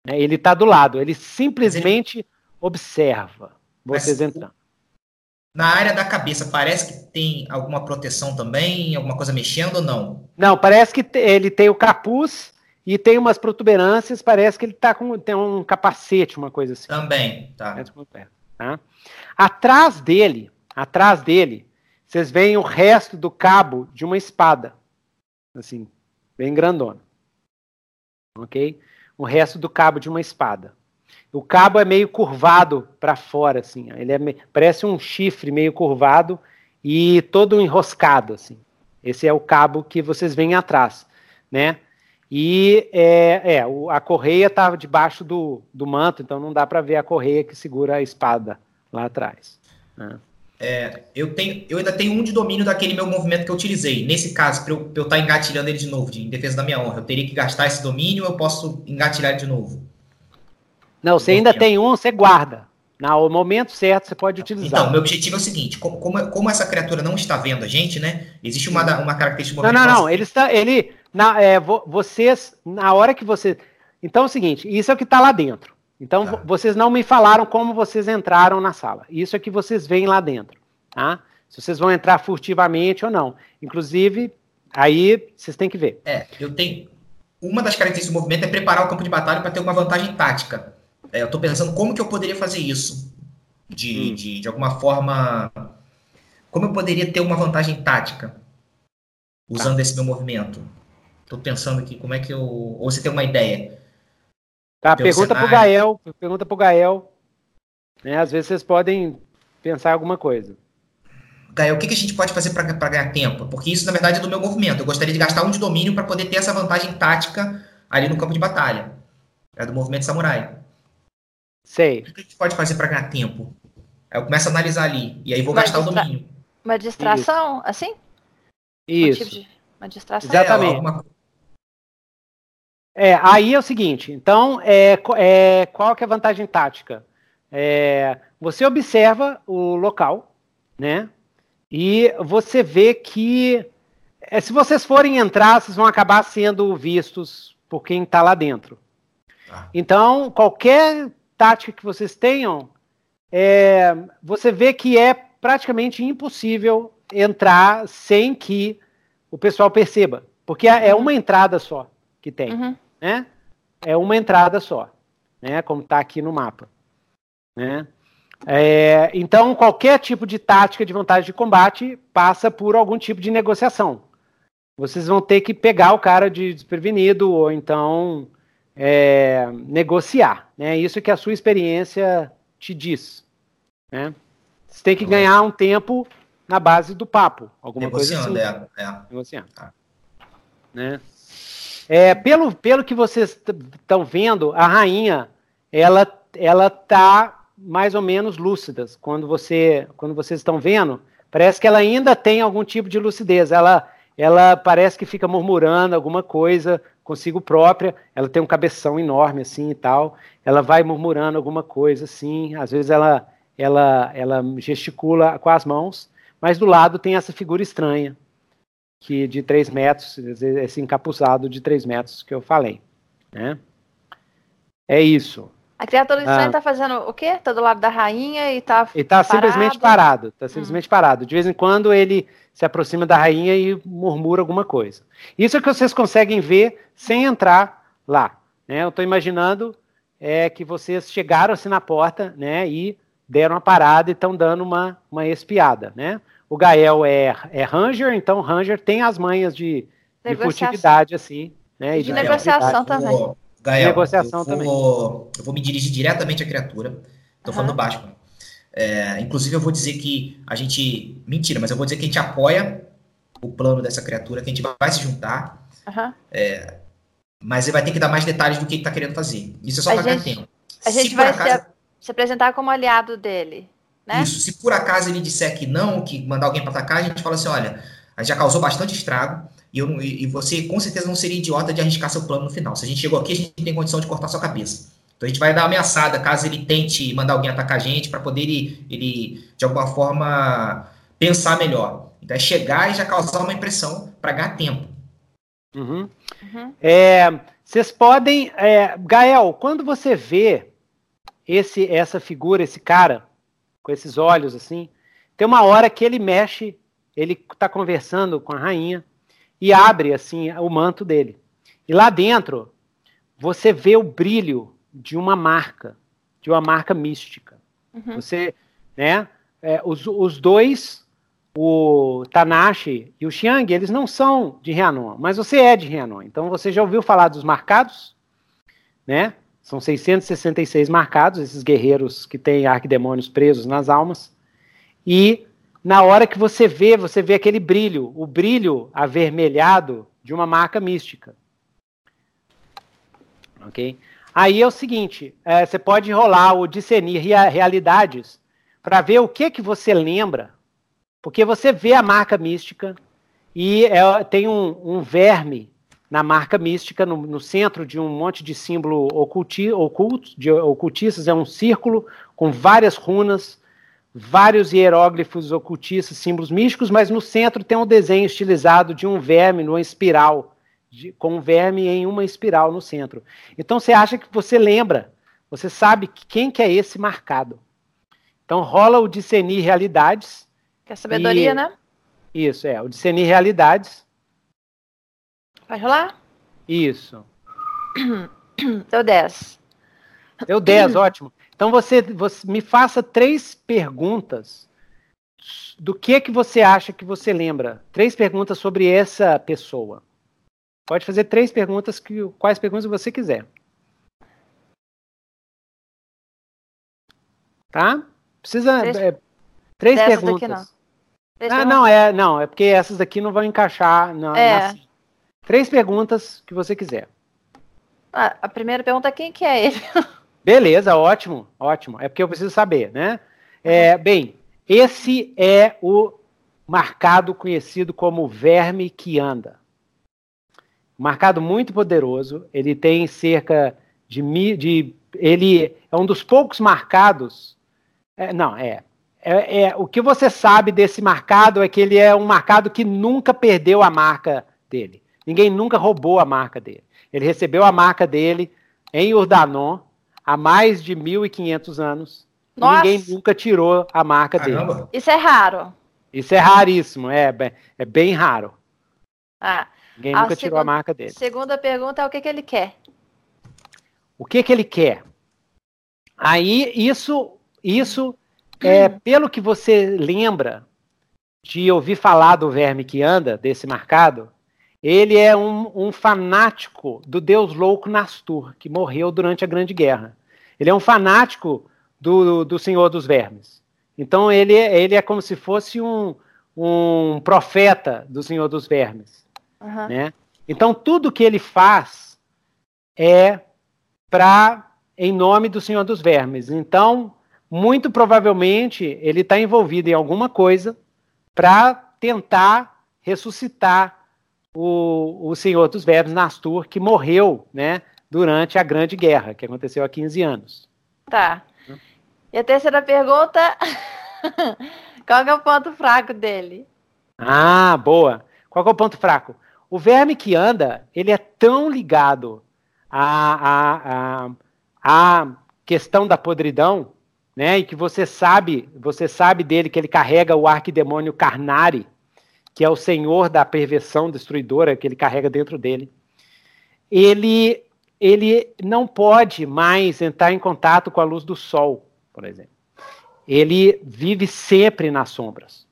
É, ele está do lado, ele simplesmente ele... observa vocês entrando. Na área da cabeça, parece que tem alguma proteção também, alguma coisa mexendo ou não? Não, parece que ele tem o capuz e tem umas protuberâncias, parece que ele tá com tem um capacete, uma coisa assim. Também, tá. Tá? Atrás dele, atrás dele, vocês veem o resto do cabo de uma espada. Assim, bem grandona. Ok? O resto do cabo de uma espada. O cabo é meio curvado para fora, assim. Ele é parece um chifre meio curvado e todo enroscado, assim. Esse é o cabo que vocês veem atrás, né? E é, é a correia estava debaixo do, do manto, então não dá para ver a correia que segura a espada lá atrás. Né? É, eu, tenho, eu ainda tenho um de domínio daquele meu movimento que eu utilizei. Nesse caso, para eu, estar tá engatilhando ele de novo, de, em defesa da minha honra, eu teria que gastar esse domínio eu posso engatilhar ele de novo? Não, você ainda tem um, você guarda. No momento certo, você pode utilizar. Então, meu objetivo é o seguinte: como, como, como essa criatura não está vendo a gente, né? Existe uma, uma característica Não, não, não. Ele está. Ele. Na, é, vocês, na hora que você. Então é o seguinte: isso é o que está lá dentro. Então, tá. vocês não me falaram como vocês entraram na sala. Isso é que vocês veem lá dentro, tá? Se vocês vão entrar furtivamente ou não. Inclusive, aí vocês têm que ver. É, eu tenho. Uma das características do movimento é preparar o campo de batalha para ter uma vantagem tática. É, eu estou pensando como que eu poderia fazer isso. De, hum. de, de alguma forma. Como eu poderia ter uma vantagem tática usando tá. esse meu movimento? Estou pensando aqui como é que eu. Ou você tem uma ideia? Tá, pergunta para o Gael, pergunta pro Gael. Né, às vezes vocês podem pensar alguma coisa. Gael, o que, que a gente pode fazer para ganhar tempo? Porque isso, na verdade, é do meu movimento. Eu gostaria de gastar um de domínio para poder ter essa vantagem tática ali no campo de batalha. É do movimento samurai. Sei. O que a gente pode fazer para ganhar tempo? Aí eu começo a analisar ali. E aí vou uma gastar distra... o domínio. Uma distração, Isso. assim? Isso. Um tipo de... Uma distração. Exatamente. É, alguma... é, aí é o seguinte. Então, é, é, qual que é a vantagem tática? É, você observa o local, né? E você vê que é, se vocês forem entrar, vocês vão acabar sendo vistos por quem está lá dentro. Ah. Então, qualquer tática que vocês tenham, é, você vê que é praticamente impossível entrar sem que o pessoal perceba, porque é, é uma entrada só que tem, uhum. Né? É uma entrada só, né? Como está aqui no mapa, né? É, então, qualquer tipo de tática de vantagem de combate passa por algum tipo de negociação. Vocês vão ter que pegar o cara de desprevenido ou então é, negociar. Né? Isso que a sua experiência te diz. Né? Você tem que ganhar um tempo na base do papo. Alguma Negociando, coisa assim. É, é. Negociando. Ah. Né? É, pelo, pelo que vocês estão vendo, a rainha ela ela tá mais ou menos lúcida. Quando você quando vocês estão vendo, parece que ela ainda tem algum tipo de lucidez. Ela ela parece que fica murmurando alguma coisa consigo própria. Ela tem um cabeção enorme assim e tal. Ela vai murmurando alguma coisa assim. Às vezes ela ela ela gesticula com as mãos, mas do lado tem essa figura estranha que de 3 metros, esse encapuçado de 3 metros que eu falei, né? É isso. A criatura estranha está ah, fazendo o quê? Está do lado da rainha e está Ele está simplesmente parado. Está simplesmente hum. parado. De vez em quando ele se aproxima da rainha e murmura alguma coisa. Isso é que vocês conseguem ver sem entrar lá. Né? Eu estou imaginando é, que vocês chegaram assim na porta né, e deram uma parada e estão dando uma, uma espiada. Né? O Gael é, é Ranger, então Ranger tem as manhas de, de furtividade assim. Né, e de, de negociação também. Gael, negociação eu vou, também. Eu vou me dirigir diretamente à criatura. Estou uhum. falando baixo. É, inclusive, eu vou dizer que a gente. Mentira, mas eu vou dizer que a gente apoia o plano dessa criatura, que a gente vai se juntar. Uhum. É, mas ele vai ter que dar mais detalhes do que ele está querendo fazer. Isso é só para ganhar tempo. A gente vai acaso, se, se, apresentar como aliado dele. Né? Isso. Se por acaso ele disser que não, que mandar alguém para atacar, a gente fala assim: olha, já causou bastante estrago. E, eu, e você com certeza não seria idiota de arriscar seu plano no final. Se a gente chegou aqui, a gente tem condição de cortar sua cabeça. Então a gente vai dar uma ameaçada caso ele tente mandar alguém atacar a gente, para poder ele, ele, de alguma forma, pensar melhor. Então é chegar e já causar uma impressão para ganhar tempo. Uhum. Uhum. É, vocês podem. É, Gael, quando você vê esse, essa figura, esse cara, com esses olhos assim, tem uma hora que ele mexe, ele está conversando com a rainha, e abre assim o manto dele. E lá dentro você vê o brilho de uma marca, de uma marca mística. Uhum. Você, né? É, os, os dois, o Tanashi e o Xiang, eles não são de Rhiannon, mas você é de Rhiannon. Então você já ouviu falar dos marcados, né? São 666 marcados, esses guerreiros que têm arquidemônios presos nas almas. E na hora que você vê, você vê aquele brilho, o brilho avermelhado de uma marca mística. Ok? Aí é o seguinte, é, você pode rolar o discernir realidades para ver o que que você lembra, porque você vê a marca mística e é, tem um, um, verme na marca mística no, no, centro de um monte de símbolo oculti, oculto, de ocultistas, é um círculo com várias runas vários hieróglifos ocultistas, símbolos místicos, mas no centro tem um desenho estilizado de um verme numa espiral, de, com um verme em uma espiral no centro. Então você acha que você lembra, você sabe quem que é esse marcado. Então rola o discernir realidades. Que é sabedoria, e... né? Isso, é, o discernir realidades. Vai rolar? Isso. Deu 10. Deu 10, ótimo. Então você, você me faça três perguntas do que que você acha que você lembra. Três perguntas sobre essa pessoa. Pode fazer três perguntas que quais perguntas você quiser. Tá? Precisa três, é, três perguntas. Ah, não, é, não, é porque essas daqui não vão encaixar na, é. na... Três perguntas que você quiser. Ah, a primeira pergunta é quem que é ele? Beleza, ótimo, ótimo. É porque eu preciso saber, né? É, bem, esse é o marcado conhecido como verme que anda. Marcado muito poderoso, ele tem cerca de, de ele é um dos poucos marcados. É, não, é, é, é, o que você sabe desse marcado é que ele é um marcado que nunca perdeu a marca dele. Ninguém nunca roubou a marca dele. Ele recebeu a marca dele em Urdanon há mais de 1.500 anos. Nossa. Ninguém nunca tirou a marca Caramba. dele. Isso é raro. Isso é raríssimo, é, é bem raro. Ah, Ninguém nunca tirou a marca dele. Segunda pergunta é o que, que ele quer. O que, que ele quer? Aí, isso, isso é pelo que você lembra de ouvir falar do verme que anda, desse marcado, ele é um, um, fanático do deus louco Nastur, que morreu durante a Grande Guerra. Ele é um fanático do, do Senhor dos Vermes. Então ele, ele é como se fosse um, um profeta do Senhor dos Vermes. Uhum. Né? Então tudo que ele faz é para em nome do Senhor dos Vermes. Então, muito provavelmente, ele está envolvido em alguma coisa para tentar ressuscitar o, o Senhor dos Vermes Nastur, que morreu né, durante a Grande Guerra, que aconteceu há 15 anos. Tá. E a terceira pergunta: qual é o ponto fraco dele? Ah, boa. Qual é o ponto fraco? O verme que anda, ele é tão ligado à, à, à, à questão da podridão, né? E que você sabe, você sabe dele que ele carrega o arquidemônio Carnari, que é o senhor da perversão destruidora que ele carrega dentro dele. Ele ele não pode mais entrar em contato com a luz do sol por exemplo. Ele vive sempre nas sombras.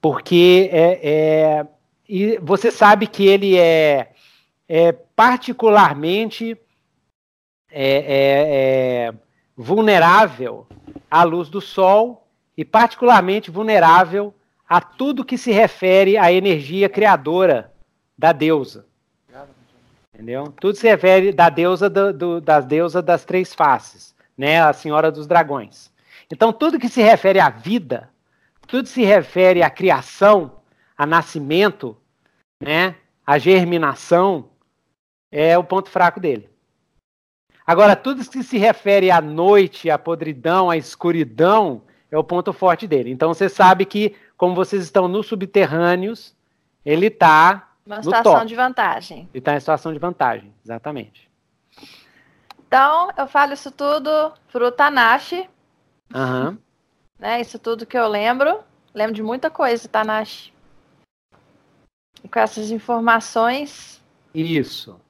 Porque é, é e você sabe que ele é, é particularmente é, é, é, vulnerável à luz do sol e particularmente vulnerável a tudo que se refere à energia criadora da deusa. Entendeu? Tudo se refere da deusa do, do, das deusas das três faces né, a Senhora dos Dragões. Então, tudo que se refere à vida, tudo se refere à criação, a nascimento, né, a germinação, é o ponto fraco dele. Agora, tudo que se refere à noite, à podridão, à escuridão, é o ponto forte dele. Então, você sabe que, como vocês estão nos subterrâneos, ele está. Uma situação de vantagem. Ele está em situação de vantagem, exatamente. Então, eu falo isso tudo pro Tanashi. Uhum. Né, isso tudo que eu lembro. Lembro de muita coisa, Tanashi. E com essas informações. Isso.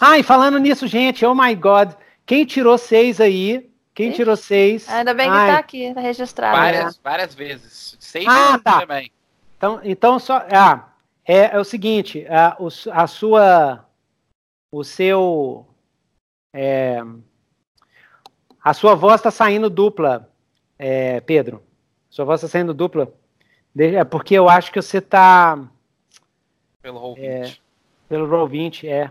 Ah, e falando nisso, gente, oh my god. Quem tirou seis aí? Quem Ixi. tirou seis? Ainda bem que Ai. tá aqui, tá registrado. Várias, né? várias vezes. Seis ah, tá. também. Então, então só. Ah, é, é o seguinte, a, a sua. O seu é, a sua voz está saindo dupla, é, Pedro. Sua voz está saindo dupla. É porque eu acho que você está. Pelo Roll 20. É, pelo Roll 20, é.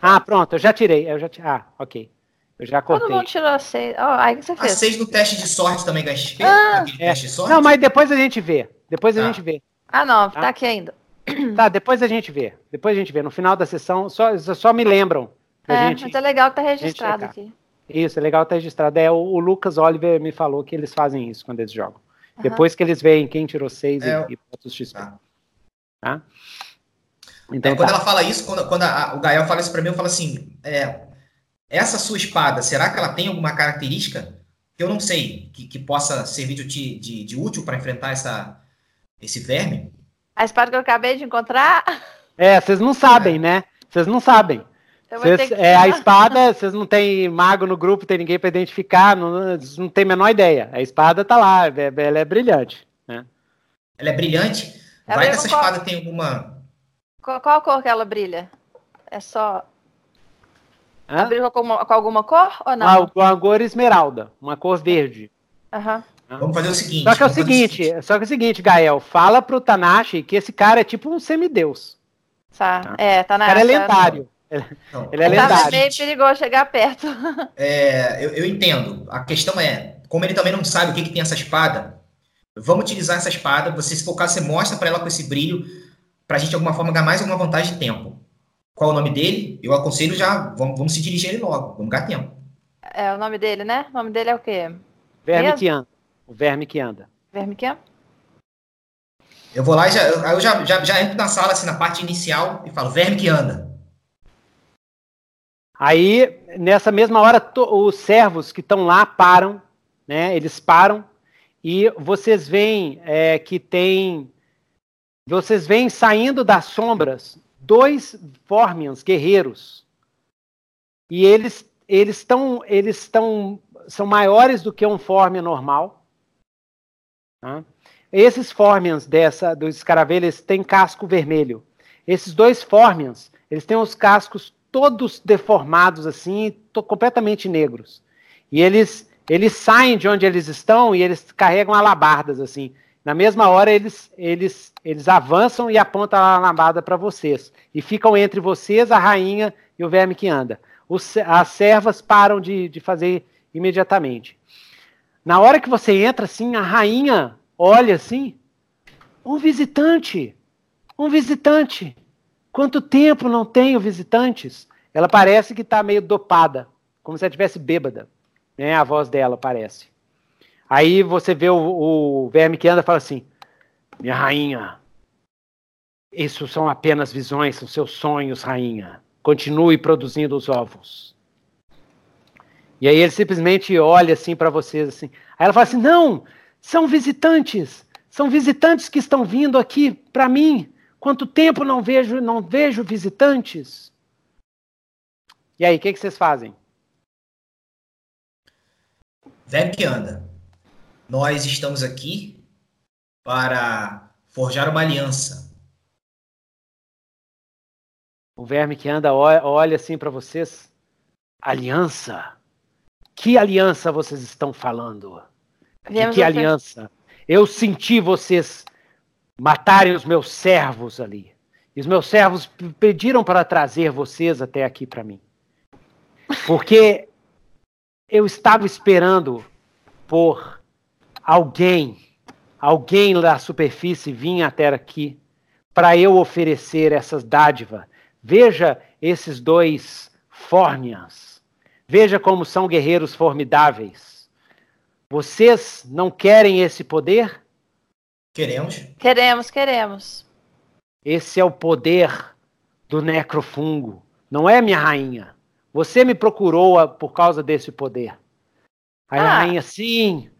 Ah, pronto, eu já tirei. Eu já Ah, ok. Eu já cortei. Todo mundo tirou seis. Oh, aí que você fez. A seis no teste de sorte também ganha Ah, é. Não, mas depois a gente vê. Depois a ah. gente vê. Ah, não, tá, tá aqui ainda. Tá, depois a gente vê. Depois a gente vê. No final da sessão, só, só me lembram. É, gente, mas é legal que tá registrado aqui. Isso, é legal que tá registrado. É, o, o, Lucas Oliver me falou que eles fazem isso quando eles jogam. Uhum. Depois que eles veem quem tirou seis é, e, e bota os XP. Tá? tá? Então, é, quando tá. ela fala isso, quando, quando a, o Gael fala isso pra mim, eu falo assim: é, essa sua espada, será que ela tem alguma característica que eu não sei, que, que possa servir de, de, de útil para enfrentar essa, esse verme? A espada que eu acabei de encontrar? É, vocês não sabem, né? Vocês não sabem. Cês, que... É a espada, vocês não tem mago no grupo, tem ninguém para identificar, não, não tem a menor ideia. A espada tá lá, é, ela é brilhante. Né? Ela é brilhante? É Vai que essa qual... espada tem alguma. Qual, qual cor que ela brilha? É só. Ela brilha com, com, alguma cor ou não? Ah, com a cor esmeralda, uma cor verde. Uhum. Vamos fazer o seguinte. Só que é o seguinte, o só que é o seguinte, Gael, fala pro Tanashi que esse cara é tipo um semideus. Tá, tá. é, Tanashi. O cara é lendário. Não, ele é lendário. Tá meio perigoso chegar perto. É, eu, eu, entendo. A questão é, como ele também não sabe o que, que tem essa espada, vamos utilizar essa espada. Você, se caso, você mostra para ela com esse brilho, pra gente de alguma forma ganhar mais alguma vantagem de tempo. Qual é o nome dele? Eu aconselho já, vamos, vamos se dirigir ele logo, vamos ganhar tempo. É o nome dele, né? O nome dele é o quê? Verme Mesmo? que anda. O verme que anda. Verme que anda? Eu vou lá e já, eu já, já, já entro na sala, assim, na parte inicial, e falo, verme que anda. Aí, nessa mesma hora, os servos que estão lá param, né? Eles param e vocês veem é, que tem. Vocês veem saindo das sombras dois Formians guerreiros. E eles eles estão eles estão são maiores do que um Formian normal. Tá? Esses Formians dessa dos escaravelhos têm casco vermelho. Esses dois Formians, eles têm os cascos todos deformados assim, completamente negros. E eles eles saem de onde eles estão e eles carregam alabardas assim. Na mesma hora eles eles eles avançam e apontam a alabada para vocês e ficam entre vocês a rainha e o verme que anda. Os, as servas param de, de fazer imediatamente. Na hora que você entra assim, a rainha olha assim, um visitante, um visitante. Quanto tempo não tenho visitantes? Ela parece que está meio dopada, como se ela estivesse bêbada. Né? A voz dela parece. Aí você vê o, o verme que anda e fala assim: Minha rainha, isso são apenas visões, são seus sonhos, rainha. Continue produzindo os ovos. E aí ele simplesmente olha assim para vocês assim. Aí ela fala assim: "Não, são visitantes. São visitantes que estão vindo aqui para mim. Quanto tempo não vejo, não vejo visitantes? E aí, o que, que vocês fazem? Velho que anda. Nós estamos aqui para forjar uma aliança. O verme que anda olha assim para vocês. Aliança? Que aliança vocês estão falando? De que aliança? Eu senti vocês matarem os meus servos ali. E os meus servos pediram para trazer vocês até aqui para mim. Porque eu estava esperando por alguém, alguém da superfície vir até aqui para eu oferecer essas dádivas. Veja esses dois Fórmias. Veja como são guerreiros formidáveis. Vocês não querem esse poder? Queremos. Queremos, queremos. Esse é o poder do necrofungo. Não é, minha rainha? Você me procurou por causa desse poder. Aí ah. a rainha, sim,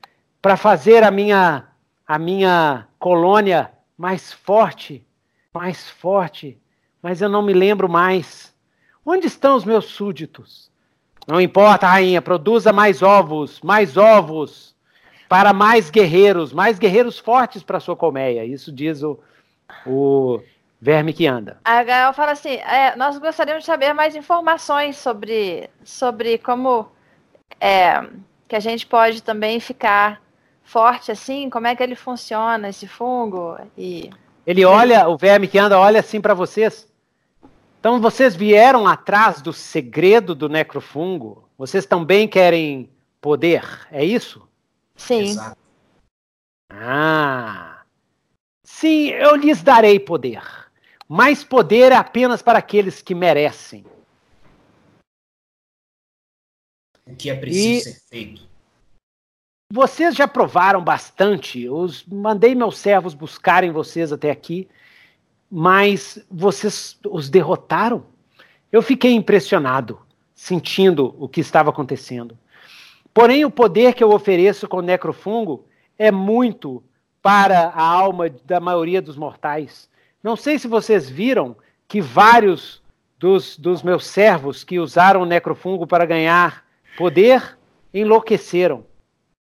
para fazer a minha, a minha colônia mais forte, mais forte. Mas eu não me lembro mais. Onde estão os meus súditos? Não importa, rainha, produza mais ovos, mais ovos para mais guerreiros, mais guerreiros fortes para sua colmeia. Isso diz o, o verme que anda. A Gael fala assim: é, nós gostaríamos de saber mais informações sobre, sobre como é, que a gente pode também ficar forte assim, como é que ele funciona, esse fungo. E... Ele olha, o verme que anda olha assim para vocês. Então vocês vieram atrás do segredo do necrofungo. Vocês também querem poder, é isso? Sim. Exato. Ah. Sim, eu lhes darei poder. Mas poder é apenas para aqueles que merecem. O que é preciso e ser feito? Vocês já provaram bastante. Os mandei meus servos buscarem vocês até aqui, mas vocês os derrotaram. Eu fiquei impressionado, sentindo o que estava acontecendo. Porém, o poder que eu ofereço com o necrofungo é muito para a alma da maioria dos mortais. Não sei se vocês viram que vários dos, dos meus servos que usaram o necrofungo para ganhar poder enlouqueceram.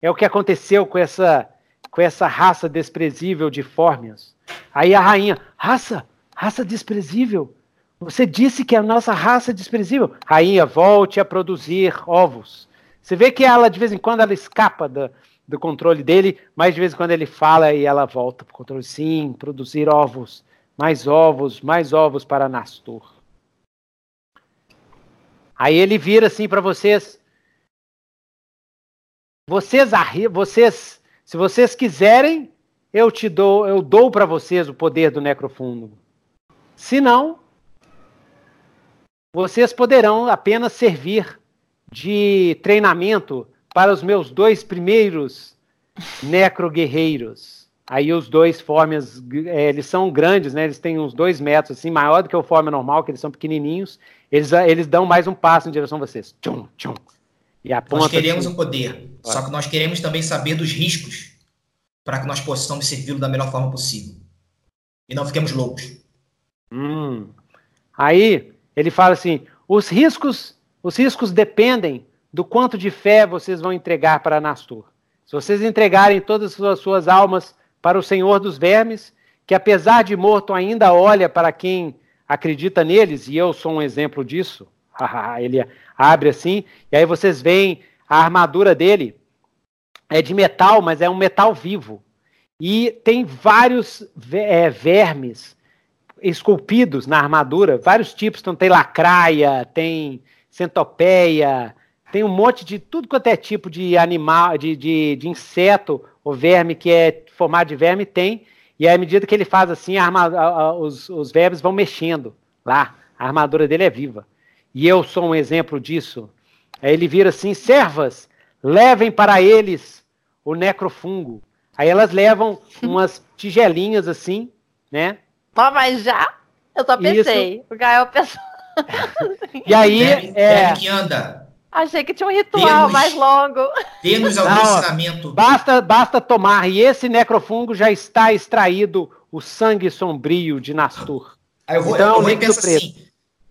É o que aconteceu com essa, com essa raça desprezível de Fórmias. Aí a rainha, raça, raça desprezível. Você disse que a nossa raça é desprezível. Rainha, volte a produzir ovos. Você vê que ela, de vez em quando, ela escapa da, do controle dele, mas de vez em quando ele fala e ela volta para o controle. Sim, produzir ovos, mais ovos, mais ovos para Nastor. Aí ele vira assim para vocês. Vocês, vocês, se vocês quiserem, eu te dou, eu dou para vocês o poder do necrofundo. Se não, vocês poderão apenas servir de treinamento para os meus dois primeiros necro-guerreiros. Aí os dois formas, é, eles são grandes, né? Eles têm uns dois metros, assim, maior do que o forma normal, que eles são pequenininhos. Eles, eles dão mais um passo em direção a vocês. Tchum, tchum. E aponta, nós queremos o poder, só que nós queremos também saber dos riscos para que nós possamos servi-lo da melhor forma possível. E não fiquemos loucos. Hum. Aí ele fala assim: os riscos, os riscos dependem do quanto de fé vocês vão entregar para Nastur. Se vocês entregarem todas as suas almas para o Senhor dos Vermes, que apesar de morto ainda olha para quem acredita neles, e eu sou um exemplo disso. ele abre assim, e aí vocês veem a armadura dele é de metal, mas é um metal vivo. E tem vários é, vermes esculpidos na armadura, vários tipos. Então tem lacraia, tem centopeia, tem um monte de tudo quanto é tipo de animal, de, de, de inseto ou verme que é formado de verme, tem. E à medida que ele faz assim, a arma, a, a, os, os vermes vão mexendo lá. A armadura dele é viva. E eu sou um exemplo disso. Aí ele vira assim: servas, levem para eles o necrofungo. Aí elas levam umas tigelinhas assim, né? mas já? Eu só pensei. Isso. O Gael pensou. e aí. Deve, é... deve que anda. Achei que tinha um ritual mais longo. Temos algum Não, ensinamento. Basta, basta tomar. E esse necrofungo já está extraído o sangue sombrio de Nastur. Aí eu vou, então, eu, eu vou e penso assim.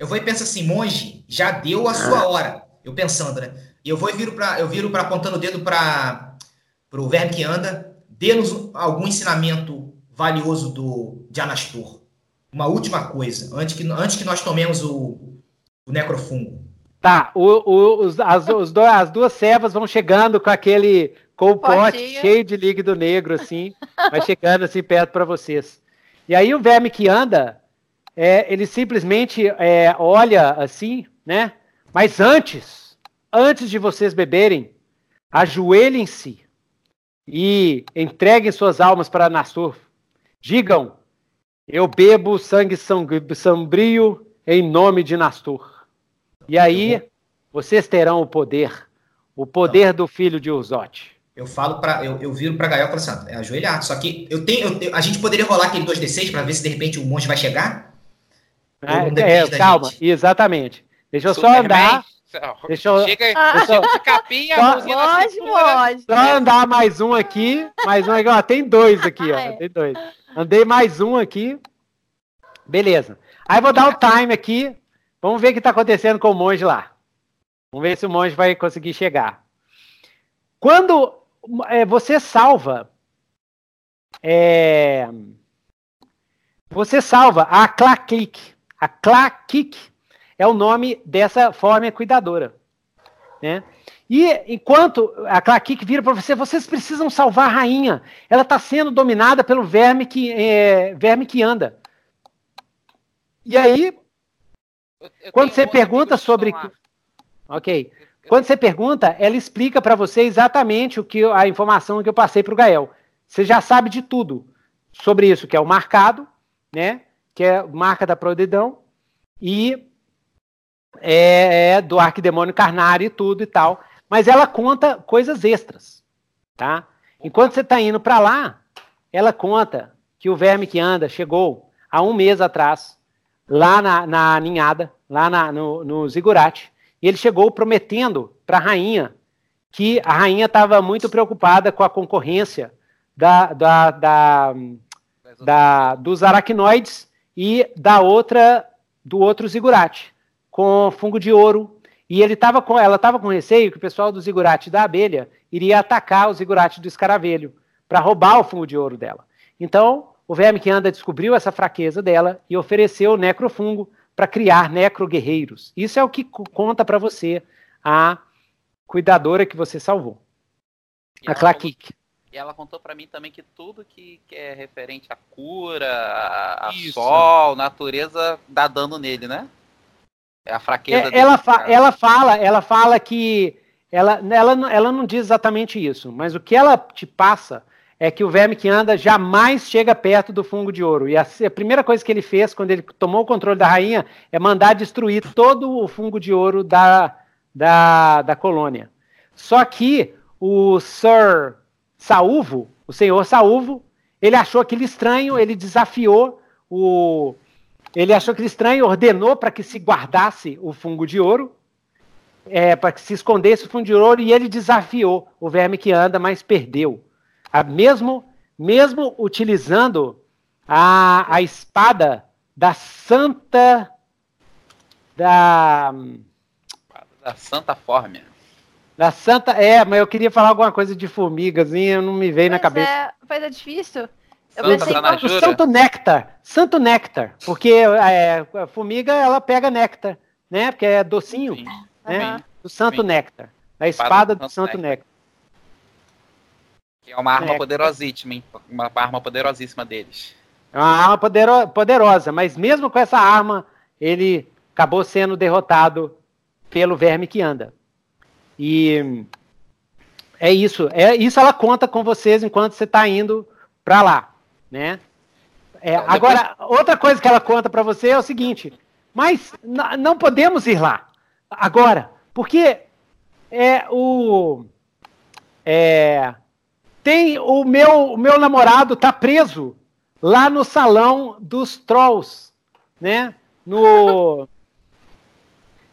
Eu vou e penso assim, monge, já deu a sua ah. hora. Eu pensando, né? E eu vou e viro para eu viro para apontando o dedo para o verme que anda. Dê-nos algum ensinamento valioso do, de Anastor. Uma última coisa, antes que, antes que nós tomemos o, o necrofungo. Tá, o, o, os, as, os do, as duas servas vão chegando com aquele com o pote cheio de líquido negro, assim, vai chegando assim perto para vocês. E aí o verme que anda, é, ele simplesmente é, olha assim, né? Mas antes, antes de vocês beberem, ajoelhem-se e entreguem suas almas para Nassur. Digam, eu bebo sangue sombrio em nome de Nastur. E aí vocês terão o poder, o poder Não. do filho de Uzote. Eu falo para eu, eu viro para Gael e falo assim, é ajoelhar. Só que eu tenho, eu, a gente poderia rolar aquele 2d6 para ver se de repente o monge vai chegar? É, é calma, gente? exatamente. Deixa eu Superman. só andar. Deixa eu, Chega aí, deixa eu, capinha, só, pode, pode. Só andar mais um aqui, mais um aqui, ó, tem dois aqui, ó, tem dois. Andei mais um aqui, beleza. Aí vou dar o time aqui, Vamos ver o que está acontecendo com o monge lá. Vamos ver se o monge vai conseguir chegar. Quando é, você salva. É, você salva a Claklik. A Clakik é o nome dessa forma cuidadora. Né? E enquanto a Clakik vira para você, vocês precisam salvar a rainha. Ela está sendo dominada pelo verme que, é, verme que anda. E aí eu Quando você pergunta sobre. Ok. Quando você pergunta, ela explica para você exatamente o que a informação que eu passei para o Gael. Você já sabe de tudo sobre isso, que é o marcado, né? Que é marca da prodidão e é, é do arquidemônio carnário e tudo e tal. Mas ela conta coisas extras, tá? Enquanto você está indo para lá, ela conta que o verme que anda chegou há um mês atrás lá na, na ninhada, lá na, no, no Zigurate, e ele chegou prometendo para a rainha que a rainha estava muito preocupada com a concorrência da, da, da, da, dos aracnoides e da outra do outro zigurate, com fungo de ouro. E ele tava com, ela estava com receio que o pessoal do zigurate da abelha iria atacar o zigurate do escaravelho para roubar o fungo de ouro dela. Então, o verme que anda descobriu essa fraqueza dela e ofereceu o necrofungo para criar necroguerreiros. Isso é o que conta para você a cuidadora que você salvou. a Claquique. E ela contou para mim também que tudo que, que, é referente à cura, a, a sol, natureza, dá dano nele, né? É a fraqueza é, ela, fa ela fala, ela fala que ela, ela, ela não diz exatamente isso, mas o que ela te passa é que o verme que anda jamais chega perto do fungo de ouro. E a, a, primeira coisa que ele fez quando ele tomou o controle da rainha é mandar destruir todo o fungo de ouro da, da, da colônia. Só que o Sir Saúvo, o senhor Saúvo, ele achou aquilo estranho, ele desafiou o. Ele achou aquilo estranho, ordenou para que se guardasse o fungo de ouro, é, para que se escondesse o fungo de ouro, e ele desafiou o verme que anda, mas perdeu. A, mesmo, mesmo utilizando a, a espada da Santa. Da. Da Santa Fórmia. Da Santa. É, mas eu queria falar alguma coisa de formigas, e não me veio pois na cabeça. É, mas é difícil. Eu pensei que... O Santo Néctar. Santo Néctar. Porque é, a formiga, ela pega néctar, né? Porque é docinho. Sim. Né? Uhum. Do Santo Sim. Néctar. Da espada do Santo Néctar. néctar. Que é uma arma é. poderosíssima, hein? Uma arma poderosíssima deles. É uma arma podero poderosa, mas mesmo com essa arma, ele acabou sendo derrotado pelo verme que anda. E é isso. É isso ela conta com vocês enquanto você está indo para lá, né? É, então, agora, outra coisa que ela conta para você é o seguinte: mas não podemos ir lá agora, porque é o é, tem o meu o meu namorado tá preso lá no salão dos trolls, né? No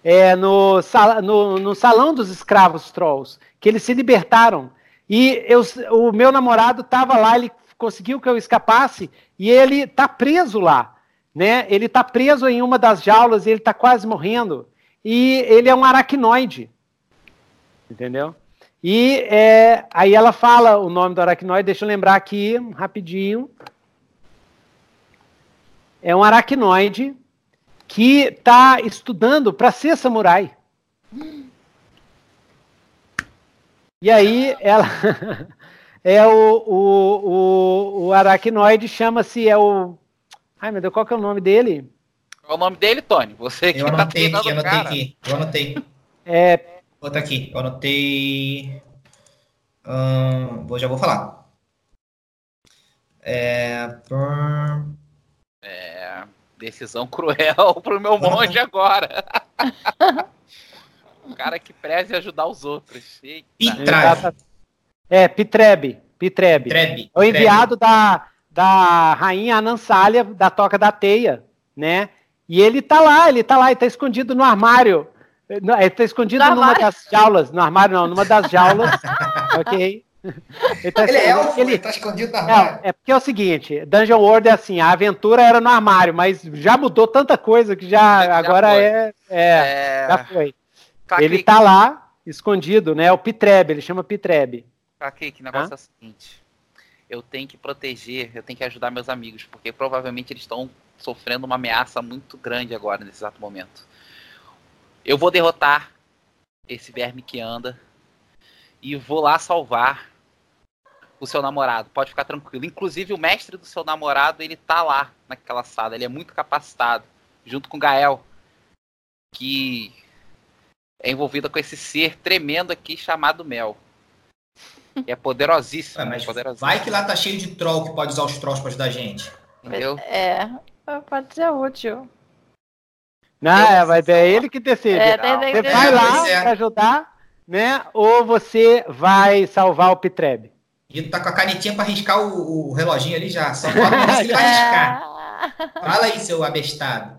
é, no, no, no, salão dos escravos trolls, que eles se libertaram. E eu, o meu namorado estava lá, ele conseguiu que eu escapasse, e ele está preso lá. Né? Ele está preso em uma das jaulas e ele está quase morrendo. E ele é um aracnoide. Entendeu? E é, aí ela fala o nome do aracnoide, deixa eu lembrar aqui rapidinho. É um aracnoide que está estudando para ser samurai. E aí ela é o, o, o, o aracnoide chama-se é o Ai meu Deus, qual que é o nome dele? Qual é o nome dele, Tony? Você que eu tá anotei aqui, eu anotei cara. aqui, eu anotei. É. Bota aqui, eu anotei. Hum, já vou falar. É. É. Decisão cruel pro meu monge agora. um cara que preze ajudar os outros. Eita. É, Pitrebe. Pitrebe. Pitrebe. É o enviado da, da rainha Anansália, da Toca da Teia, né? E ele tá lá, ele tá lá, ele tá escondido no armário. Ele tá escondido no numa armário? das jaulas. No armário não, numa das jaulas. ok? Ele, tá, ele é elfo, ele, ele tá escondido no armário. É, é porque é o seguinte, Dungeon World é assim, a aventura era no armário, mas já mudou tanta coisa que já, já agora é, é, é, já foi. Ele tá lá, escondido, né? O Pitrebe, ele chama Pitrebe. Aqui, que negócio Hã? é o seguinte. Eu tenho que proteger, eu tenho que ajudar meus amigos, porque provavelmente eles estão sofrendo uma ameaça muito grande agora, nesse exato momento. Eu vou derrotar esse verme que anda e vou lá salvar o seu namorado. Pode ficar tranquilo. Inclusive, o mestre do seu namorado, ele tá lá naquela sala. Ele é muito capacitado. Junto com Gael, que é envolvida com esse ser tremendo aqui chamado Mel. Que é poderosíssimo. É, mas poderosíssimo. vai que lá tá cheio de troll que pode usar os trolls pra ajudar a gente. Entendeu? É, pode ser útil. Não, é, mas é ele que decide. É, você vai lá é. pra ajudar né? Ou você vai salvar o Pitreb? E tá com a canetinha para riscar o, o, reloginho ali já. Só pode conseguir riscar. Fala aí, seu abestado.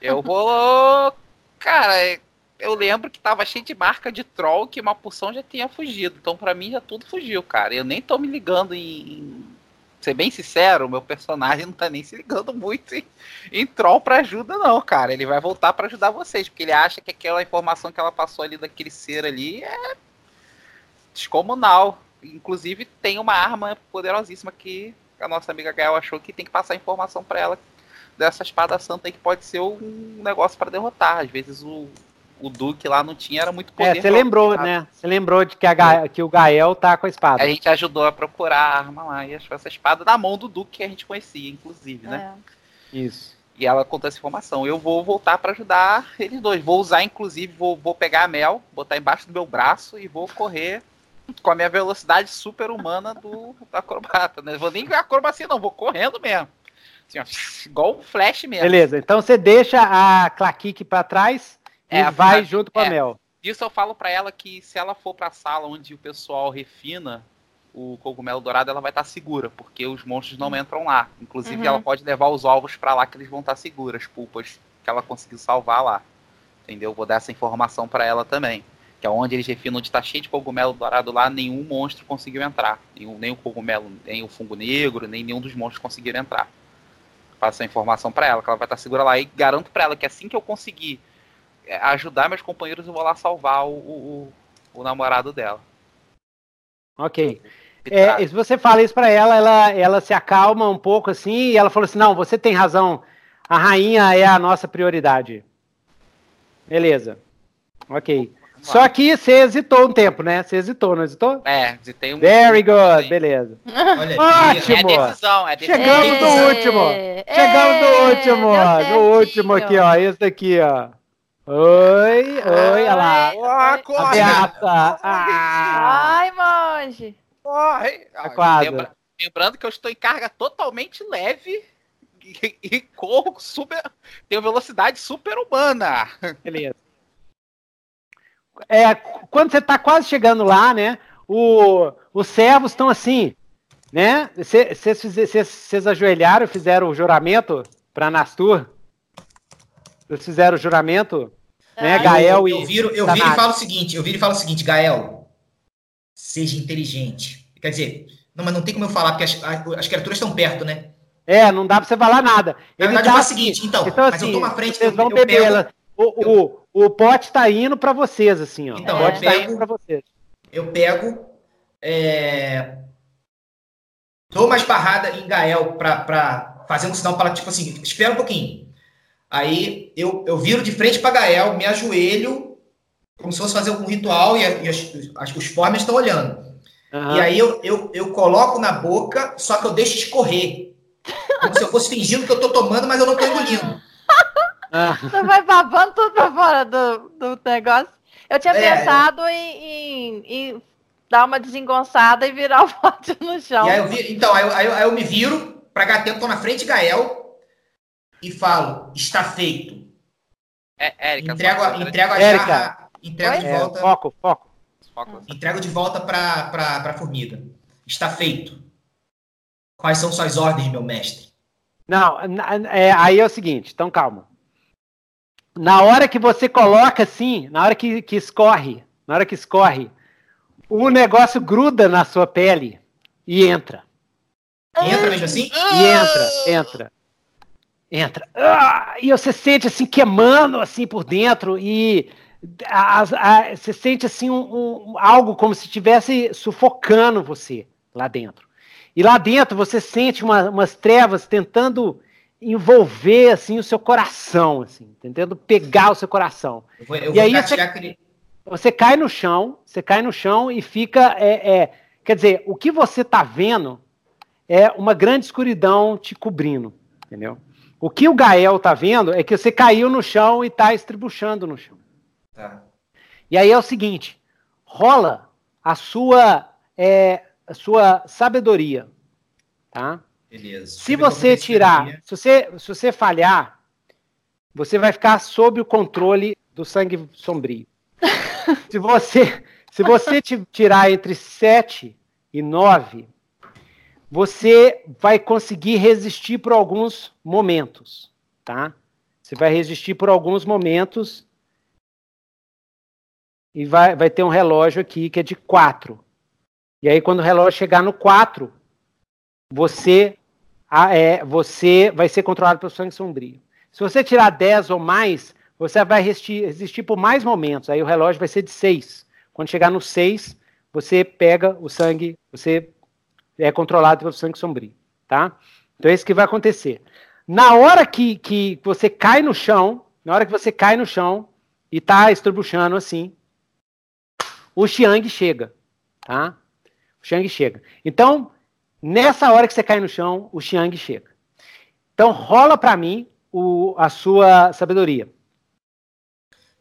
Eu vou. Cara, eu lembro que tava cheio de marca de troll que uma porção já tinha fugido. Então, para mim, já tudo fugiu, cara. Eu nem tô me ligando em, ser bem sincero, o meu personagem não tá nem se ligando muito em, em troll pra ajuda, não, cara. Ele vai voltar para ajudar vocês, porque ele acha que aquela informação que ela passou ali daquele ser ali é descomunal. Inclusive, tem uma arma poderosíssima que a nossa amiga Gael achou que tem que passar informação para ela dessa espada santa aí que pode ser um negócio para derrotar. Às vezes o, o Duque lá não tinha, era muito poder. É, você lembrou, né? Você lembrou de que, a, que o Gael tá com a espada. A gente ajudou a procurar a arma lá e achou essa espada na mão do Duque que a gente conhecia, inclusive, né? É. Isso. E ela contou essa informação. Eu vou voltar para ajudar eles dois. Vou usar, inclusive, vou, vou pegar a Mel, botar embaixo do meu braço e vou correr com a minha velocidade super humana do, do acrobata. Né? Vou nem acrobacia, não, vou correndo mesmo. Assim, ó, igual um flash mesmo. Beleza, então você deixa a Claquique para trás e é, vai a, junto com a é, Mel. Isso eu falo para ela que se ela for para a sala onde o pessoal refina o cogumelo dourado, ela vai estar tá segura, porque os monstros não entram lá. Inclusive, uhum. ela pode levar os ovos para lá que eles vão estar tá seguros, as pulpas que ela conseguiu salvar lá. Entendeu? Vou dar essa informação para ela também. Que é onde eles refinam, onde está cheio de cogumelo dourado lá, nenhum monstro conseguiu entrar. Nenhum, nem o cogumelo, nem o fungo negro, nem nenhum dos monstros conseguiram entrar. Passo a informação para ela, que ela vai estar tá segura lá. E garanto para ela que assim que eu conseguir é, ajudar meus companheiros, eu vou lá salvar o, o, o namorado dela. Ok. É, se você fala isso para ela, ela, ela se acalma um pouco assim e ela falou assim: não, você tem razão, a rainha é a nossa prioridade. Beleza. Ok. Só que você hesitou um tempo, né? Você hesitou, não hesitou? É, hesitei um Very good, beleza. Olha, Ótimo! É decisão, é decisão. Chegamos no último! Chegamos no último! No último aqui, ó. Esse daqui, ó. Oi, oi, olha lá. Oh, corre! A ah. Ai, monge! Corre! É quase. Lembra, lembrando que eu estou em carga totalmente leve e, e corro super. Tenho velocidade super humana. Beleza. É, quando você está quase chegando lá, né? O, os servos estão assim, né? Vocês ajoelharam, fizeram o juramento para Nastur? Vocês fizeram o juramento? Né, Gael eu, eu, viro, eu viro e falo o seguinte, eu viro e falo o seguinte, Gael, seja inteligente. Quer dizer, não, mas não tem como eu falar, porque as, as criaturas estão perto, né? É, não dá pra você falar nada. Na verdade, tá... é o seguinte, então, então assim, mas eu assim, tô na frente, vocês eu, vão eu beber. Pego, o, eu... o, o pote tá indo para vocês, assim, ó. Então, o pote eu tá indo pra vocês. Eu pego, é... dou uma esbarrada em Gael pra, pra fazer um sinal para tipo assim, espera um pouquinho. Aí eu, eu viro de frente para Gael, me ajoelho como se fosse fazer algum ritual e, e as, as, os formas estão olhando. Uhum. E aí eu, eu, eu coloco na boca, só que eu deixo escorrer. Como se eu fosse fingindo que eu tô tomando, mas eu não tô engolindo. Você vai babando tudo pra fora do, do negócio. Eu tinha é, pensado em, em, em, dar uma desengonçada e virar o pote no chão. Aí vi, então, aí, aí, aí, eu me viro pra Gatento, tô na frente de Gael e falo, está feito. É, Érica. Entrego, a, entrego a Érica. jarra Entrego de é, volta. Foco, foco. Entrego de volta para a formiga. Está feito. Quais são suas ordens, meu mestre? Não, é, aí é o seguinte, então calma. Na hora que você coloca assim, na hora que, que escorre, na hora que escorre, o negócio gruda na sua pele e entra. Entra mesmo assim? E entra, entra. Entra. Ah, e você sente assim queimando assim por dentro e a, a, você sente assim um, um, algo como se estivesse sufocando você lá dentro. E lá dentro você sente uma, umas trevas tentando envolver assim o seu coração, assim, tentando pegar o seu coração. Eu vou, eu e aí você, aquele... você cai no chão, você cai no chão e fica, é, é, quer dizer, o que você está vendo é uma grande escuridão te cobrindo, entendeu? O que o Gael está vendo é que você caiu no chão e está estribuchando no chão. Tá. E aí é o seguinte: rola a sua, é, a sua sabedoria. Tá? Beleza. Se você tirar, se você, se você falhar, você vai ficar sob o controle do sangue sombrio. se você, se você tirar entre 7 e 9, você vai conseguir resistir por alguns momentos, tá? Você vai resistir por alguns momentos e vai, vai ter um relógio aqui que é de 4. E aí, quando o relógio chegar no 4, você, é, você vai ser controlado pelo sangue sombrio. Se você tirar 10 ou mais, você vai resistir, resistir por mais momentos. Aí o relógio vai ser de 6. Quando chegar no 6, você pega o sangue, você é controlado pelo sangue sombrio. Tá? Então é isso que vai acontecer. Na hora que, que você cai no chão, na hora que você cai no chão, e tá estrubuchando assim, o Xiang chega, tá? O Xiang chega. Então, nessa hora que você cai no chão, o Xiang chega. Então, rola para mim o, a sua sabedoria.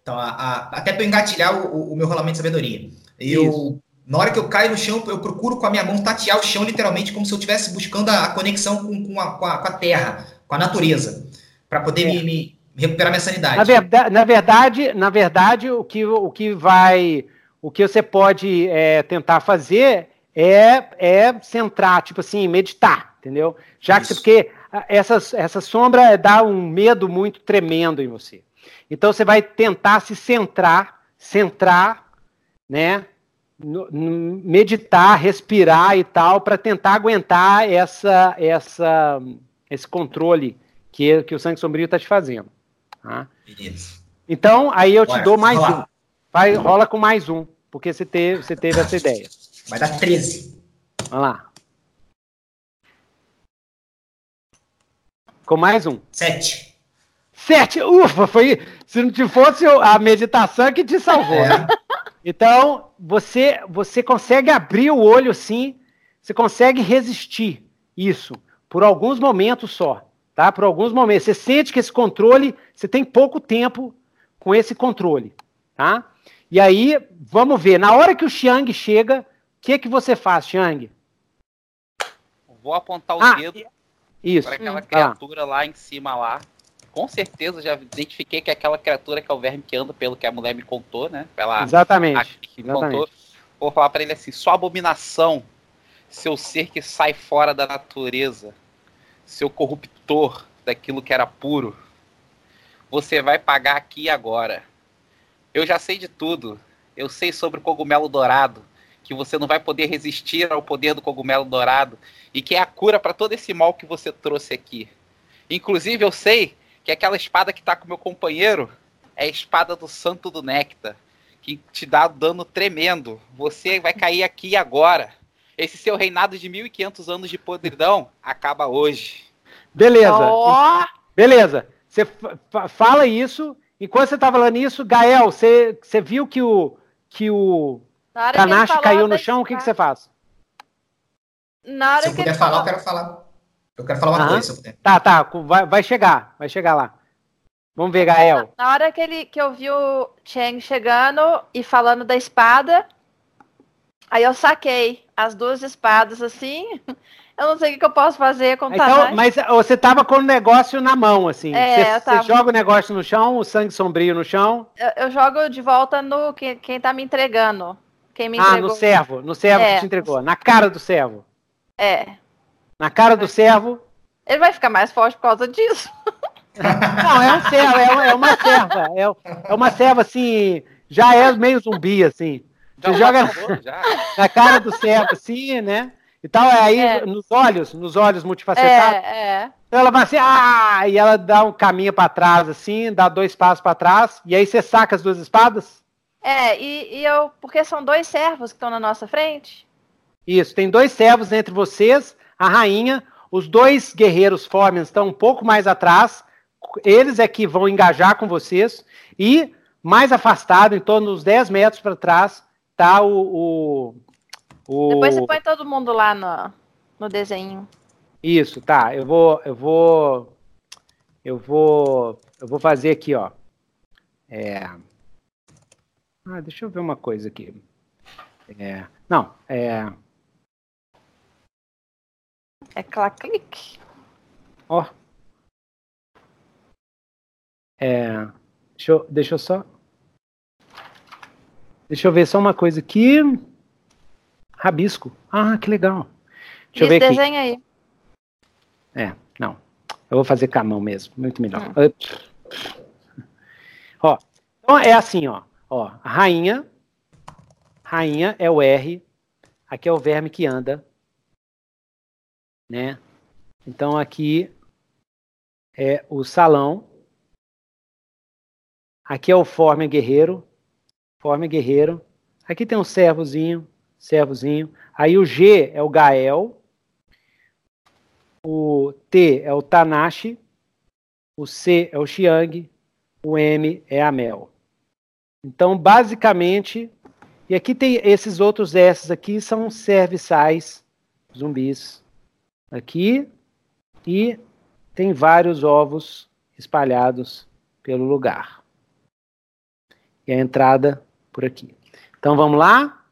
Então, a, a, até para engatilhar o, o, meu rolamento de sabedoria. Eu, Isso. na hora que eu caio no chão, eu procuro com a minha mão tatear o chão, literalmente, como se eu estivesse buscando a, a conexão com, com, a, com, com, a, terra, com a natureza, para poder é. me, me, recuperar minha sanidade. Na verdade, na verdade, na verdade o, que, o que vai. O que você pode é, tentar fazer é, é centrar, tipo assim, meditar, entendeu? Já que porque essa, essa sombra dá um medo muito tremendo em você. Então você vai tentar se centrar, centrar, né? meditar, respirar e tal, para tentar aguentar essa, essa, esse controle que, que o sangue sombrio está te fazendo. Tá? Então, aí eu te dou mais um. Vai, rola com mais um, porque você teve, você teve essa ideia. Vai dar 13. Vamos lá. Com mais um. Sete. Sete! Ufa, foi. Se não te fosse a meditação que te salvou. É. Então, você, você consegue abrir o olho sim, você consegue resistir isso por alguns momentos só, tá? Por alguns momentos. Você sente que esse controle, você tem pouco tempo com esse controle, tá? E aí, vamos ver, na hora que o Xiang chega, que que você faz, Xiang? Vou apontar o ah, dedo isso. para aquela hum. criatura lá em cima lá com certeza já identifiquei que é aquela criatura que é o verme que anda pelo que a mulher me contou, né? Pela exatamente. exatamente. Contou. Vou falar para ele assim: sua abominação, seu ser que sai fora da natureza, seu corruptor daquilo que era puro, você vai pagar aqui e agora. Eu já sei de tudo. Eu sei sobre o cogumelo dourado, que você não vai poder resistir ao poder do cogumelo dourado e que é a cura para todo esse mal que você trouxe aqui. Inclusive, eu sei que aquela espada que tá com meu companheiro é a espada do Santo do Néctar, que te dá dano tremendo. Você vai cair aqui agora. Esse seu reinado de 1500 anos de podridão acaba hoje. Beleza. Oh! Beleza. Você fala isso. Enquanto você tá falando isso, Gael, você, você viu que o que o Kanashi caiu no chão, o que, que você faz? Na hora Se eu puder falar, eu quero falar. Eu quero falar uma coisa, se eu puder. Tá, tá, vai, vai chegar, vai chegar lá. Vamos ver, Gael. Na hora que, ele, que eu vi o Cheng chegando e falando da espada, aí eu saquei as duas espadas assim. Eu não sei o que eu posso fazer com o então, Mas você tava com o negócio na mão, assim. É, você, tava... você joga o negócio no chão, o sangue sombrio no chão. Eu, eu jogo de volta no quem, quem tá me entregando. Quem me entregou. Ah, no servo, no servo é. que te entregou. Na cara do servo. É. Na cara do servo. Ele vai ficar mais forte por causa disso. Não, é um servo, é uma, é uma serva. É, é, uma serva assim, já é meio zumbi, assim. Você joga na, na cara do servo, assim, né? E tal, é aí é. nos olhos, nos olhos multifacetados. É, é. Então ela vai assim, ah! E ela dá um caminho para trás, assim, dá dois passos para trás, e aí você saca as duas espadas? É, e, e eu. Porque são dois servos que estão na nossa frente? Isso, tem dois servos entre vocês, a rainha, os dois guerreiros Formen estão um pouco mais atrás, eles é que vão engajar com vocês, e mais afastado, em torno dos 10 metros para trás, tá o, o, o, Depois você põe todo mundo lá no, no desenho. Isso, tá. Eu vou, eu vou, eu vou, eu vou fazer aqui, ó. É... Ah, deixa eu ver uma coisa aqui. É... Não, é. É clac-clique. Ó. É. Deixa eu, deixa eu só. Deixa eu ver só uma coisa aqui. Rabisco. Ah, que legal. Deixa eu ver aqui. desenho aí. É, não. Eu vou fazer com a mão mesmo. Muito melhor. Hum. Ó. Então é assim, ó. Ó, rainha. Rainha é o R. Aqui é o verme que anda né? Então aqui é o salão. Aqui é o forme guerreiro, forme guerreiro. Aqui tem um servozinho, servozinho. Aí o G é o Gael. O T é o Tanashi. O C é o Xiang. O M é a Mel. Então, basicamente, e aqui tem esses outros S aqui, são serviçais zumbis. Aqui, e tem vários ovos espalhados pelo lugar. E a entrada por aqui. Então vamos lá?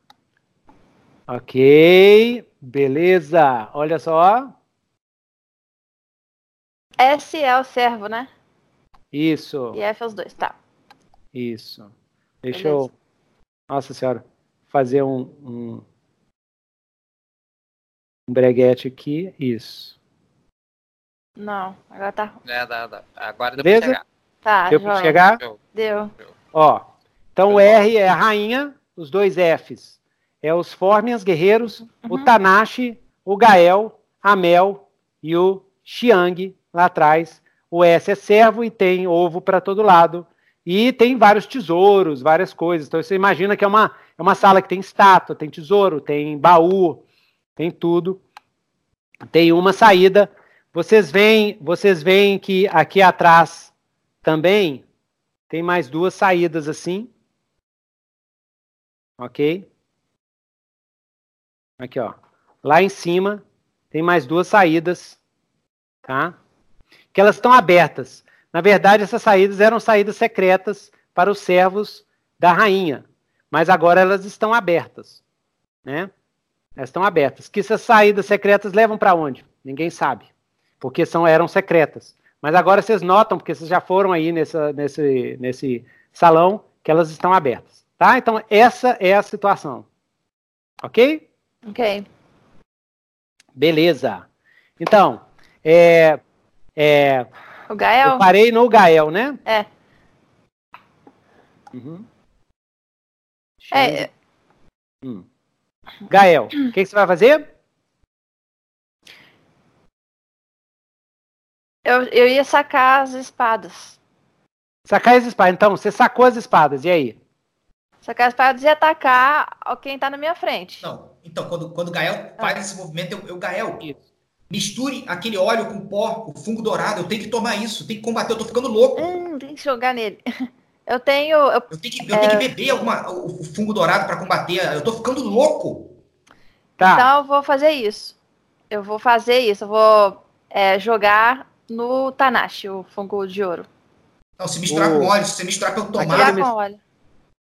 Ok, beleza. Olha só. S é o servo, né? Isso. E F é os dois, tá. Isso. Deixa beleza. eu. Nossa senhora. Fazer um, um, um breguete aqui. Isso. Não, agora tá. É, dá, dá. Agora deu Beleza? pra chegar. Tá, deu pra chegar? Deu. Ó, então o R é a rainha, os dois Fs é os Formians guerreiros, uhum. o Tanashi, o Gael, a Mel e o Xiang lá atrás. O S é servo e tem ovo para todo lado. E tem vários tesouros, várias coisas. Então você imagina que é uma, é uma sala que tem estátua, tem tesouro, tem baú, tem tudo. Tem uma saída vocês veem, vocês veem que aqui atrás também tem mais duas saídas assim. Ok? Aqui, ó. Lá em cima tem mais duas saídas, tá? Que elas estão abertas. Na verdade, essas saídas eram saídas secretas para os servos da rainha, mas agora elas estão abertas, né? Elas estão abertas. Que essas saídas secretas levam para onde? Ninguém sabe porque são, eram secretas. Mas agora vocês notam, porque vocês já foram aí nessa, nesse, nesse salão, que elas estão abertas. Tá? Então, essa é a situação. Ok? Ok. Beleza. Então, é, é, o Gael? Eu parei no Gael, né? É. Uhum. É. Hum. Gael, o que, que, você vai fazer? Eu, eu ia sacar as espadas. Sacar as espadas. Então, você sacou as espadas, e aí? Sacar as espadas e atacar quem tá na minha frente. Não, então, quando, quando o Gael faz esse movimento, eu, eu Gael, isso. Misture aquele óleo com pó, o fungo dourado, eu tenho que tomar isso, tenho que combater, eu tô ficando louco. Hum, tem que jogar nele. Eu tenho. Eu, eu tenho, que, eu é... tenho que beber alguma, o, fungo dourado para combater. Eu tô ficando louco. Tá. Então eu vou fazer isso. Eu vou fazer isso. Eu vou é, jogar no Tanashi, o fungo de ouro. Não, se misturar o... com óleo, se você misturar com tomate. Aquele, com óleo.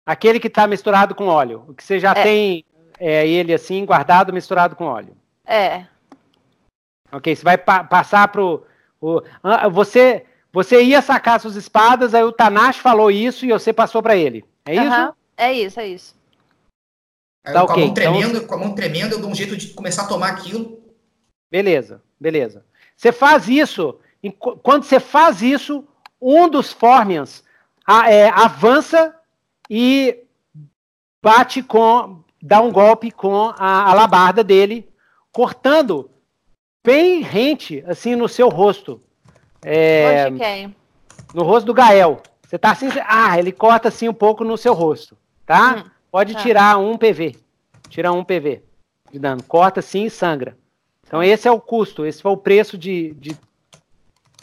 Aquele que está misturado com óleo. O que você já é. tem é, ele assim, guardado, misturado com óleo. É. Ok, você vai pa passar pro. O, você, você ia sacar suas espadas, aí o Tanashi falou isso e você passou para ele. É isso? Uhum. É isso, é isso. Aí, tá, com, okay. a mão tremendo, então... com a mão tremendo, eu dou um jeito de começar a tomar aquilo. Beleza, beleza. Você faz isso quando você faz isso, um dos Formians é, avança e bate com, dá um golpe com a alabarda dele, cortando bem rente, assim, no seu rosto. É, no rosto do Gael. Você tá assim, ah, ele corta assim um pouco no seu rosto, tá? Hum, Pode tá. tirar um PV. Tira um PV de dano. Corta assim e sangra. Então esse é o custo, esse foi o preço de, de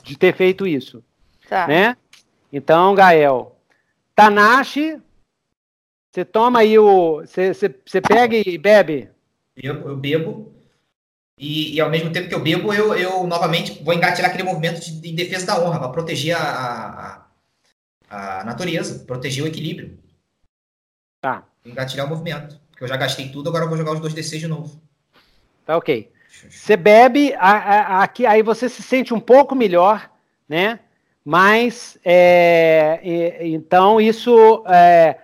de ter feito isso. Tá. Né? Então, Gael, Tanashi, você toma aí o. Você, você, você pega e bebe? Eu, eu bebo. E, e, ao mesmo tempo que eu bebo, eu, eu novamente vou engatilhar aquele movimento de, de defesa da honra, para proteger a, a, a, natureza, proteger o equilíbrio. Tá. Engatilhar o movimento. Porque eu já gastei tudo, agora eu vou jogar os dois D6 de novo. Tá ok. Você bebe, aqui, aí você se sente um pouco melhor, né? Mas, é, então, isso. É,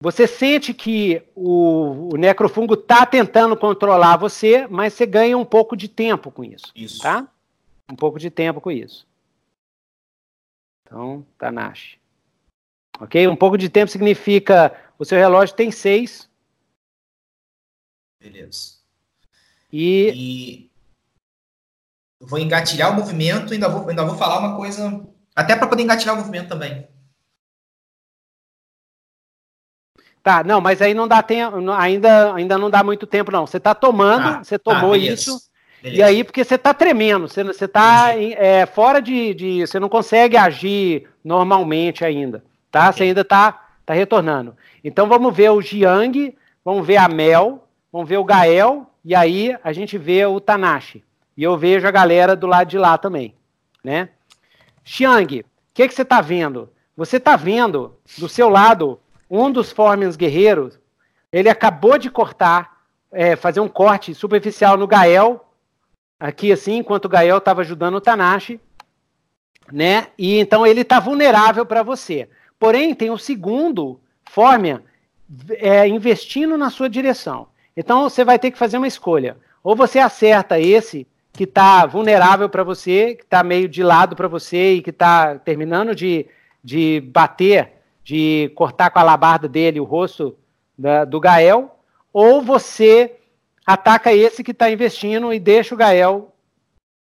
você sente que o, o necrofungo está tentando controlar você, mas você ganha um pouco de tempo com isso. Isso. Tá? Um pouco de tempo com isso. Então, Tanashi. Ok? Um pouco de tempo significa o seu relógio tem seis. Beleza. E, e vou engatilhar o movimento, ainda vou, ainda vou falar uma coisa, até para poder engatilhar o movimento também. Tá, não, mas aí não dá tempo, ainda, ainda não dá muito tempo, não. Você está tomando, ah, você tomou tá, isso, beleza. e aí porque você está tremendo, você, você tá é, fora de, de, Você não consegue agir normalmente ainda, tá? Você ainda está Tá retornando. Então vamos ver o Jiang, vamos ver a Mel, vamos ver o Gael, e aí a gente vê o Tanashi. E eu vejo a galera do lado de lá também, né? Xiang, o que, que você está vendo? Você está vendo do seu lado um dos Formens guerreiros. Ele acabou de cortar, é, fazer um corte superficial no Gael, aqui assim, enquanto o Gael estava ajudando o Tanashi, né? E então ele está vulnerável para você. Porém, tem o segundo Formian é, investindo na sua direção. Então você vai ter que fazer uma escolha. Ou você acerta esse que está vulnerável para você, que está meio de lado para você e que está terminando de, de bater, de cortar com a labarda dele o rosto da, do Gael, ou você ataca esse que está investindo e deixa o Gael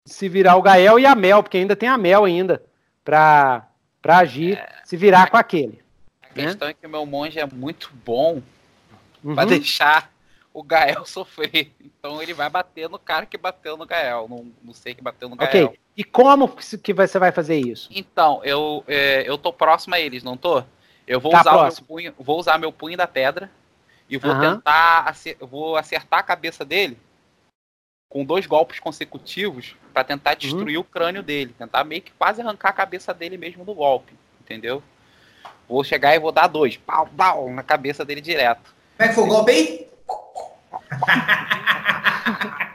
se virar o Gael e a Mel, porque ainda tem a Mel ainda para agir, é, se virar a, com aquele. A né? questão é que o meu monge é muito bom uhum. para deixar o Gael sofrer. Então ele vai bater no cara que bateu no Gael, não, não sei que bateu no Gael. Ok. E como que você vai fazer isso? Então, eu, é, eu tô próximo a eles, não tô? Eu vou tá usar próximo. meu punho, vou usar meu punho da pedra e vou uhum. tentar vou acertar a cabeça dele com dois golpes consecutivos para tentar destruir uhum. o crânio dele, tentar meio que quase arrancar a cabeça dele mesmo do golpe, entendeu? Vou chegar e vou dar dois, pau, pau, na cabeça dele direto. Como é que foi o golpe aí?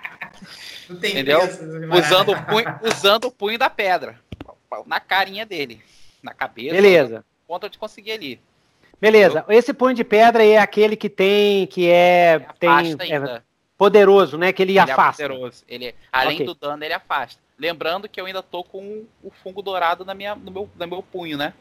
Entendeu? Usando o, punho, usando o punho da pedra. Na carinha dele. Na cabeça. Beleza. Ponto de conseguir ali. Beleza. Entendeu? Esse punho de pedra é aquele que tem. que é. tem, é poderoso, né? Que ele, ele é afasta. É poderoso. Ele, além okay. do dano, ele afasta. Lembrando que eu ainda tô com o fungo dourado na minha, no, meu, no meu punho, né?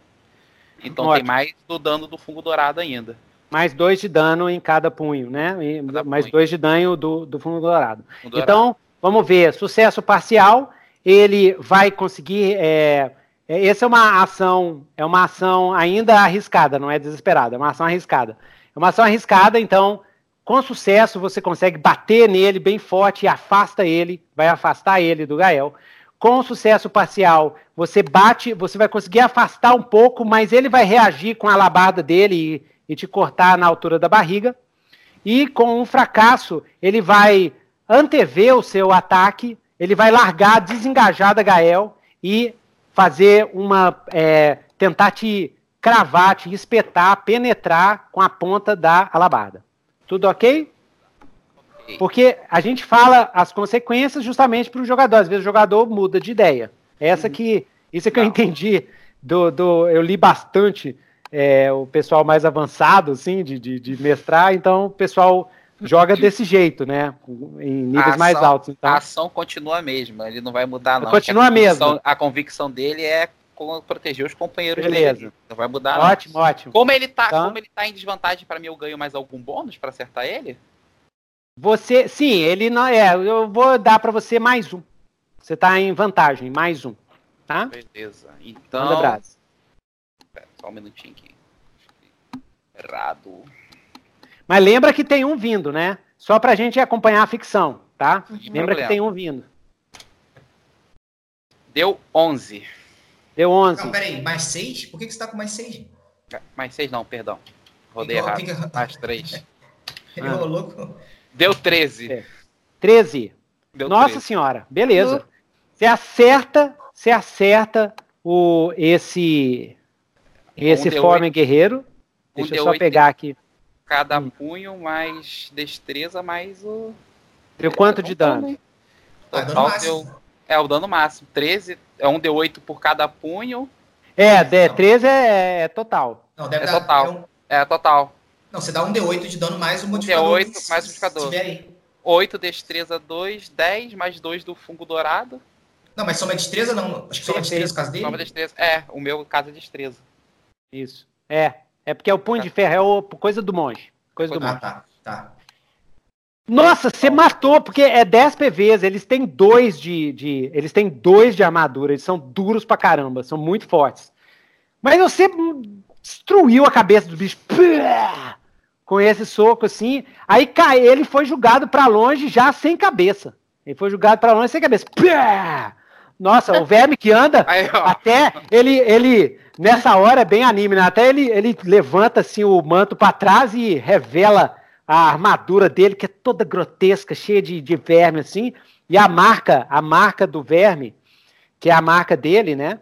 Então Ótimo. tem mais do dano do fungo dourado ainda mais dois de dano em cada punho, né? E mais punho. dois de dano do, do fundo dourado. dourado. Então, vamos ver. Sucesso parcial, ele vai conseguir. É, essa é uma ação, é uma ação ainda arriscada, não é desesperada, é uma ação arriscada. É uma ação arriscada, então, com sucesso, você consegue bater nele bem forte e afasta ele, vai afastar ele do Gael. Com sucesso parcial, você bate, você vai conseguir afastar um pouco, mas ele vai reagir com a labarda dele e e te cortar na altura da barriga. E com um fracasso, ele vai antever o seu ataque, ele vai largar, desengajar da Gael e fazer uma. É, tentar te cravar, te espetar, penetrar com a ponta da alabarda. Tudo ok? Porque a gente fala as consequências justamente para o jogador. Às vezes o jogador muda de ideia. Essa uhum. que. Isso é que Não. eu entendi. Do, do, eu li bastante é, o pessoal mais avançado, assim, de, de, de, mestrar, então o pessoal joga desse jeito, né? Em níveis ação, mais altos. Então. A ação continua a mesma, ele não vai mudar, não. Continua a, a mesma. A convicção dele é proteger os companheiros Beleza. dele. Não vai mudar, Ótimo, não. ótimo. Como ele tá, então, como ele tá em desvantagem para mim, eu ganho mais algum bônus para acertar ele? Você, sim, ele não é. Eu vou dar para você mais um. Você tá em vantagem, mais um, tá? Beleza. Então. Manda só um minutinho aqui. Errado. Mas lembra que tem um vindo, né? Só pra gente acompanhar a ficção, tá? Não lembra problema. que tem um vindo. Deu 11. Deu 11. Não, peraí, mais 6? Por que, que você tá com mais 6? Mais 6 não, perdão. Rodei errado. Que... Mais 3. Ele ah. louco. Deu 13. É. 13. Deu Nossa 13. senhora, beleza. Uh. Você acerta, você acerta o, esse esse um forma guerreiro. Deixa um eu só pegar aqui. Cada hum. punho mais destreza mais o. Deu quanto de dano? Total ah, deu. É o dano máximo. 13. É um D8 por cada punho. É, D, 13 é, é total. Não, deve é dar, total. É, um... é, total. Não, você dá um D8 de dano mais o modificador. D8 mais o modificador. 8 destreza 2, 10 mais 2 do fungo dourado. Não, mas soma destreza não. Acho que soma destreza no caso dele. Soma destreza. É, o meu caso é destreza. Isso. É. É porque é o punho de ferro, é o, coisa do monge. Coisa do ah, monge. tá, tá. Nossa, você matou, porque é 10 PVs, eles têm dois de, de. Eles têm dois de armadura, eles são duros pra caramba, são muito fortes. Mas você destruiu a cabeça do bicho. Com esse soco assim. Aí cai, ele foi jogado para longe já sem cabeça. Ele foi jogado para longe sem cabeça. Nossa, o verme que anda, Aí, até ele, ele nessa hora é bem anime, né? Até ele, ele levanta assim o manto para trás e revela a armadura dele, que é toda grotesca, cheia de, de verme, assim. E a marca, a marca do verme, que é a marca dele, né?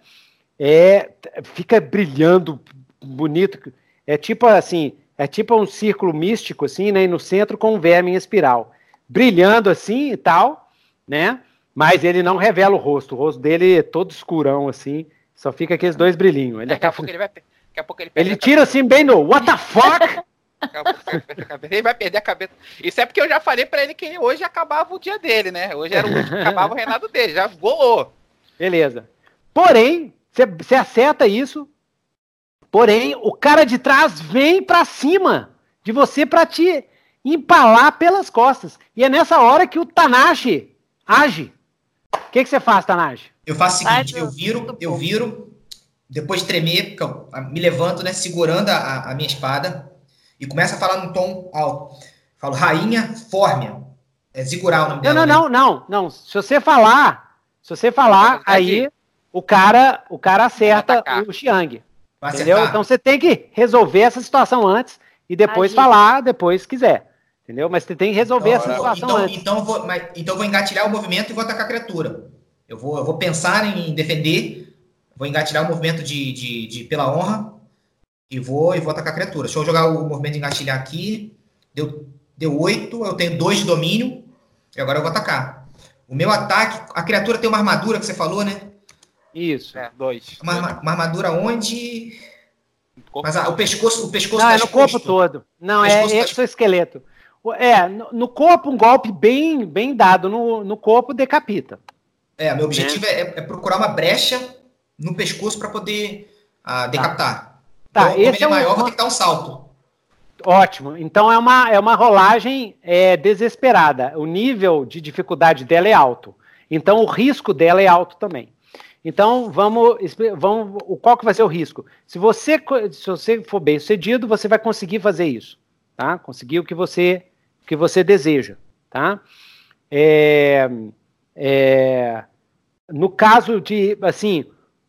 É, fica brilhando bonito. É tipo assim, é tipo um círculo místico, assim, né? E no centro com um verme em espiral. Brilhando assim e tal, né? Mas ele não revela o rosto. O rosto dele é todo escurão, assim. Só fica aqueles dois brilhinhos. Ele daqui, a pouco ele vai, daqui a pouco ele Ele tira assim bem no What the fuck? Ele vai perder a cabeça. Isso é porque eu já falei para ele que hoje acabava o dia dele, né? Hoje era o acabava o reinado dele, já golou. Beleza. Porém, você acerta isso. Porém, o cara de trás vem para cima de você para te empalar pelas costas. E é nessa hora que o Tanashi age. O que, que você faz, Tanashi? Eu faço o seguinte, eu viro, eu viro, depois de tremer, eu me levanto, né, segurando a, a minha espada, e começa a falar num tom alto. Falo, rainha fórmia. É Zigural o nome dela. Não, não, né? não, não, não. Se você falar, se você falar, aí o cara, o cara acerta o Xiang. Entendeu? Então você tem que resolver essa situação antes e depois falar, depois quiser. Entendeu? Mas você tem que resolver então, essa situação então, antes. Então, vou, mas, então vou engatilhar o movimento e vou atacar a criatura. Eu vou, eu vou pensar em defender, vou engatilhar o movimento de, de, de pela honra e vou, e vou atacar a criatura. Deixa eu jogar o movimento de engatilhar aqui. Deu, deu 8, eu tenho 2 de domínio. E agora eu vou atacar. O meu ataque, a criatura tem uma armadura que você falou, né? Isso, é, dois. Uma, uma armadura onde. Mas ah, o pescoço, o pescoço Não, tá é no corpo todo. Não, é tá exoesqueleto. É, no, no, corpo, um golpe bem, bem dado no, no corpo decapita. É, meu objetivo né? é, é, procurar uma brecha no pescoço para poder ah, decapitar. Tá, então, esse é, é maior, uma... vou ter que dar um salto. Ótimo. Então é uma, é uma rolagem é, desesperada. O nível de dificuldade dela é alto. Então o risco dela é alto também. Então vamos, vamos qual que vai ser o risco? Se você, se você for bem sucedido, você vai conseguir fazer isso, tá? Conseguir o que você, o que você deseja, tá? É, é, no caso de, assim,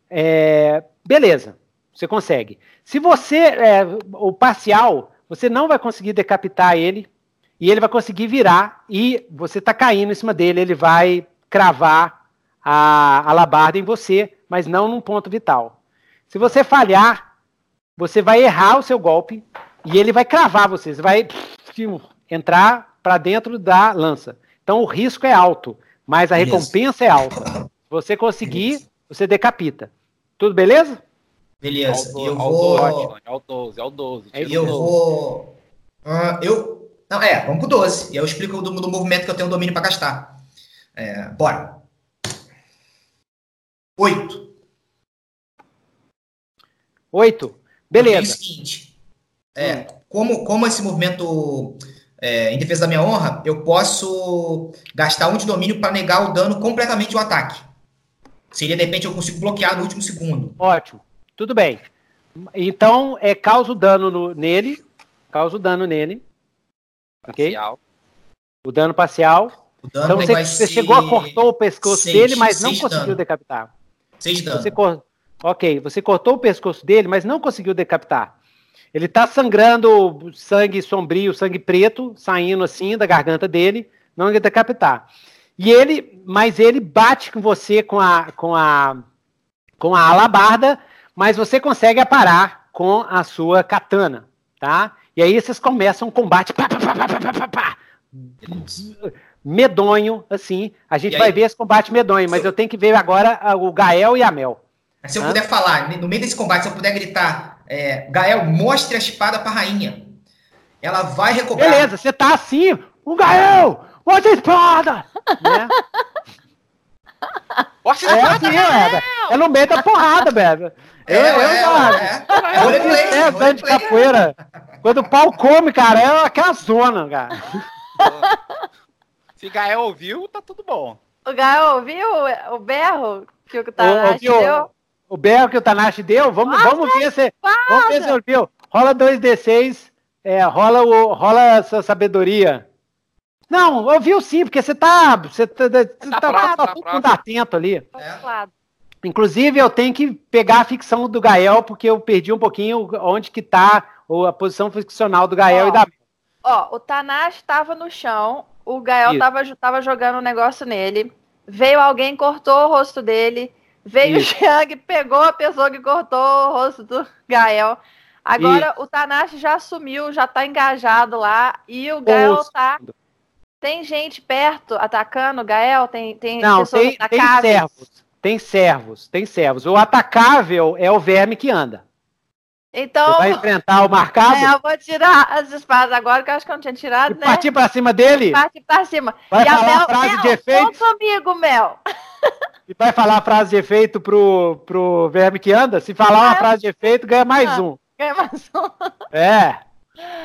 é, beleza, você consegue. Se você, é, o parcial, você não vai conseguir decapitar ele e ele vai conseguir virar e você está caindo em cima dele, ele vai cravar a alabarda em você, mas não num ponto vital. Se você falhar, você vai errar o seu golpe e ele vai cravar você, você vai entrar para dentro da lança. Então o risco é alto, mas a recompensa é alta. Se você conseguir, você decapita. Tudo beleza? Beleza. Ao, eu ao vou. 12, ao 12, ao 12. É eu vou. Uh, eu. Não, é, vamos pro 12. E eu explico do, do movimento que eu tenho domínio para gastar. É, bora. 8. 8. Beleza. É o seguinte. É, como, como esse movimento é, em defesa da minha honra, eu posso gastar um de domínio para negar o dano completamente do ataque. Seria, de repente, eu consigo bloquear no último segundo. Ótimo. Tudo bem. Então, é causa dano no, nele. Causa dano nele. Parcial. Ok? O dano parcial. O dano então você, você chegou a cortou o pescoço seis, dele, mas não conseguiu dano. decapitar. Seis dano. Você cor... Ok, você cortou o pescoço dele, mas não conseguiu decapitar. Ele tá sangrando sangue sombrio, sangue preto, saindo assim da garganta dele, não ia decapitar. E ele, mas ele bate com você com a com a com a alabarda mas você consegue aparar com a sua katana, tá? E aí vocês começam um combate pá, pá, pá, medonho, assim. A gente vai ver esse combate medonho, mas eu... eu tenho que ver agora o Gael e a Mel. Se eu puder falar, no meio desse combate, se eu puder gritar, é, Gael, mostre a espada pra rainha. Ela vai recobrar. Beleza, você tá assim, o Gael, mostre a espada! Né? A é assim, é, é no meio da porrada, velho. Eu, é, eu, é, é, é, é, de capoeira. Quando o pau come, cara, é aquela zona, cara. Se Gael ouviu, tá tudo bom. O Gael ouviu o berro que o Tanashi deu? O berro que o Tanashi deu? Vamos, vamos ver se. Vamos ver se ouviu. Rola 2D6. É, rola, o, rola essa sabedoria. Não, ouviu sim, porque você tá. Você tá, você tá, tá, tá, tá, tá, tá atento ali. É. Inclusive, eu tenho que pegar a ficção do Gael, porque eu perdi um pouquinho onde que tá a posição ficcional do Gael ó, e da Ó, o Tanashi estava no chão, o Gael tava, tava jogando um negócio nele, veio alguém, cortou o rosto dele, veio Isso. o Xiang, pegou a pessoa que cortou o rosto do Gael. Agora Isso. o Tanashi já sumiu, já tá engajado lá, e o Gael tá... Tem gente perto atacando Gael? Tem, tem Não, pessoas tem, tem servos. Tem servos, tem servos. O atacável é o verme que anda. Então. Você vai enfrentar o marcado? É, eu vou tirar as espadas agora, que eu acho que eu não tinha tirado, e né? Partir pra cima dele? Partir pra cima. Vai e falar a, Mel, a frase Mel, de efeito? comigo, Mel. E vai falar a frase de efeito pro, pro verme que anda? Se falar uma frase de efeito, ganha mais ah, um. Ganha mais um. É.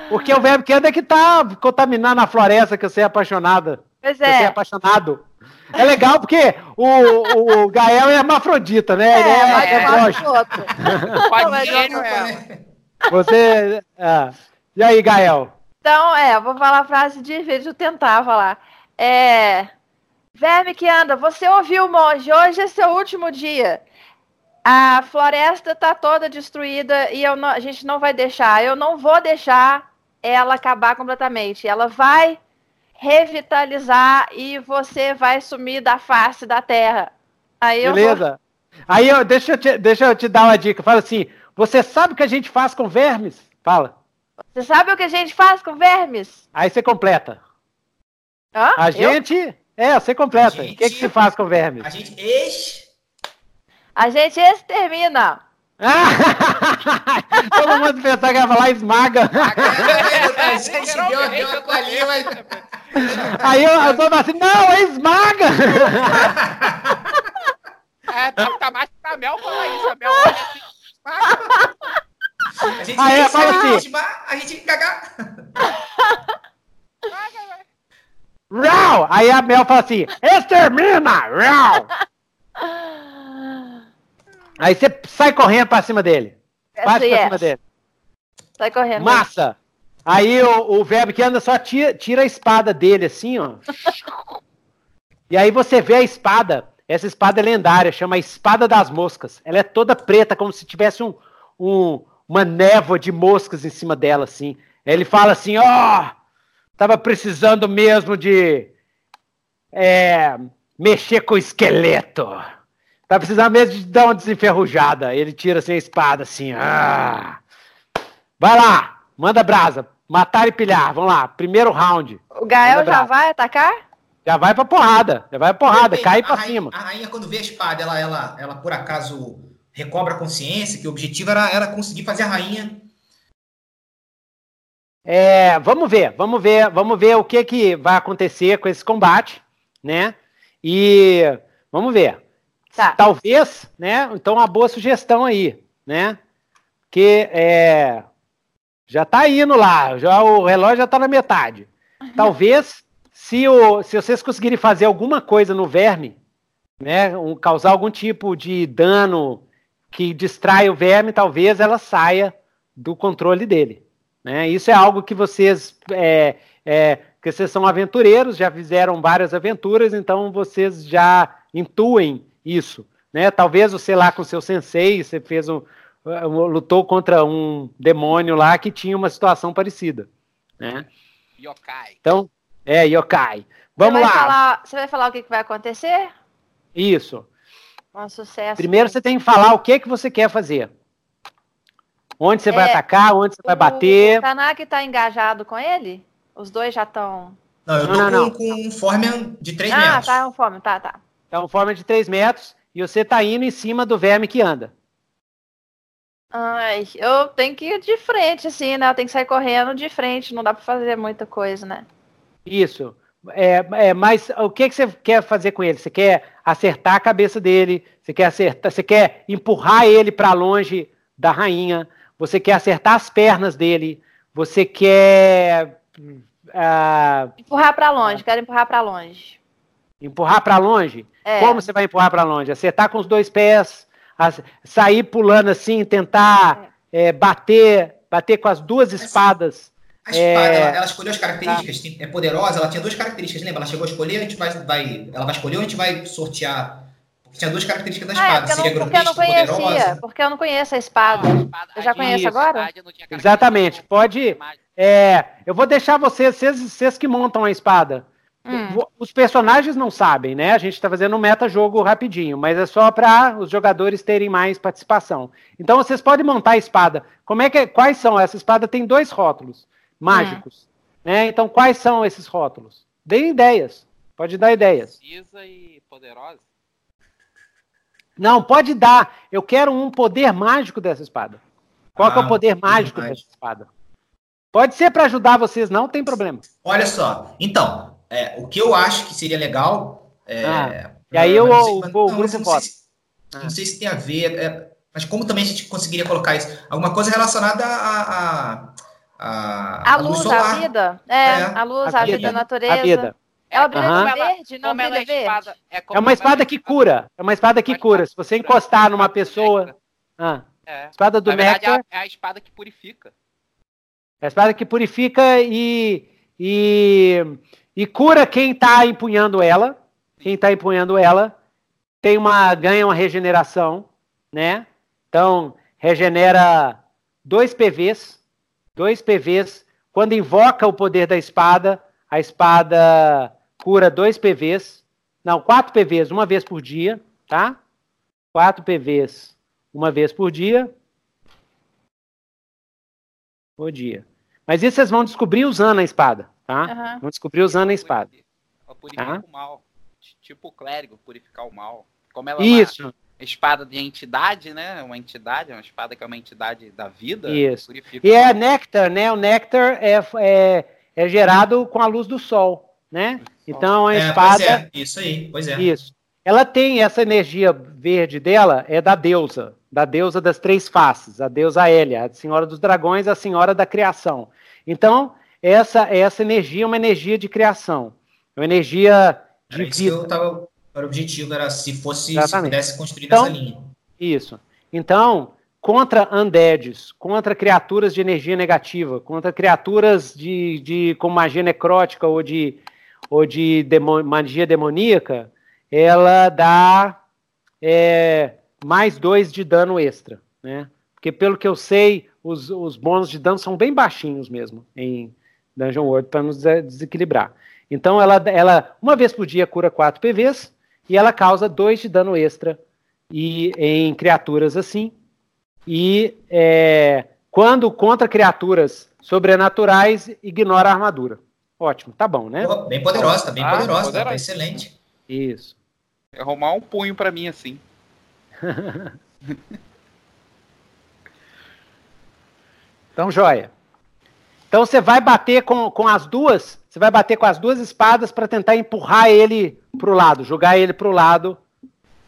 Porque o verme que anda é que tá contaminando a floresta, que você é apaixonada. Pois é. Você é apaixonado. É legal porque o, o Gael é hermafrodita, né? É, Ele é, é, é outro. Você. É. E aí, Gael? Então, é, vou falar a frase de vez de tentar falar. É. Verme que anda, você ouviu, monge, hoje é seu último dia. A floresta tá toda destruída e eu não, a gente não vai deixar. Eu não vou deixar ela acabar completamente. Ela vai revitalizar e você vai sumir da face da terra. Aí Beleza. Vou... Aí eu, deixa, eu te, deixa eu te dar uma dica. Fala assim: você sabe o que a gente faz com vermes? Fala. Você sabe o que a gente faz com vermes? Aí você completa. Hã? A eu? gente. É, você completa. Gente... O que, que se faz com vermes? A gente ex. A gente extermina. Todo mundo pensava que ia falar esmaga. a gente deu, deu uma colinha, mas. Aí eu, eu tô assim, não, é esmaga! é, tá, tá mais pra Mel falar isso. A Mel olha assim, esmaga. A gente Aí eu falo assim, a gente cagar. Rau! Aí a Mel fala assim, extermina! Rau! Aí você sai correndo pra cima dele. Passa pra cima dele. Sai correndo. Massa! Aí o, o verbo que anda só tira, tira a espada dele, assim, ó. e aí você vê a espada. Essa espada é lendária, chama Espada das Moscas. Ela é toda preta, como se tivesse um, um, uma névoa de moscas em cima dela, assim. Ele fala assim, ó, oh, tava precisando mesmo de é, mexer com o esqueleto. Tava precisando mesmo de dar uma desenferrujada. Ele tira assim a espada, assim, ah. Vai lá, manda brasa. Matar e pilhar, vamos lá. Primeiro round. O Gael já vai atacar? Já vai pra porrada. Já vai pra porrada, cai pra rainha, cima. A rainha, quando vê a espada, ela, ela, ela por acaso recobra a consciência, que o objetivo era, era conseguir fazer a rainha. É, vamos ver, vamos ver, vamos ver o que, que vai acontecer com esse combate, né? E vamos ver. Tá. Talvez, né? Então, uma boa sugestão aí, né? Que é, já está indo lá, já o relógio já está na metade. Talvez, se, o, se vocês conseguirem fazer alguma coisa no verme, né, um, causar algum tipo de dano que distrai o verme, talvez ela saia do controle dele. Né? Isso é algo que vocês, é, é, que vocês são aventureiros, já fizeram várias aventuras, então vocês já intuem isso. Né? Talvez você lá com seu sensei, você fez um, lutou contra um demônio lá que tinha uma situação parecida, né? Yokai. Então, é, yokai. Vamos você lá. Falar, você vai falar o que, que vai acontecer? Isso. Um sucesso. Primeiro você tem que falar o que, que você quer fazer. Onde você é, vai atacar, onde você o, vai bater. O Tanaka está engajado com ele? Os dois já estão. Não, eu tô não, não, com, não. com um Formian de 3 ah, metros. Ah, tá, um Formian, tá, tá. É um Formian de 3 metros e você tá indo em cima do verme que anda. Ai, eu tenho que ir de frente, assim, né? Eu tenho que sair correndo de frente, não dá pra fazer muita coisa, né? Isso. É, é, mas o que, que você quer fazer com ele? Você quer acertar a cabeça dele? Você quer acertar? Você quer empurrar ele para longe da rainha? Você quer acertar as pernas dele? Você quer uh, empurrar para longe? Quero empurrar para longe. Empurrar para longe? É. Como você vai empurrar para longe? Acertar com os dois pés? sair pulando assim, tentar é. É, bater, bater com as duas espadas. A espada, é... ela, ela, escolheu as características, tá. é poderosa, ela tinha duas características, lembra? Ela chegou a escolher, a gente vai, vai, ela vai escolher ou a gente vai sortear Tinha duas características da ah, espada. É, porque, eu não, porque eu não conhecia, poderosa. porque eu não conheço a espada. Não, a espada eu já conheço isso. agora? Exatamente. Pode. É, eu vou deixar vocês, vocês, vocês que montam a espada. Hum. Os personagens não sabem, né? A gente está fazendo um meta-jogo rapidinho, mas é só para os jogadores terem mais participação. Então vocês podem montar a espada. Como é que, quais são? Essa espada tem dois rótulos mágicos, hum. né? Então quais são esses rótulos? Deem ideias. Pode dar ideias. Precisa e poderosa. Não, pode dar. Eu quero um poder mágico dessa espada. Qual ah, é o ah, poder mágico dessa espada? Pode ser para ajudar vocês, não tem problema. Olha só. Então, é, o que eu acho que seria legal. É, ah, e aí eu, o, o, grupo não, vota. Se, ah. não sei se tem a ver, é, mas como também a gente conseguiria colocar isso? Alguma coisa relacionada a. a, a, a luz, luz a vida. É, é, a luz, a, a vida, a natureza. A vida. Ela brilha uhum. verde, não brilha é verde. Espada, é, é, uma espada que cura. É uma espada que cura. Se você encostar numa pessoa. Ah, é. Espada do Na verdade, é a espada que purifica. É a espada que purifica e, e e cura quem está empunhando ela. Quem está empunhando ela tem uma ganha uma regeneração, né? Então regenera dois PVs, dois PVs. Quando invoca o poder da espada, a espada cura dois PVs, não quatro PVs uma vez por dia, tá? Quatro PVs uma vez por dia. Por dia. Mas isso vocês vão descobrir usando a espada tá? Uhum. Vão descobrir usando a espada. Purificar tá? o mal. Tipo o clérigo, purificar o mal. Como ela Isso. É uma espada de entidade, né? Uma entidade, uma espada que é uma entidade da vida. Isso. E é néctar, né? O néctar é, é, é gerado com a luz do sol, né? Então a é, espada. É. Isso aí, pois é. Isso. Ela tem essa energia verde dela, é da deusa, da deusa das três faces, a deusa Hélia, a senhora dos dragões, a senhora da criação. Então, essa, essa energia é uma energia de criação, é uma energia de era vida. Que tava, era o objetivo, era se fosse, se pudesse construir então, essa linha. Isso. Então, contra undeads, contra criaturas de energia negativa, contra criaturas de, de com magia necrótica ou de, ou de demo, magia demoníaca, ela dá é, mais dois de dano extra, né? Porque pelo que eu sei, os, os bônus de dano são bem baixinhos mesmo em, Dungeon World para nos desequilibrar. Então ela, ela uma vez por dia cura 4 PVs e ela causa 2 de dano extra e em criaturas assim. E é, quando contra criaturas sobrenaturais, ignora a armadura. Ótimo, tá bom, né? bem poderosa, tá bem ah, poderosa, poderosa. Tá excelente. Isso. É arrumar um punho para mim assim. então, joia. Então você vai bater com, com as duas, você vai bater com as duas espadas para tentar empurrar ele pro lado, jogar ele pro lado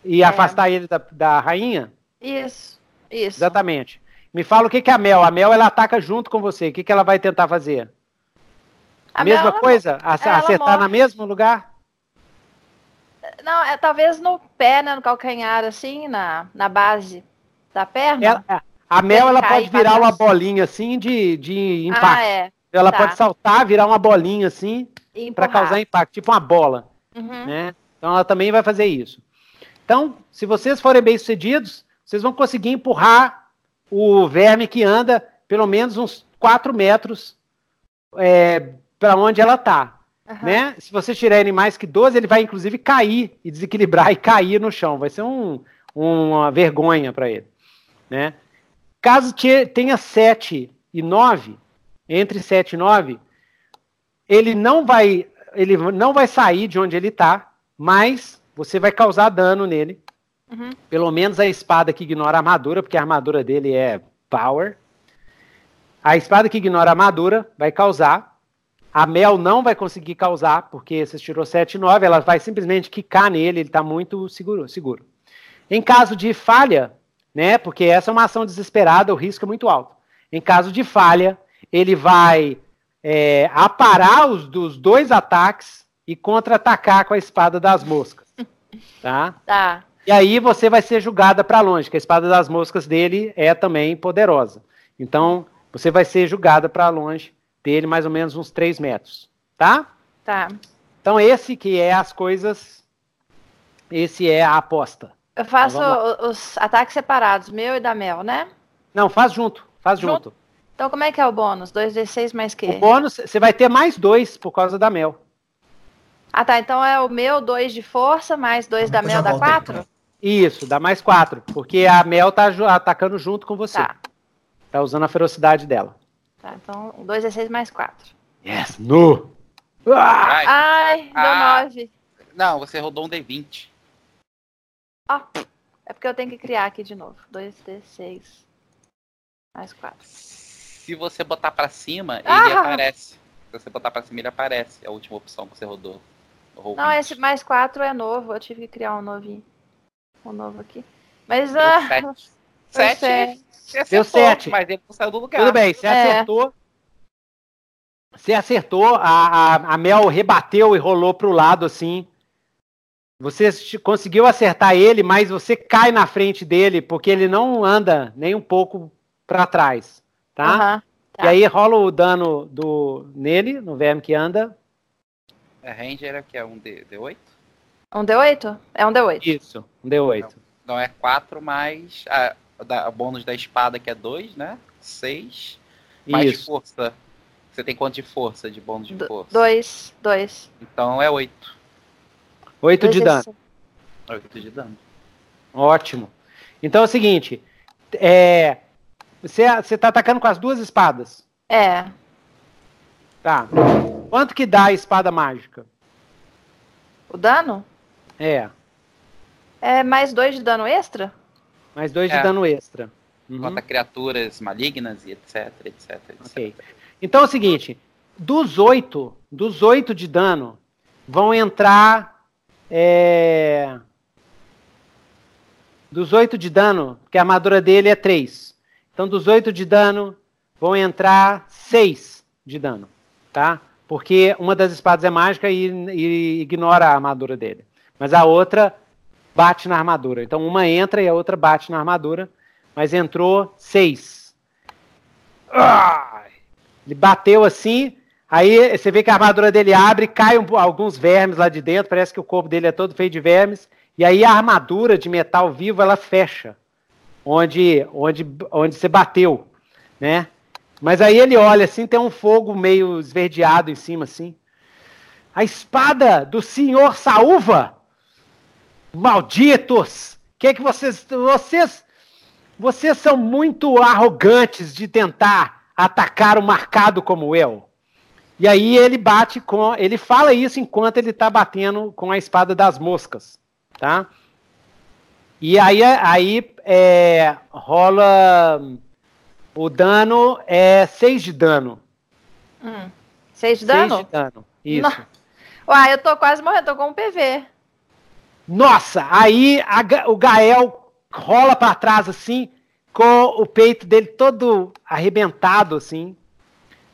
e é. afastar ele da, da rainha? Isso, isso. Exatamente. Me fala o que, que é a Mel. A Mel ela ataca junto com você. O que, que ela vai tentar fazer? A Mesma Mel, coisa? Ela, acertar no mesmo lugar? Não, é talvez no pé, né, no calcanhar, assim, na, na base da perna. Ela, é, a Mel ela pode virar uma bolinha assim de, de impacto. Ah, é. Ela tá. pode saltar, virar uma bolinha assim para causar impacto, tipo uma bola. Uhum. Né? Então ela também vai fazer isso. Então, se vocês forem bem sucedidos, vocês vão conseguir empurrar o verme que anda pelo menos uns 4 metros é, para onde ela está. Uhum. Né? Se vocês tirarem mais que 12, ele vai inclusive cair e desequilibrar e cair no chão. Vai ser um, uma vergonha para ele. Né? Caso tenha 7 e 9, entre 7 e 9, ele não vai, ele não vai sair de onde ele está, mas você vai causar dano nele. Uhum. Pelo menos a espada que ignora a armadura, porque a armadura dele é power. A espada que ignora a armadura vai causar. A Mel não vai conseguir causar, porque você tirou 7 e 9, ela vai simplesmente quicar nele, ele está muito seguro, seguro. Em caso de falha, né? Porque essa é uma ação desesperada, o risco é muito alto. Em caso de falha, ele vai é, aparar os dos dois ataques e contra-atacar com a espada das moscas. Tá? Tá. E aí você vai ser julgada para longe, que a espada das moscas dele é também poderosa. Então, você vai ser julgada para longe dele, mais ou menos uns 3 metros. Tá? Tá. Então, esse que é as coisas esse é a aposta. Eu faço então, os ataques separados, meu e da Mel, né? Não, faz junto. Faz junto. junto. Então como é que é o bônus? 2d6 mais que? O bônus, você vai ter mais dois por causa da Mel. Ah, tá. Então é o meu 2 de força, mais 2 da Mel, dá 4? Isso, dá mais 4. Porque a Mel tá atacando junto com você. Tá. Tá usando a ferocidade dela. Tá, então 2 d 6 mais 4. Yes, no! Ah! Ai, deu ah. 9. Não, você rodou um D20. Ah, é porque eu tenho que criar aqui de novo. 2d6 mais 4. Se você botar pra cima, ah! ele aparece. Se você botar pra cima, ele aparece. É a última opção que você rodou. Não, 20. esse mais 4 é novo. Eu tive que criar um novinho. Um novo aqui. Mas. Ah, 7. 7. Deu 7. Mas ele não saiu do lugar. Tudo bem, você é. acertou. Você acertou, a, a, a Mel rebateu e rolou pro lado assim. Você conseguiu acertar ele, mas você cai na frente dele porque ele não anda nem um pouco para trás, tá? Uhum, tá? E aí rola o dano do nele, no verme que anda. É Ranger aqui é um D, D8? Um D8? É um D8. Isso, um D8. Não, não é 4 mais a, a, bônus da espada que é 2, né? 6 mais Isso. força. Você tem quanto de força, de bônus de força? 2, 2. Então é 8. 8 de dano. 8 de dano. Ótimo. Então é o seguinte, é, você, você tá atacando com as duas espadas? É. Tá. Quanto que dá a espada mágica? O dano? É. É mais dois de dano extra? Mais dois é. de dano extra. Uhum. Contra criaturas malignas e etc, etc, etc. Ok. Então é o seguinte, dos oito, dos oito de dano, vão entrar é... dos oito de dano, porque a armadura dele é três. Então, dos 8 de dano, vão entrar 6 de dano, tá? Porque uma das espadas é mágica e, e ignora a armadura dele. Mas a outra bate na armadura. Então, uma entra e a outra bate na armadura. Mas entrou 6. Ele bateu assim, Aí você vê que a armadura dele abre, cai um, alguns vermes lá de dentro, parece que o corpo dele é todo feito de vermes, e aí a armadura de metal vivo ela fecha onde, onde, onde você bateu, né? Mas aí ele olha assim, tem um fogo meio esverdeado em cima, assim. A espada do senhor Saúva! Malditos! Que é que vocês, vocês, vocês são muito arrogantes de tentar atacar um marcado como eu. E aí ele bate com, ele fala isso enquanto ele está batendo com a espada das moscas, tá? E aí, aí é, rola. O dano é 6 de dano. 6 hum, de dano? 6 de dano, isso. No... Uai, eu tô quase morrendo, tô com um PV. Nossa, aí a, o Gael rola para trás assim, com o peito dele todo arrebentado assim,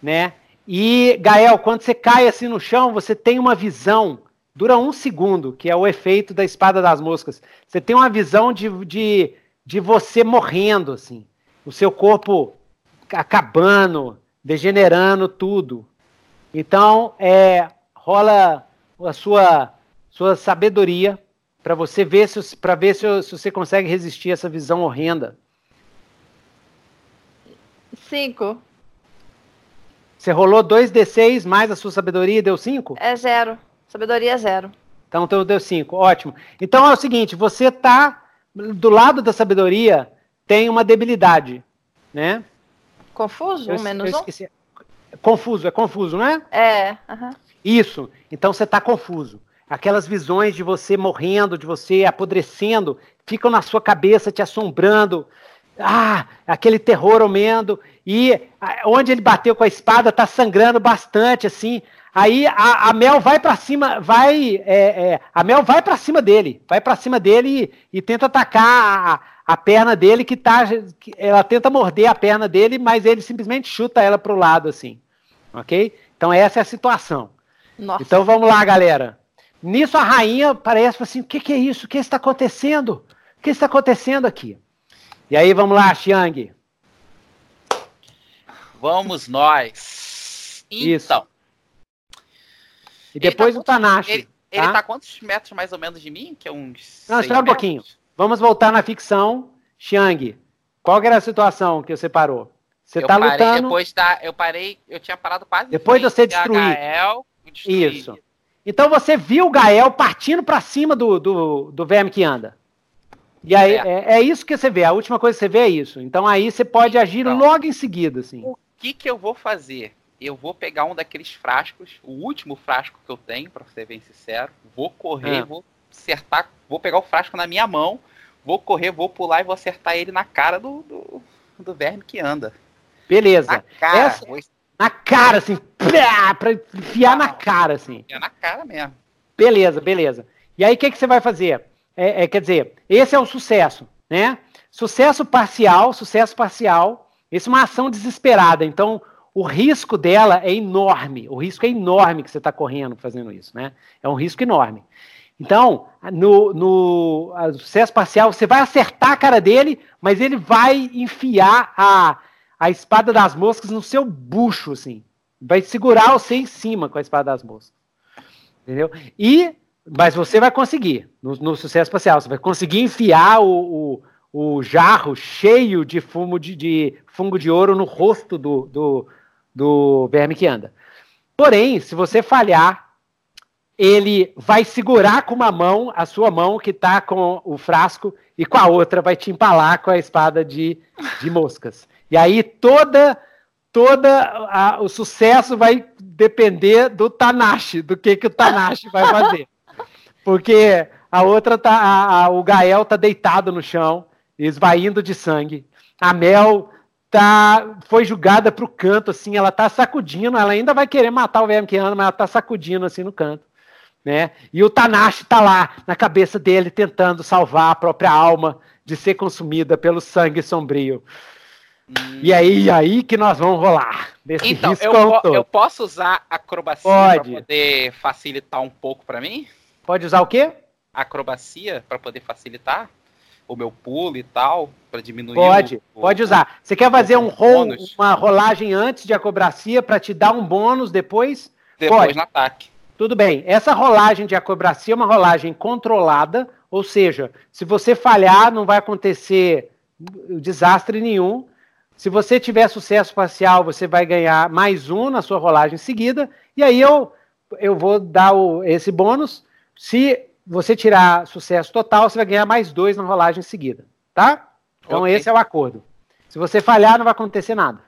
né? E Gael, quando você cai assim no chão, você tem uma visão dura um segundo, que é o efeito da espada das moscas. Você tem uma visão de, de, de você morrendo, assim. O seu corpo acabando, degenerando tudo. Então, é, rola a sua, sua sabedoria para você ver se para ver se, se, você consegue resistir a essa visão horrenda. Cinco. Você rolou 2d6 mais a sua sabedoria e deu 5? É zero. Sabedoria zero. Então deu 5, ótimo. Então é o seguinte, você tá do lado da sabedoria tem uma debilidade, né? Confuso? Eu, menos eu esqueci. um? Confuso, é confuso, não é? É. Uh -huh. Isso. Então você está confuso. Aquelas visões de você morrendo, de você apodrecendo, ficam na sua cabeça te assombrando. Ah, aquele terror aumento. E onde ele bateu com a espada tá sangrando bastante, assim. Aí a, a Mel vai para cima, vai, é, é, a Mel vai para cima dele, vai para cima dele e, e tenta atacar a, a, perna dele que tá, que ela tenta morder a perna dele, mas ele simplesmente chuta ela pro lado assim, ok? Então essa é a situação. Nossa. Então vamos lá, galera. Nisso a rainha parece assim, o que, que é isso? O que está acontecendo? O que está acontecendo aqui? E aí vamos lá, Xiang. Vamos nós. Então. Isso. E depois tá, o Tanashi. Ele, Ele tá quantos metros mais ou menos de mim? Que é uns. Não, espera um pouquinho. Vamos voltar na ficção. Xiang, qual era a situação que você parou? Você eu tá parei, lutando. Depois da. Eu parei, eu tinha parado quase. Depois de você destruir. Gael, Isso. Então você viu o Gael partindo para cima do, do, do verme que anda. E aí é. É, é. isso que você vê. A última coisa que você vê é isso. Então aí você pode agir então, logo em seguida, assim. O que que eu vou fazer? Eu vou pegar um daqueles frascos, o último frasco que eu tenho, para ser bem sincero. Vou correr, é. vou acertar, vou pegar o frasco na minha mão, vou correr, vou pular e vou acertar ele na cara do, do, do verme que anda. Beleza. Na cara. Essa, vou... Na cara, assim, pra, pra enfiar na cara, assim. Enfiar na cara mesmo. Beleza, beleza. E aí o que, que você vai fazer? É, é, quer dizer, esse é o sucesso, né? Sucesso parcial, sucesso parcial. Isso é uma ação desesperada. Então, o risco dela é enorme. O risco é enorme que você está correndo fazendo isso, né? É um risco enorme. Então, no, no sucesso parcial, você vai acertar a cara dele, mas ele vai enfiar a, a espada das moscas no seu bucho, assim. Vai segurar você em cima com a espada das moscas. Entendeu? E, mas você vai conseguir, no, no sucesso parcial, você vai conseguir enfiar o, o, o jarro cheio de fumo de, de, fungo de ouro no rosto do, do, do verme que anda. Porém, se você falhar, ele vai segurar com uma mão a sua mão que está com o frasco e com a outra vai te empalar com a espada de, de moscas. E aí toda toda a, o sucesso vai depender do Tanashi, do que que o Tanashi vai fazer. Porque a outra tá a, a, o Gael tá deitado no chão, esvaindo de sangue. A Mel tá foi julgada pro canto assim, ela tá sacudindo, ela ainda vai querer matar o Verme que anda, mas ela tá sacudindo assim no canto. Né? E o Tanashi tá lá na cabeça dele tentando salvar a própria alma de ser consumida pelo sangue sombrio. Hum. E aí, aí que nós vamos rolar. Então, eu, eu, posso usar acrobacia para poder facilitar um pouco para mim? Pode usar o quê? Acrobacia para poder facilitar o meu pulo e tal, para diminuir. Pode, o, pode usar. Você quer fazer um rol, uma rolagem antes de acrobacia para te dar um bônus depois? Depois pode. no ataque. Tudo bem. Essa rolagem de acrobacia é uma rolagem controlada, ou seja, se você falhar, não vai acontecer desastre nenhum. Se você tiver sucesso parcial, você vai ganhar mais um na sua rolagem seguida. E aí eu, eu vou dar o, esse bônus. Se você tirar sucesso total, você vai ganhar mais dois na rolagem seguida. Tá? Então okay. esse é o acordo. Se você falhar, não vai acontecer nada.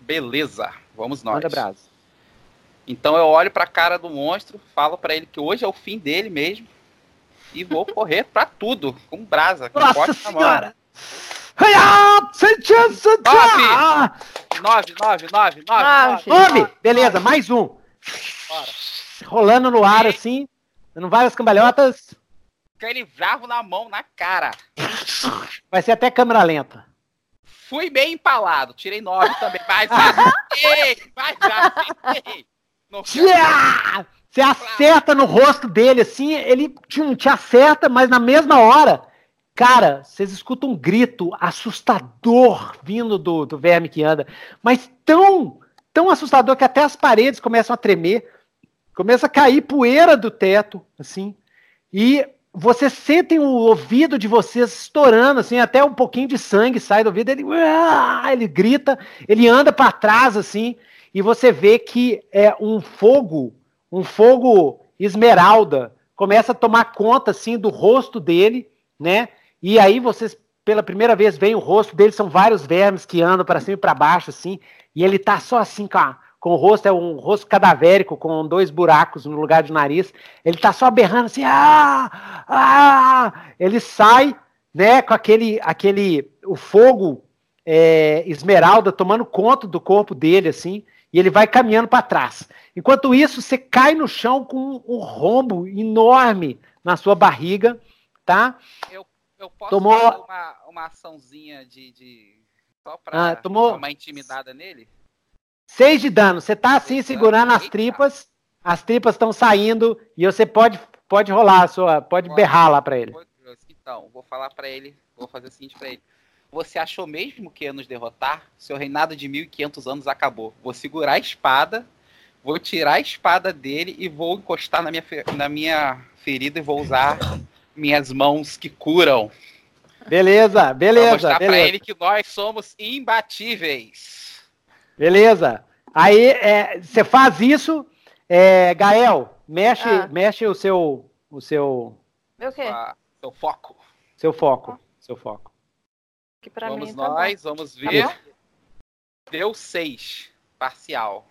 Beleza. Vamos nós. Manda brasa. Então eu olho para a cara do monstro, falo para ele que hoje é o fim dele mesmo e vou correr para tudo com brasa. Nossa senhora! Nove, nove, nove, nove, nove. Beleza, mais um. Bora. Rolando no ar assim, não vai as cambalhotas. Aquele jarro na mão, na cara. Vai ser até câmera lenta. Fui bem empalado, tirei nove também, mas acertei, mas acertei. Você acerta no rosto dele assim, ele te, te acerta, mas na mesma hora Cara, vocês escutam um grito assustador vindo do, do verme que anda, mas tão, tão assustador que até as paredes começam a tremer, começa a cair poeira do teto, assim, e vocês sentem o ouvido de vocês estourando, assim, até um pouquinho de sangue sai do ouvido, ele, ele grita, ele anda para trás, assim, e você vê que é um fogo, um fogo esmeralda, começa a tomar conta, assim, do rosto dele, né? E aí vocês, pela primeira vez, veem o rosto dele, são vários vermes que andam para cima e para baixo, assim, e ele tá só assim, com, a, com o rosto, é um rosto cadavérico, com dois buracos no lugar de nariz. Ele tá só berrando assim, ah! Ah! Ele sai, né, com aquele, aquele, o fogo é, esmeralda tomando conta do corpo dele, assim, e ele vai caminhando para trás. Enquanto isso, você cai no chão com um rombo enorme na sua barriga, tá? Eu eu posso tomou... uma, uma açãozinha de, de... só pra ah, tomou... uma intimidada nele? Seis de dano. Você tá assim segurando as tripas, as tripas estão saindo e você pode, pode rolar a sua, pode berrar lá para ele. Então, vou falar para ele, vou fazer o seguinte para ele. Você achou mesmo que ia nos derrotar? Seu reinado de 1500 anos acabou. Vou segurar a espada, Vou tirar a espada dele e vou encostar na minha, na minha ferida e vou usar minhas mãos que curam. Beleza, beleza. Vou mostrar beleza. pra ele que nós somos imbatíveis. Beleza. Aí você é, faz isso, é, Gael, mexe, ah. mexe o seu. O seu. Meu quê? Ah, seu foco. Seu foco. Seu foco. Que pra vamos mim, tá nós, tá vamos ver. Tá Deu seis. Parcial.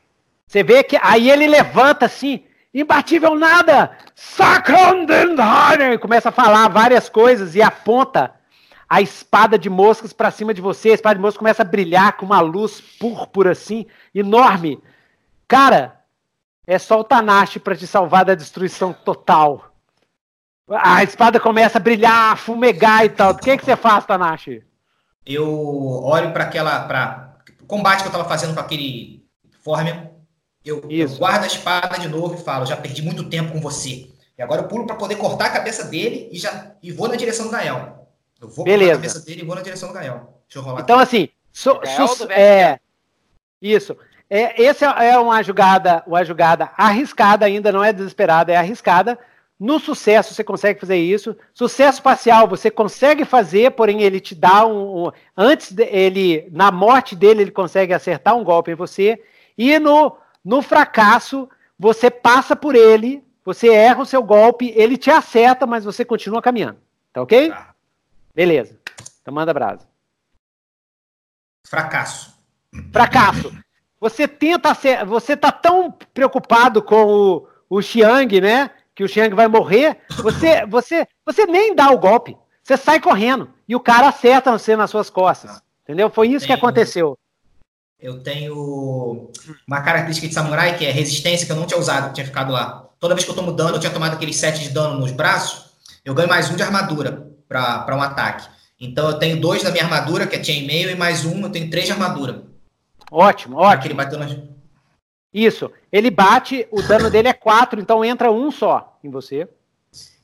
Você vê que aí ele levanta assim, imbatível nada! Sacrandendharen! Começa a falar várias coisas e aponta a espada de moscas para cima de você. A espada de moscas começa a brilhar com uma luz púrpura assim, enorme. Cara, é só o Tanashi para te salvar da destruição total. A espada começa a brilhar, a fumegar e tal. O que, é que você faz, Tanashi? Eu olho para aquela. Pra... O combate que eu estava fazendo com aquele Formian. Eu, eu, guardo a espada de novo e falo: já perdi muito tempo com você. E agora eu pulo para poder cortar a cabeça dele e já e vou na direção do Gael. Eu vou Beleza. a cabeça dele e vou na direção do Gael. Deixa eu rolar. Então, assim, so, so, é, isso. É, essa é uma jogada, uma jogada arriscada ainda, não é desesperada, é arriscada. No sucesso você consegue fazer isso. Sucesso parcial você consegue fazer, porém ele te dá um, um antes dele, na morte dele ele consegue acertar um golpe em você. E no, no fracasso você passa por ele, você erra o seu golpe, ele te acerta, mas você continua caminhando. Tá ok? Tá. Beleza. Então manda brasa. Fracasso. Fracasso. Você tenta ser, você tá tão preocupado com o, o Xiang, né? Que o Xiang vai morrer. Você, você, você nem dá o golpe. Você sai correndo e o cara acerta você nas suas costas. Entendeu? Foi isso que aconteceu. Eu tenho uma característica de samurai que é resistência que eu não tinha usado, tinha ficado lá. Toda vez que eu tomo dano, eu tinha tomado aqueles 7 de dano nos braços, eu ganho mais um de armadura para um ataque. Então eu tenho dois da minha armadura, que é chainmail, e mais um, eu tenho três de armadura. Ótimo, ótimo. Ele bateu nas... Isso. Ele bate, o dano dele é 4, então entra um só em você.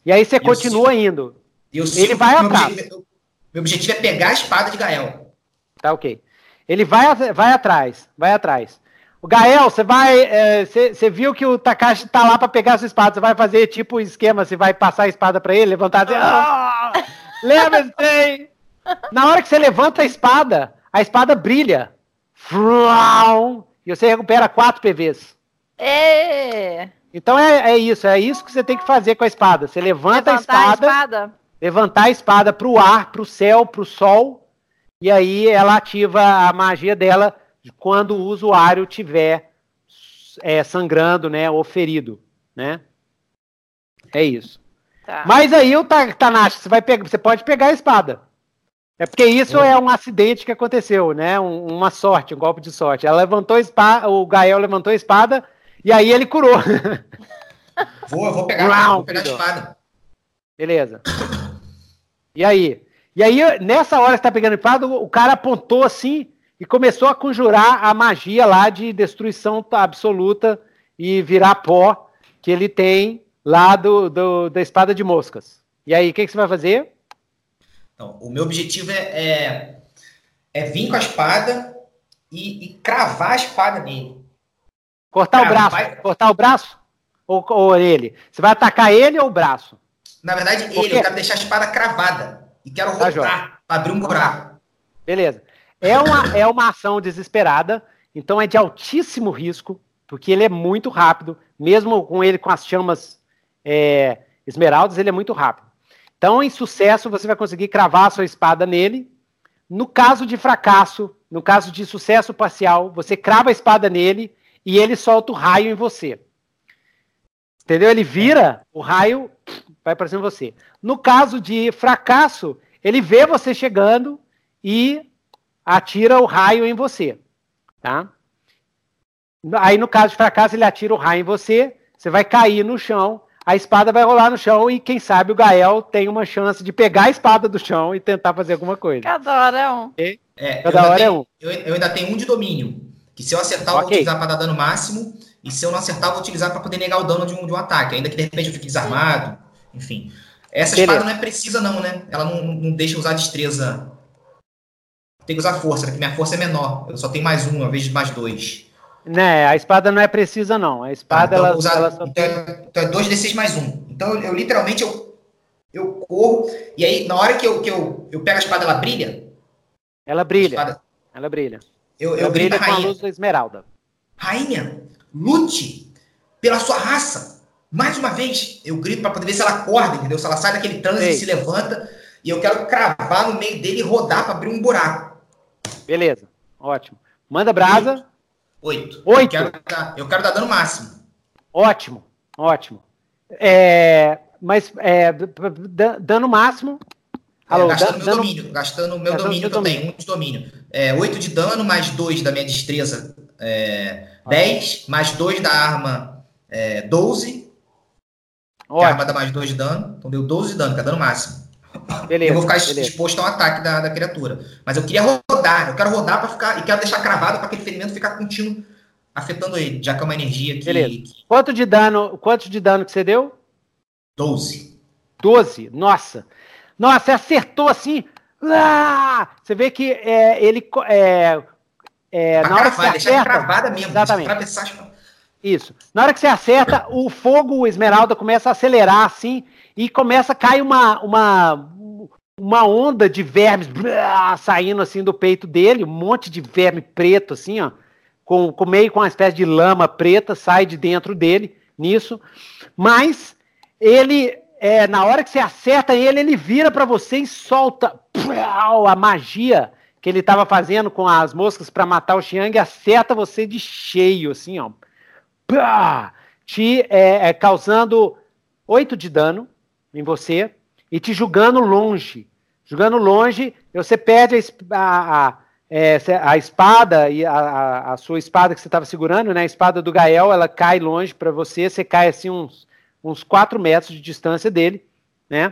E aí você eu continua sigo, indo. ele vai meu atrás. Objetivo, meu objetivo é pegar a espada de Gael. Tá ok. Ele vai, vai atrás, vai atrás. O Gael, você vai. Você é, viu que o Takashi tá lá para pegar a sua espada. Você vai fazer tipo esquema, você vai passar a espada para ele, levantar assim. Ah! Lembra Na hora que você levanta a espada, a espada brilha. E você recupera 4 PVs. É. Então é, é isso, é isso que você tem que fazer com a espada. Você levanta levantar a espada, a espada. levantar a espada pro ar, pro céu, pro sol, e aí ela ativa a magia dela quando o usuário tiver é, sangrando, né, ou ferido, né? É isso. Tá. Mas aí o Tanashi, você vai pegar, você pode pegar a espada. É porque isso é, é um acidente que aconteceu, né? Um, uma sorte, um golpe de sorte. Ela levantou a espada, o Gael levantou a espada e aí ele curou. Vou, eu vou pegar, Uau, vou pegar a espada. Beleza. E aí? E aí, nessa hora que você tá pegando a espada, o cara apontou assim e começou a conjurar a magia lá de destruição absoluta e virar pó que ele tem lá do, do da espada de moscas. E aí, o que, que você vai fazer? Então, o meu objetivo é, é, é vir com a espada e, e, cravar a espada nele. Cortar o braço? Vai... Cortar o braço? Ou, ou, ele? Você vai atacar ele ou o braço? Na verdade, ele. Eu quero deixar a espada cravada. E quero tá rotar para abrir um buraco. Beleza. É uma, é uma ação desesperada, então é de altíssimo risco, porque ele é muito rápido, mesmo com ele com as chamas é, esmeraldas, ele é muito rápido. Então, em sucesso, você vai conseguir cravar a sua espada nele. No caso de fracasso, no caso de sucesso parcial, você crava a espada nele e ele solta o raio em você. Entendeu? Ele vira, o raio vai para cima de você. No caso de fracasso, ele vê você chegando e atira o raio em você. Tá? Aí, no caso de fracasso, ele atira o raio em você, você vai cair no chão a espada vai rolar no chão e quem sabe o Gael tem uma chance de pegar a espada do chão e tentar fazer alguma coisa. Cada hora é um. É, Cada hora é tenho, é um. Eu, eu, ainda tenho um de domínio. Que se eu acertar, okay. eu vou utilizar para dar dano máximo. E se eu não acertar, eu vou utilizar para poder negar o dano de um, de um ataque. Ainda que de repente eu fique desarmado. Enfim. Essa Beleza. espada não é precisa, não, né? Ela não, não deixa usar destreza. Tem que usar força, porque minha força é menor. Eu só tenho mais um, uma vez mais dois. Né, a espada não é precisa, não. A espada, ah, então, ela, usar, ela só... então, então é 2d6 mais um. Então, eu literalmente, eu, eu corro, e aí, na hora que eu, que eu, eu pego a espada, ela brilha? Ela brilha. Espada... Ela brilha. Eu, eu ela brilha com a luz da esmeralda. Rainha, lute pela sua raça. Mais uma vez, eu grito para poder ver se ela acorda, entendeu? Se ela sai daquele transe e se levanta. E eu quero cravar no meio dele e rodar para abrir um buraco. Beleza, ótimo. Manda brasa. Oito. Oito. Eu quero, dar, eu quero dar dano máximo. Ótimo, ótimo. É, mas é, dano máximo. É, Alô, gastando meu dano, domínio, gastando meu domínio também, domínio. um de domínio. É, 8 de dano, mais 2 da minha destreza, é, 10, mais 2 da arma, é, 12. A arma dá mais 2 de dano, então deu 12 de dano, que é dano máximo. Beleza, eu vou ficar beleza. exposto ao ataque da, da criatura. Mas eu queria rodar, eu quero rodar para ficar, e quero deixar cravado para aquele ferimento ficar contínuo afetando ele, já que é uma energia que. Beleza. Quanto de dano, quanto de dano que você deu? 12. 12, nossa. Nossa, acertou assim. Ah! Você vê que é, ele. É, é, na hora que você acerta, cravada mesmo, exatamente. Isso. Na hora que você acerta, o fogo, o esmeralda, começa a acelerar assim e começa a cair uma, uma, uma onda de vermes saindo assim do peito dele, um monte de verme preto assim, ó, com, com meio com uma espécie de lama preta sai de dentro dele nisso. Mas ele é, na hora que você acerta ele, ele vira para você e solta a magia que ele estava fazendo com as moscas para matar o Xiang, acerta você de cheio, assim, ó. Te é, é, causando 8 de dano em você e te jogando longe. Jogando longe, você perde a, a, a, é, a espada e a, a, sua espada que você estava segurando, né? A espada do Gael, ela cai longe para você, você cai assim uns, uns 4 metros de distância dele, né?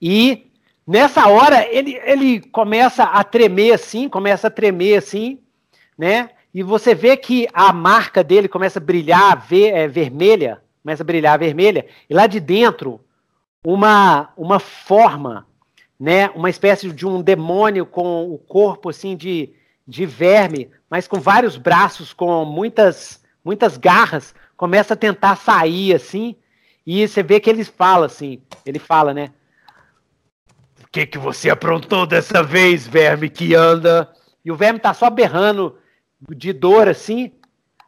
E nessa hora ele, ele começa a tremer assim, começa a tremer assim, né? E você vê que a marca dele começa a brilhar ver, é, vermelha, começa a brilhar vermelha, e lá de dentro uma, uma forma, né, uma espécie de um demônio com o corpo assim de, de verme, mas com vários braços, com muitas, muitas garras, começa a tentar sair assim, e você vê que ele fala assim, ele fala, né? O que que você aprontou dessa vez, verme que anda? E o verme tá só berrando de dor assim.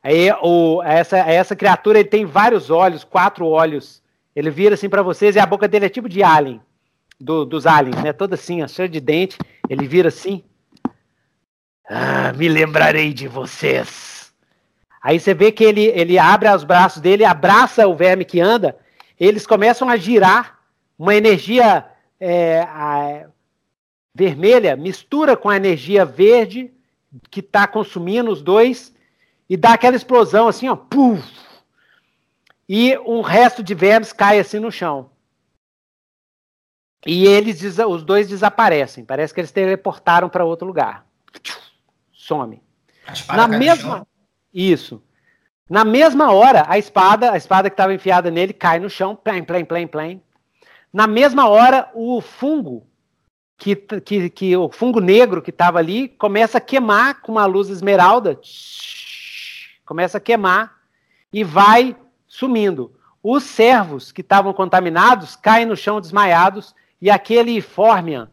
Aí o, essa, essa criatura ele tem vários olhos, quatro olhos ele vira assim para vocês e a boca dele é tipo de alien, do, dos aliens, né? Toda assim, cheia de dente. Ele vira assim. Ah, me lembrarei de vocês. Aí você vê que ele, ele abre os braços dele, abraça o verme que anda. Eles começam a girar. Uma energia é, a, vermelha mistura com a energia verde que está consumindo os dois e dá aquela explosão assim, ó. Puf, e um resto de vermes cai assim no chão. E eles, os dois desaparecem. Parece que eles teleportaram para outro lugar. Some. Na mesma, isso. Na mesma hora, a espada, a espada que estava enfiada nele, cai no chão. Plém, plém, plém, plém. Na mesma hora, o fungo que, que, que o fungo negro que estava ali começa a queimar com uma luz esmeralda. Começa a queimar e vai sumindo. Os servos que estavam contaminados caem no chão desmaiados e aquele Fórmia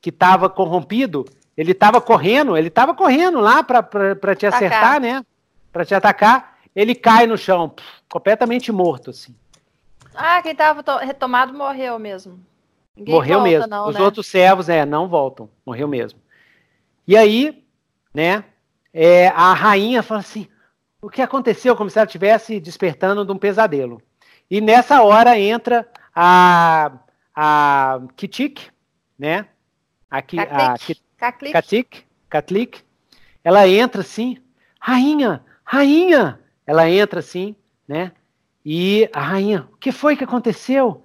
que estava corrompido, ele estava correndo, ele estava correndo lá para te acertar, né? Para te atacar, ele cai no chão, completamente morto, assim. Ah, quem estava retomado morreu mesmo. Ninguém morreu volta, mesmo. Não, Os né? outros servos, é, não voltam, morreu mesmo. E aí, né, é, a rainha fala assim: o que aconteceu como se ela estivesse despertando de um pesadelo. E nessa hora entra a, a Kitik, né? Aqui, a Katik, Katlik. Ela entra assim, rainha, rainha. Ela entra assim, né? E a rainha, o que foi que aconteceu? O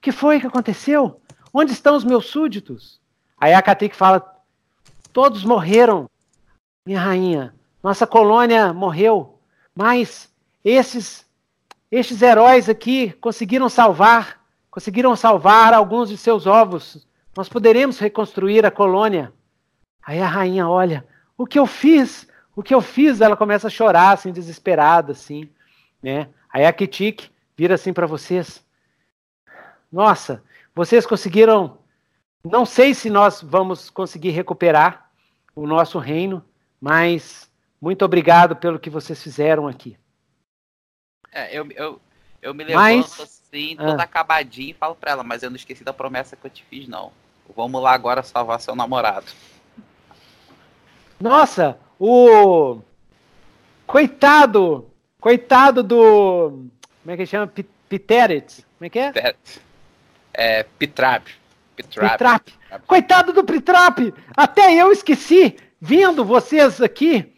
que foi que aconteceu? Onde estão os meus súditos? Aí a Katik fala, todos morreram, minha rainha. Nossa colônia morreu, mas esses estes heróis aqui conseguiram salvar, conseguiram salvar alguns de seus ovos. Nós poderemos reconstruir a colônia. Aí a rainha olha: o que eu fiz? o que eu fiz? Ela começa a chorar, assim, desesperada, assim, né? Aí a Kitik vira assim para vocês. Nossa, vocês conseguiram. Não sei se nós vamos conseguir recuperar o nosso reino, mas muito obrigado pelo que vocês fizeram aqui. É, eu, eu, eu me levanto mas, assim, toda ah, acabadinho e falo pra ela, mas eu não esqueci da promessa que eu te fiz, não. Vamos lá agora salvar seu namorado. Nossa, o. Coitado! Coitado do. Como é que chama? Piterit. Como é que é? É, Pitrap. Pitrap. Pitrap. Coitado do Pitrap! Até eu esqueci, vindo vocês aqui.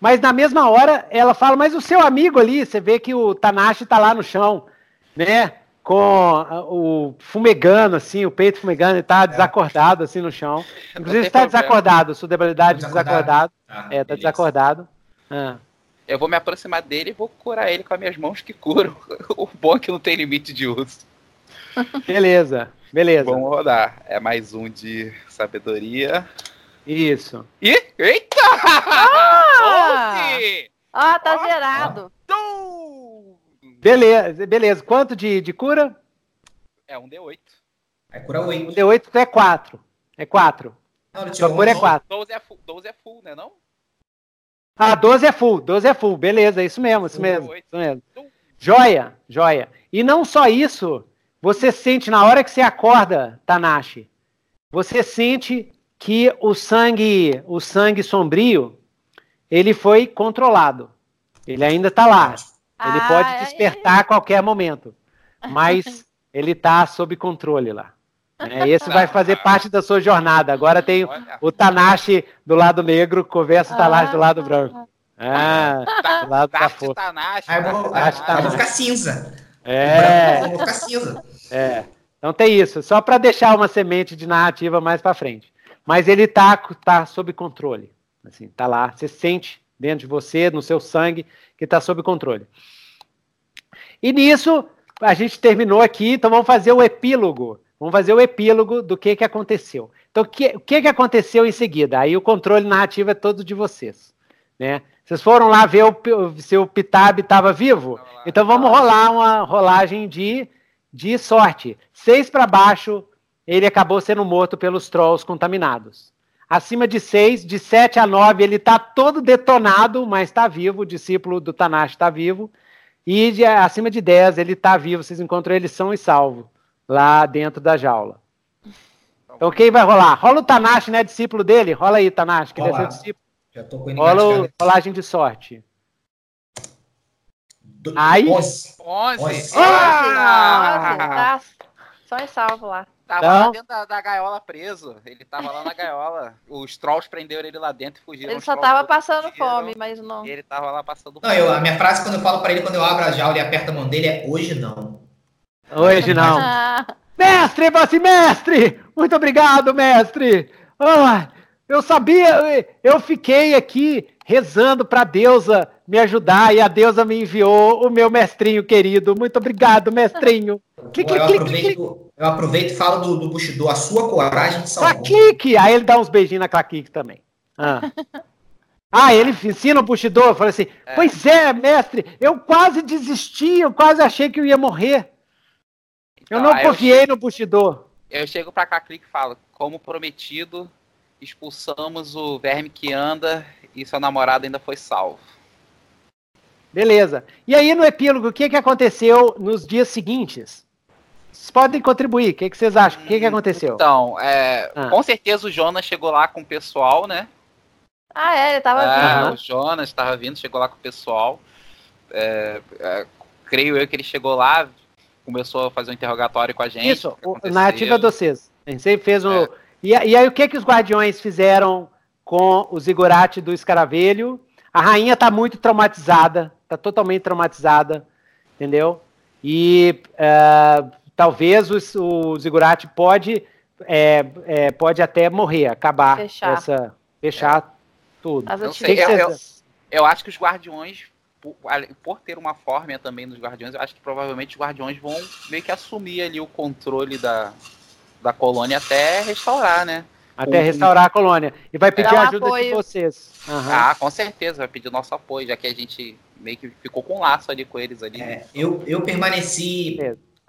Mas na mesma hora ela fala, mas o seu amigo ali, você vê que o Tanashi tá lá no chão, né? Com o fumegando, assim, o peito fumegando, ele tá é. desacordado, assim, no chão. Inclusive está desacordado, sua debilidade desacordado. desacordado. Ah, é, tá desacordado. Ah. Eu vou me aproximar dele e vou curar ele com as minhas mãos que curam. o bom é que não tem limite de uso. Beleza, beleza. Vamos rodar. É mais um de sabedoria. Isso. E. Eita! Ah, ah tá ah, zerado. Beleza, beleza. Quanto de, de cura? É um D8. É cura 8. Um D8 é 4. É 4. Não, Sua cura é 4. 12 é full, 12 é full, né não? Ah, 12 é full, 12 é full, beleza, isso mesmo, isso mesmo. Isso mesmo. Joia, joia. E não só isso, você sente na hora que você acorda, Tanashi, você sente que o sangue, o sangue sombrio, ele foi controlado. Ele ainda está lá. Ele ah, pode despertar a qualquer momento, mas ele está sob controle lá. É, esse vai fazer parte da sua jornada. Agora tem o Tanashi do lado negro, conversa o Tanashi do lado branco. Ah, do lado da força. Aí vou, aí vou ficar cinza. É. Vou ficar cinza. É. Então tem isso, só para deixar uma semente de narrativa mais para frente. Mas ele tá, tá sob controle. Assim, tá lá, você sente dentro de você, no seu sangue, que está sob controle. E nisso, a gente terminou aqui, então vamos fazer o epílogo Vamos fazer o epílogo do que, que aconteceu. Então, o que, que, que aconteceu em seguida? Aí o controle narrativo é todo de vocês. Né? Vocês foram lá ver o, se o Pitab estava vivo? Então vamos rolar uma rolagem de, de sorte. Seis para baixo, ele acabou sendo morto pelos trolls contaminados. Acima de seis, de sete a nove, ele está todo detonado, mas está vivo. O discípulo do Tanash está vivo. E de, acima de dez, ele está vivo. Vocês encontram ele são e salvo lá dentro da jaula. Então quem vai rolar? Rola o Tanashi, né? Discípulo dele. Rola aí, Tanashi, que deve ser discípulo. Já tô com Rola o rolagem de sorte. Do... Aí. 11. 11. Ah! ah! Só em salvo lá. Tava então... lá dentro da, da, gaiola preso. Ele tava lá na gaiola. Os trolls prenderam ele lá dentro e fugiram. Ele só tava passando fome, mas não. ele tava lá passando fome. Não, eu, a minha frase quando eu falo pra ele, quando eu abro a jaula e aperto a mão dele, é hoje não. Hoje não. mestre, você mestre! Muito obrigado, mestre! Ah, eu sabia, eu fiquei aqui rezando para a deusa me ajudar e a deusa me enviou o meu mestrinho querido. Muito obrigado, mestrinho. Clique, eu, clique, aproveito, clique. eu aproveito e falo do, do Bushido, a sua coragem de salvar. Clique! Aí ele dá uns beijinhos na Claquique também. Ah. Ah, ele ensina o Bushido, fala assim, é. pois é, mestre, eu quase desisti, eu quase achei que eu ia morrer. Eu não confiei no Bushido. Eu chego pra Caclique e falo, como prometido, expulsamos o verme que anda e seu namorado ainda foi salvo. Beleza. E aí, no epílogo, o que, que aconteceu nos dias seguintes? Vocês podem contribuir. O que, que vocês acham? O que, que aconteceu? Então, é, ah. com certeza o Jonas chegou lá com o pessoal, né? Ah, é, ele tava é, vindo. O Jonas estava vindo, chegou lá com o pessoal. É, é, creio eu que ele chegou lá, começou a fazer um interrogatório com a gente. Isso, o, narrativa de vocês. A gente sempre fez um. É. E, e, aí, o que que os guardiões fizeram com o Zigurate do Escaravelho? A rainha tá muito traumatizada, tá totalmente traumatizada, entendeu? E uh, talvez o, o Zigurate pode, é, é, pode até morrer, acabar fechar, essa, fechar é. tudo. Sei, eu, eu, eu acho que os guardiões por, por, ter uma forma também nos Guardiões, eu acho que provavelmente os Guardiões vão meio que assumir ali o controle da, da colônia até restaurar, né? Até restaurar a colônia. E vai pedir a ajuda apoio. de vocês. Uhum. Ah, com certeza, vai pedir nosso apoio, já que a gente meio que ficou com um laço ali com eles ali. É, eu, eu permaneci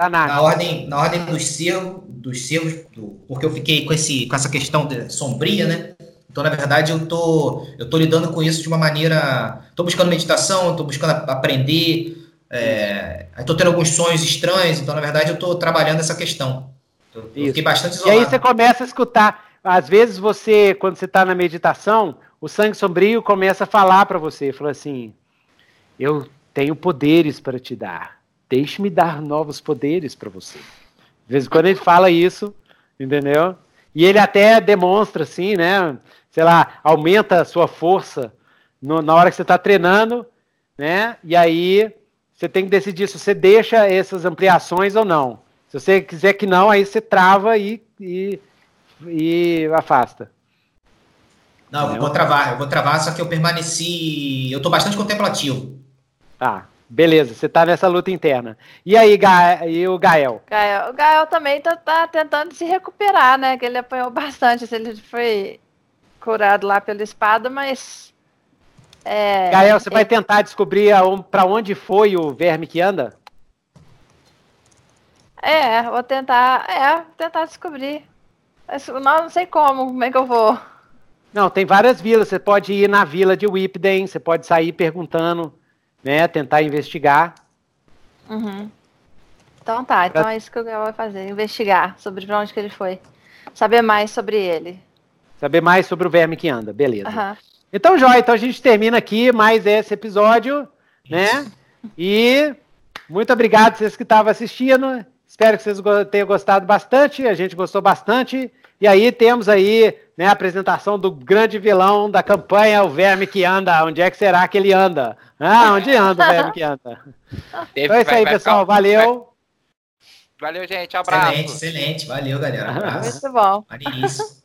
tá na ordem, na ordem dos cervos, dos cervos do, porque eu fiquei com, esse, com essa questão de, sombria, né? Então, na verdade, eu tô, eu tô lidando com isso de uma maneira. Tô buscando meditação, tô buscando aprender. É, tô tendo alguns sonhos estranhos, então, na verdade, eu tô trabalhando essa questão. Eu, eu fiquei bastante isolado. E aí você começa a escutar. Às vezes você, quando você está na meditação, o sangue sombrio começa a falar para você, fala assim: eu tenho poderes para te dar. Deixe-me dar novos poderes para você. De vez em quando ele fala isso, entendeu? E ele até demonstra assim, né? Sei lá, aumenta a sua força no, na hora que você está treinando, né? E aí você tem que decidir se você deixa essas ampliações ou não. Se você quiser que não, aí você trava e, e, e afasta. Não, eu vou travar, eu vou travar, só que eu permaneci. Eu estou bastante contemplativo. Tá, beleza, você tá nessa luta interna. E aí, Ga e o Gael? Gael? O Gael também tá, tá, tentando se recuperar, né? Que ele apanhou bastante, assim, ele foi curado lá pela espada, mas. É, Gael, você ele... vai tentar descobrir para onde foi o verme que anda? É, vou tentar. É, tentar descobrir. Mas, não, não sei como, como é que eu vou. Não, tem várias vilas. Você pode ir na vila de Whipden, você pode sair perguntando né? Tentar investigar. Uhum. Então tá, então pra... é isso que o Gael vai fazer, investigar sobre pra onde que ele foi. Saber mais sobre ele. Saber mais sobre o verme que anda, beleza. Uhum. Então, Jóia, então a gente termina aqui mais esse episódio, né? E muito obrigado vocês que estavam assistindo. Espero que vocês tenham gostado bastante. A gente gostou bastante. E aí temos aí né, a apresentação do grande vilão da campanha, o verme que anda. Onde é que será que ele anda? Ah, onde anda o verme que anda? então é isso aí, pessoal. Valeu. Valeu, gente. Abraço. Excelente, excelente. Valeu, galera. Abraço. Muito bom. Maneiríssimo.